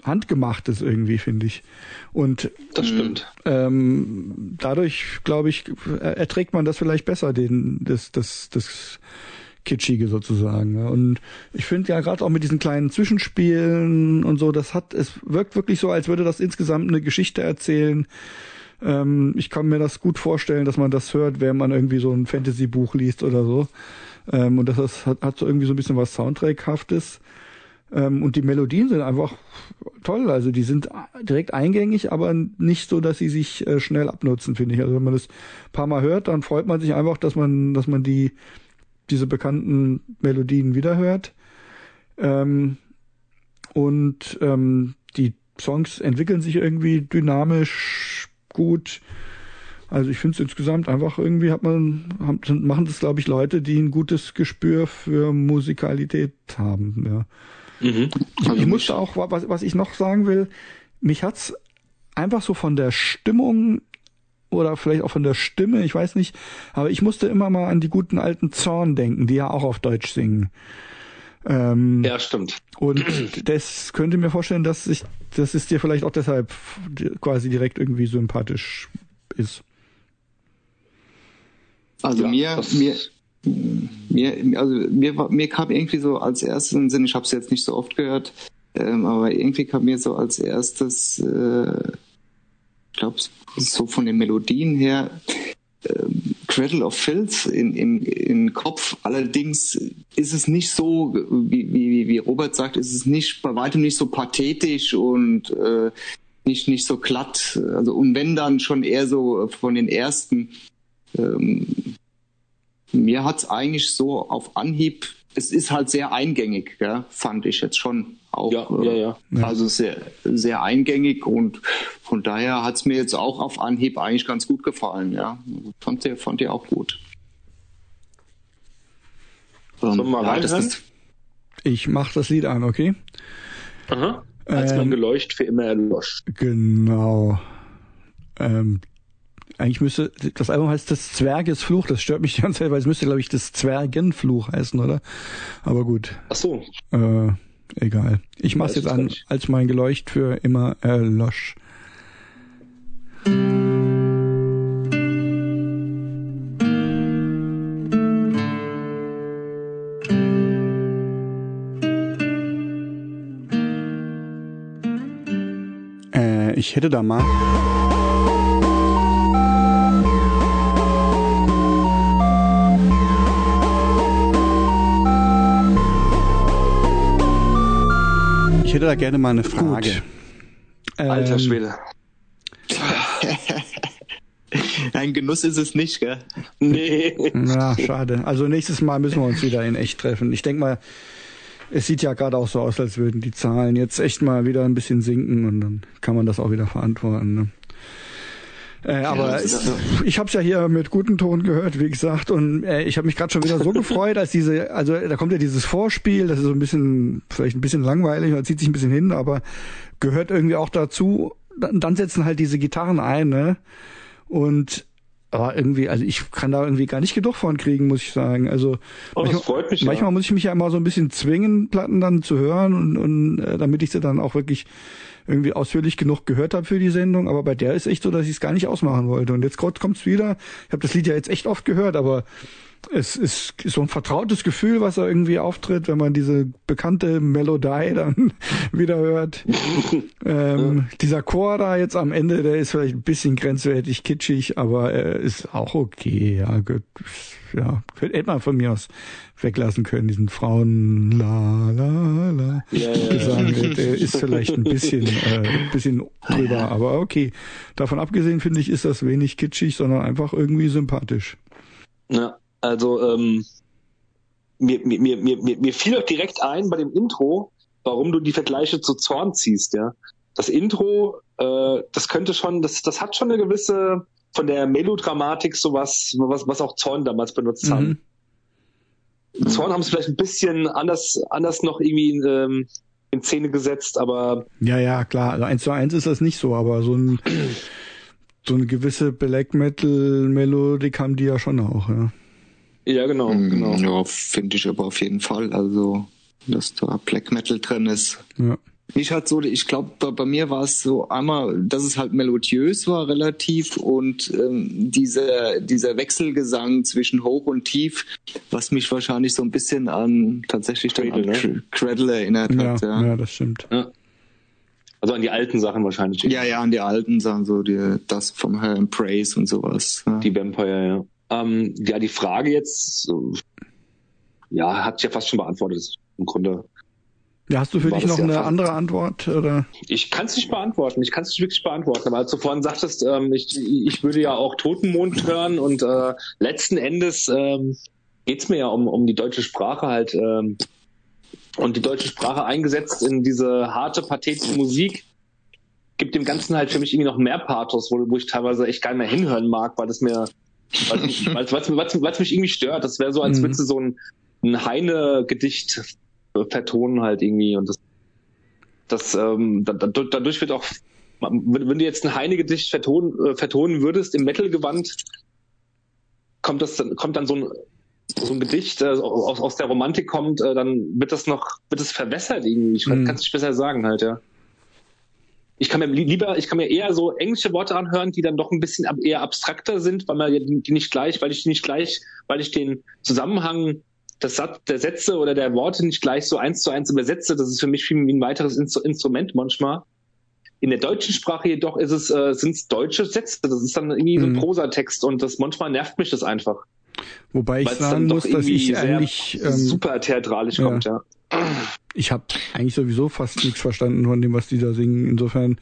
handgemachtes irgendwie, finde ich. Und das stimmt. Ähm, dadurch, glaube ich, erträgt man das vielleicht besser, den, das, das, das Kitschige sozusagen. Und ich finde ja gerade auch mit diesen kleinen Zwischenspielen und so, das hat, es wirkt wirklich so, als würde das insgesamt eine Geschichte erzählen. Ähm, ich kann mir das gut vorstellen, dass man das hört, wenn man irgendwie so ein Fantasy-Buch liest oder so. Ähm, und das hat, hat so irgendwie so ein bisschen was Soundtrack-haftes. Ähm, und die Melodien sind einfach toll. Also die sind direkt eingängig, aber nicht so, dass sie sich äh, schnell abnutzen, finde ich. Also wenn man das paar Mal hört, dann freut man sich einfach, dass man, dass man die diese bekannten Melodien wiederhört. Ähm, und ähm, die Songs entwickeln sich irgendwie dynamisch gut. Also ich finde es insgesamt einfach irgendwie hat man haben, machen das glaube ich Leute, die ein gutes Gespür für Musikalität haben. Ja. Mhm. Also ich musste auch was was ich noch sagen will, mich hat's einfach so von der Stimmung oder vielleicht auch von der Stimme, ich weiß nicht, aber ich musste immer mal an die guten alten Zorn denken, die ja auch auf Deutsch singen. Ähm, ja, stimmt. Und das könnte mir vorstellen, dass ich, dass es dir vielleicht auch deshalb quasi direkt irgendwie sympathisch ist. Also ja, mir, mir, mir, also mir, mir kam irgendwie so als erstes in den Sinn, ich habe es jetzt nicht so oft gehört, ähm, aber irgendwie kam mir so als erstes äh, glaube, so von den Melodien her, ähm, Cradle of Filth in, in, in Kopf. Allerdings ist es nicht so, wie, wie, wie Robert sagt, ist es nicht bei weitem nicht so pathetisch und äh, nicht, nicht so glatt. Also und wenn dann schon eher so von den ersten. Ähm, mir hat's eigentlich so auf Anhieb es ist halt sehr eingängig, ja, fand ich jetzt schon auch. Ja, ja, ja. Äh, also sehr, sehr eingängig und von daher hat es mir jetzt auch auf Anhieb eigentlich ganz gut gefallen, ja. Fand der, fand der auch gut. Sollen wir mal ja, das Ich mach das Lied an, okay? Aha. Als ähm, man geleucht für immer erlosch. Genau. Ähm, eigentlich müsste, das Album heißt das Zwergesfluch, das stört mich die ganze Zeit, weil es müsste, glaube ich, das Zwergenfluch heißen, oder? Aber gut. Ach so. Äh, egal. Ich mach's jetzt an, als mein Geleucht für immer erlosch. Äh, ich hätte da mal hätte da gerne mal eine Frage. Alter Ähm, Schwede. Ein Genuss ist es nicht, gell? Nee. Ja, schade. Also nächstes Mal müssen wir uns wieder in echt treffen. Ich denke mal, es sieht ja gerade auch so aus, als würden die Zahlen jetzt echt mal wieder ein bisschen sinken und dann kann man das auch wieder verantworten. Ne? Äh, aber ich, ich habe es ja hier mit gutem Ton gehört, wie gesagt, und äh, ich habe mich gerade schon wieder so gefreut, als diese, also da kommt ja dieses Vorspiel, das ist so ein bisschen, vielleicht ein bisschen langweilig, man zieht sich ein bisschen hin, aber gehört irgendwie auch dazu. Dann, dann setzen halt diese Gitarren ein, ne? Und aber irgendwie, also ich kann da irgendwie gar nicht genug von kriegen, muss ich sagen. Also Oh, freut mich, ja. manchmal muss ich mich ja immer so ein bisschen zwingen, Platten dann zu hören und, und äh, damit ich sie dann auch wirklich irgendwie ausführlich genug gehört habe für die Sendung. Aber bei der ist echt so, dass ich es gar nicht ausmachen wollte. Und jetzt kommt kommt's wieder. Ich habe das Lied ja jetzt echt oft gehört, aber es ist, so ein vertrautes Gefühl, was da irgendwie auftritt, wenn man diese bekannte Melodie dann wieder hört. ähm, dieser Chor da jetzt am Ende, der ist vielleicht ein bisschen grenzwertig kitschig, aber er ist auch okay. Ja, gut. Ja, hätte man von mir aus weglassen können, diesen Frauen la la la Ja, ja, Gesang. Der, der ist vielleicht ein bisschen, äh, ein bisschen drüber, aber okay. Davon abgesehen finde ich, ist das wenig kitschig, sondern einfach irgendwie sympathisch. Ja, also ähm, mir, mir, mir, mir, mir fiel doch direkt ein bei dem Intro, warum du die Vergleiche zu Zorn ziehst, ja. Das Intro, äh, das könnte schon, das, das hat schon eine gewisse von der Melodramatik sowas, was, was auch Zorn damals benutzt haben. Mhm. Zorn haben es vielleicht ein bisschen anders, anders noch irgendwie in, ähm, in Szene gesetzt, aber Ja, ja, klar. Also eins zu eins ist das nicht so, aber so ein so eine gewisse Black Metal Melodik haben die ja schon auch, ja. Ja genau, genau. Mm, Ja, finde ich aber auf jeden Fall. Also, dass da Black Metal drin ist. Ja. Ich hatte so, ich glaube, bei, bei mir war es so einmal, dass es halt melodiös war relativ und ähm, dieser, dieser Wechselgesang zwischen hoch und tief, was mich wahrscheinlich so ein bisschen an tatsächlich dann Cradle, an Cr- Cradle erinnert Ja, hat. ja. Ja. das stimmt. Also an die alten Sachen wahrscheinlich. ja, ja, an die alten Sachen, so die, das vom Herrn Praise und sowas. Ja. Die Vampire, ja. Ähm, ja, die Frage jetzt, so, ja, hat ja fast schon beantwortet im Grunde. Ja, hast du für dich noch ja eine andere Antwort oder? Ich kann es nicht beantworten. Ich kann es nicht wirklich beantworten. Aber als du vorhin sagtest, ähm, ich, ich würde ja auch Totenmond hören und äh, letzten Endes ähm, geht's mir ja um, um die deutsche Sprache halt ähm, und die deutsche Sprache eingesetzt in diese harte, pathetische Musik gibt dem Ganzen halt für mich irgendwie noch mehr Pathos, wo, wo ich teilweise echt gar nicht mehr hinhören mag, weil das mir weil es weil, weil, weil, mich irgendwie stört. Das wäre so, als Mhm. würdest du so ein, ein Heine-Gedicht vertonen halt irgendwie und das das ähm, da, da, dadurch wird auch wenn, wenn du jetzt ein Heine-Gedicht vertonen, äh, vertonen würdest im Metal-Gewand, kommt das dann kommt dann so ein so ein Gedicht äh, aus, aus der Romantik kommt, äh, dann wird das noch wird es verwässert irgendwie. Ich Mhm. kann es nicht besser sagen halt ja. Ich kann mir li- lieber, ich kann mir eher so englische Worte anhören, die dann doch ein bisschen ab, eher abstrakter sind, weil man die nicht gleich, weil ich die nicht gleich, weil ich den Zusammenhang des Satz, der Sätze oder der Worte nicht gleich so eins zu eins übersetze. Das ist für mich wie ein weiteres Instru- Instrument manchmal. In der deutschen Sprache jedoch ist es, äh, sind es deutsche Sätze. Das ist dann irgendwie so ein Mhm. Prosatext und das manchmal nervt mich das einfach. Wobei ich sagen muss, dass ich eigentlich, ähm, super theatralisch ja. kommt, ja. ich habe eigentlich sowieso fast nichts verstanden von dem, was die da singen. Insofern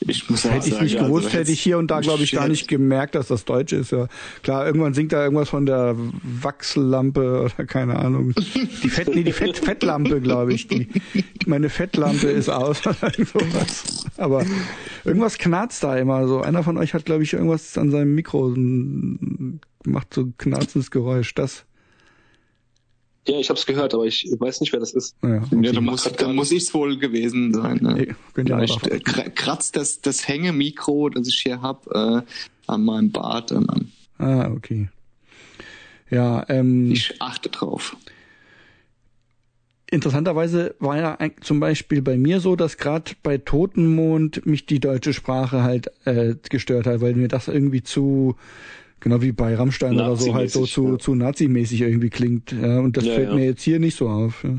Ich muss hätte ich sagen, nicht also gewusst, jetzt- hätte ich hier und da, glaube ich, gar nicht gemerkt, dass das Deutsch ist. Ja, klar, irgendwann singt da irgendwas von der Wachslampe oder keine Ahnung. Die Fett, nee, die Fett, Fettlampe, glaube ich. Die, meine Fettlampe ist aus oder sowas. Aber irgendwas knarzt da immer so. Einer von euch hat, glaube ich, irgendwas an seinem Mikro macht so ein knarzendes Geräusch. Das, Ja, ich habe es gehört, aber ich weiß nicht, wer das ist. naja. Ja, da muss, da muss ich's wohl gewesen sein. Ne? Ja Vielleicht äh, kra- kratzt das, das Hängemikro, das ich hier hab, äh, an meinem Bart. Und an. Ah, okay. Ja, ähm, Ich achte drauf. interessanterweise war ja ein- zum Beispiel bei mir so, dass gerade bei Totenmond mich die deutsche Sprache halt äh, gestört hat, weil mir das irgendwie zu genau wie bei Rammstein oder so halt so zu ja. zu nazimäßig irgendwie klingt. Ja, und das Ja, fällt ja. mir jetzt hier nicht so auf. Ja.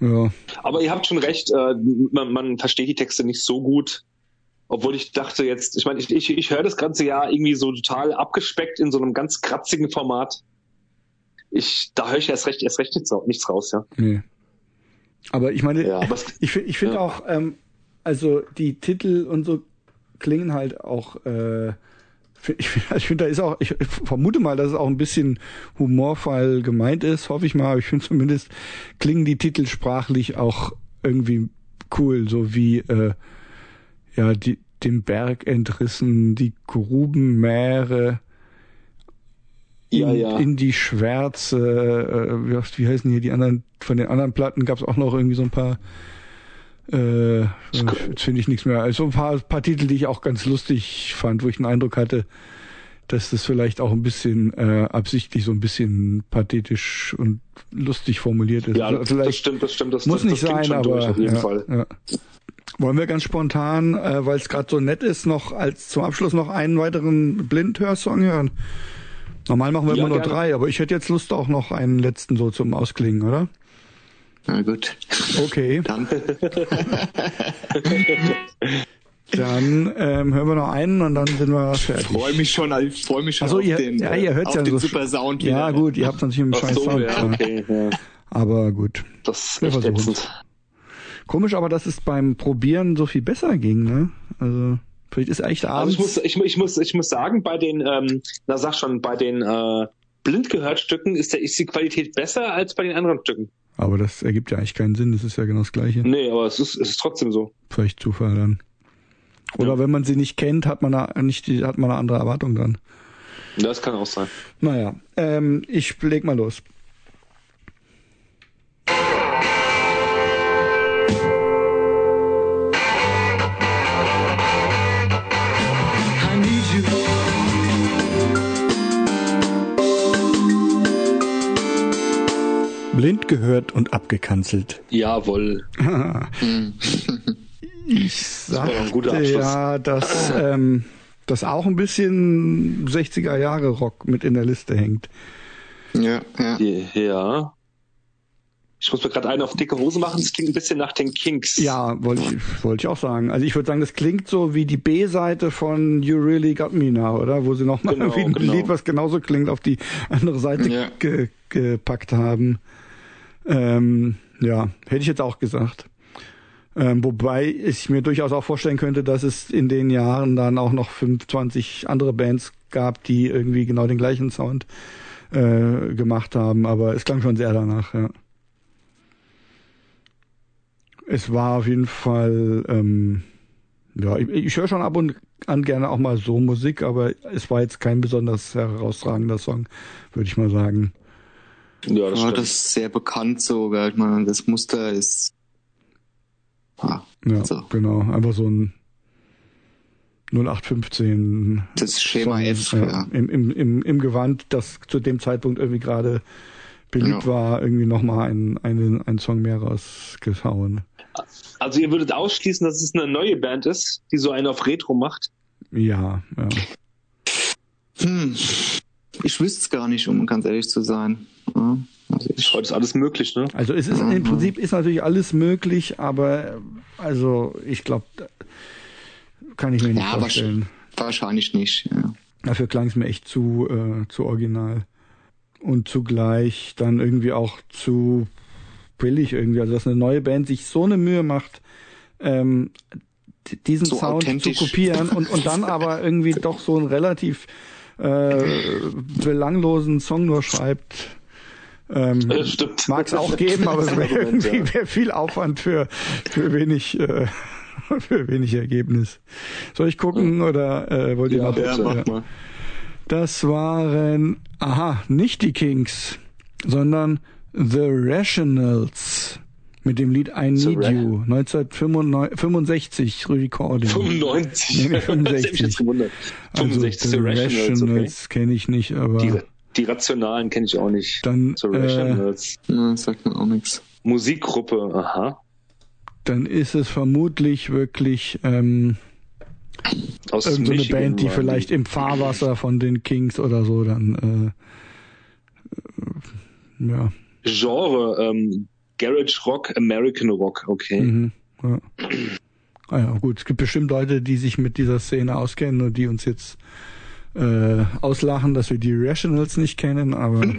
Ja, Aber ihr habt schon recht, äh, man, man versteht die Texte nicht so gut. Obwohl ich dachte jetzt, ich meine, ich, ich, ich höre das ganze Jahr irgendwie so total abgespeckt in so einem ganz kratzigen Format. Ich, da höre ich erst recht, erst recht nichts, nichts raus, ja. nee. Aber ich meine, Ja, aber es- ich, ich finde ja. auch, ähm, also die Titel und so klingen halt auch, äh, ich finde, ich find, da ist auch, ich vermute mal, dass es auch ein bisschen humorvoll gemeint ist, hoffe ich mal, aber ich finde zumindest klingen die Titel sprachlich auch irgendwie cool, so wie, äh, ja, die, dem Berg entrissen, die Grubenmeere, in, Ja, ja. in die Schwärze, äh, wie, wie heißen hier die anderen, von den anderen Platten gab es auch noch irgendwie so ein paar, äh, jetzt finde ich nichts mehr, also ein paar, paar Titel, die ich auch ganz lustig fand, wo ich den Eindruck hatte, dass das vielleicht auch ein bisschen äh, absichtlich so ein bisschen pathetisch und lustig formuliert ist. Ja, Also das, stimmt, das stimmt. Das, muss das, nicht das sein, schon durch, aber auf jeden ja, Fall. Ja. Wollen wir ganz spontan, äh, weil es gerade so nett ist, noch als zum Abschluss noch einen weiteren Blindhörsong hören? Normal machen wir Ja, immer nur gerne. drei, aber ich hätte jetzt Lust auch noch einen letzten so zum Ausklingen, oder? Na gut. Okay, Dann. dann ähm, hören wir noch einen und dann sind wir fertig. freue mich schon, ich freue mich schon so, auf ihr- den, ja, ihr hört's auf ja den so- super Sound Ja wieder. gut, ihr habt natürlich einen Ach scheiß so, Sound. ja, okay. Ja. Aber gut. Das ist echt ätzend. Komisch aber, dass es beim Probieren so viel besser ging, ne? Also vielleicht ist echt Also abends... ich muss, ich, ich muss, ich muss sagen, bei den, ähm, na sag schon, bei den äh, blind gehört Stücken ist, der, ist die Qualität besser als bei den anderen Stücken. Aber das ergibt ja eigentlich keinen Sinn, das ist ja genau das Gleiche. Nee, aber es ist, es ist trotzdem so. Vielleicht Zufall dann. Oder Ja. wenn man sie nicht kennt, hat man da nicht die, hat man eine andere Erwartung dran. Das kann auch sein. Naja, ähm, ich leg mal los. Blind gehört und abgekanzelt. Jawohl. Ich ein guter sagte Abschluss. ja, dass ähm, das auch ein bisschen 60er Jahre Rock mit in der Liste hängt. Ja, ja. Ja. Ich muss mir gerade einen auf dicke Hose machen. Das klingt ein bisschen nach den Kinks. Ja, wollte ich, wollte ich auch sagen. Also ich würde sagen, das klingt so wie die B-Seite von You Really Got Me Now, oder? Wo sie nochmal Genau, irgendwie ein genau. Lied, was genauso klingt, auf die andere Seite Ja. ge gepackt haben. Ähm, ja, hätte ich jetzt auch gesagt. Ähm, wobei ich mir durchaus auch vorstellen könnte, dass es in den Jahren dann auch noch 25 andere Bands gab, die irgendwie genau den gleichen Sound äh, gemacht haben. Aber es klang schon sehr danach, ja. Es war auf jeden Fall, ähm, ja, ich, ich höre schon ab und an gerne auch mal so Musik, aber es war jetzt kein besonders herausragender Song, würde ich mal sagen. Ja, das Ja, das ist sehr bekannt sogar. Ich meine, das Muster ist. Ah, Ja, So. genau. Einfach so ein 0815 das Schema Song, F, ja, ja. Im, im, im, im Gewand, das zu dem Zeitpunkt irgendwie gerade beliebt Ja. war, irgendwie nochmal ein, einen, einen Song mehr rausgehauen. Also ihr würdet ausschließen, dass es eine neue Band ist, die so einen auf Retro macht. Ja, ja. Hm. Ich wüsste es gar nicht, um ganz ehrlich zu sein. Also ich, Heute ist alles möglich, ne? Also es ist im Prinzip ist natürlich alles möglich, aber äh, also ich glaube, kann ich mir nicht Ja, vorstellen. wahrscheinlich nicht. Ja. Dafür klang es mir echt zu, äh, zu original. Und zugleich dann irgendwie auch zu billig irgendwie. Also dass eine neue Band sich so eine Mühe macht, ähm, diesen So Sound zu kopieren und, und dann aber irgendwie doch so einen relativ äh, belanglosen Song nur schreibt. Ähm. Mag es auch geben, aber es wäre wär viel Aufwand für, für wenig äh, für wenig Ergebnis. Soll ich gucken oder äh, wollt ihr Ja, noch? bitte. Ja, mach mal. Das waren, aha, nicht die Kings, sondern The Rationals mit dem Lied I Need Ra- You, 1965 Recording. 95. Nee, nee, 65. Das hätte mich jetzt gewundert. Also 65 The The Rationals, okay. Rationals kenne ich nicht, aber Die, die Rationalen kenne ich auch nicht. dann, The äh. Ja, sagt mir auch nichts. Musikgruppe, aha. dann ist es vermutlich wirklich ähm, Aus irgendeine so eine Michigan Band, die vielleicht im Fahrwasser von den Kings oder so dann äh, äh, ja. Genre, ähm, Garage Rock, American Rock, okay. Mhm, ja. Ah ja, gut. Es gibt bestimmt Leute, die sich mit dieser Szene auskennen und die uns jetzt äh, auslachen, dass wir die Rationals nicht kennen, aber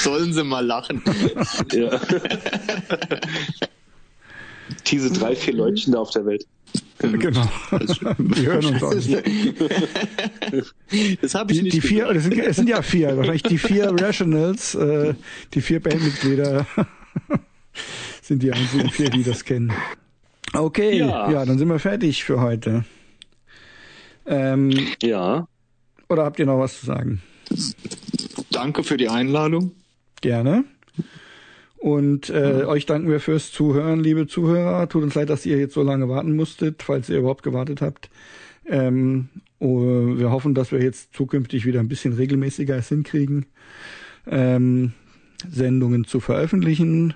Sollen sie mal lachen. Ja. Diese drei, vier Leutchen da auf der Welt. genau. Wir hören uns auch nicht. Das habe ich Die, nicht die vier, es sind, es sind ja vier, wahrscheinlich die vier Rationals, äh, die vier Bandmitglieder sind die einzigen vier, die das kennen. Okay, ja, Ja. dann sind wir fertig für heute. Ähm, Ja. oder habt ihr noch was zu sagen? Danke für die Einladung. Gerne. Und äh, euch danken wir fürs Zuhören, liebe Zuhörer. Tut uns leid, dass ihr jetzt so lange warten musstet, falls ihr überhaupt gewartet habt. Ähm, oh, wir hoffen, dass wir jetzt zukünftig wieder ein bisschen regelmäßiger es hinkriegen, ähm, Sendungen zu veröffentlichen.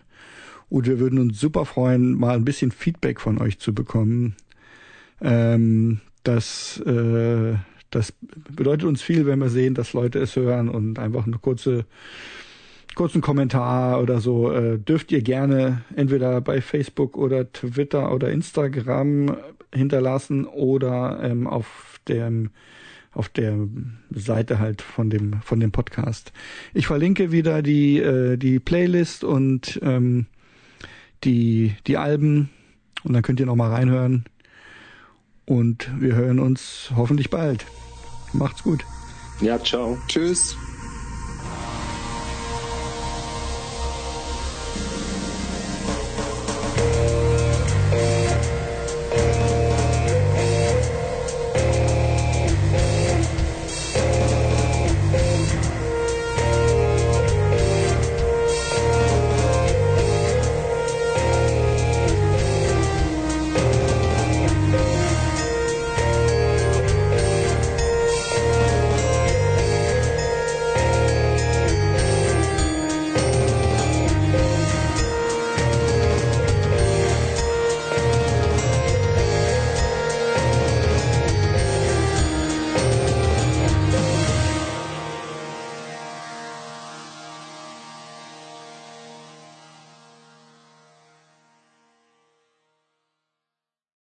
Und wir würden uns super freuen, mal ein bisschen Feedback von euch zu bekommen. Ähm, das, äh, das bedeutet uns viel, wenn wir sehen, dass Leute es hören und einfach eine kurze kurzen Kommentar oder so äh, dürft ihr gerne entweder bei Facebook oder Twitter oder Instagram hinterlassen oder ähm, auf dem auf der Seite halt von dem von dem Podcast. Ich verlinke wieder die äh, die Playlist und ähm, die die Alben und dann könnt ihr noch mal reinhören und wir hören uns hoffentlich bald. Macht's gut. Ja, ciao. Tschüss.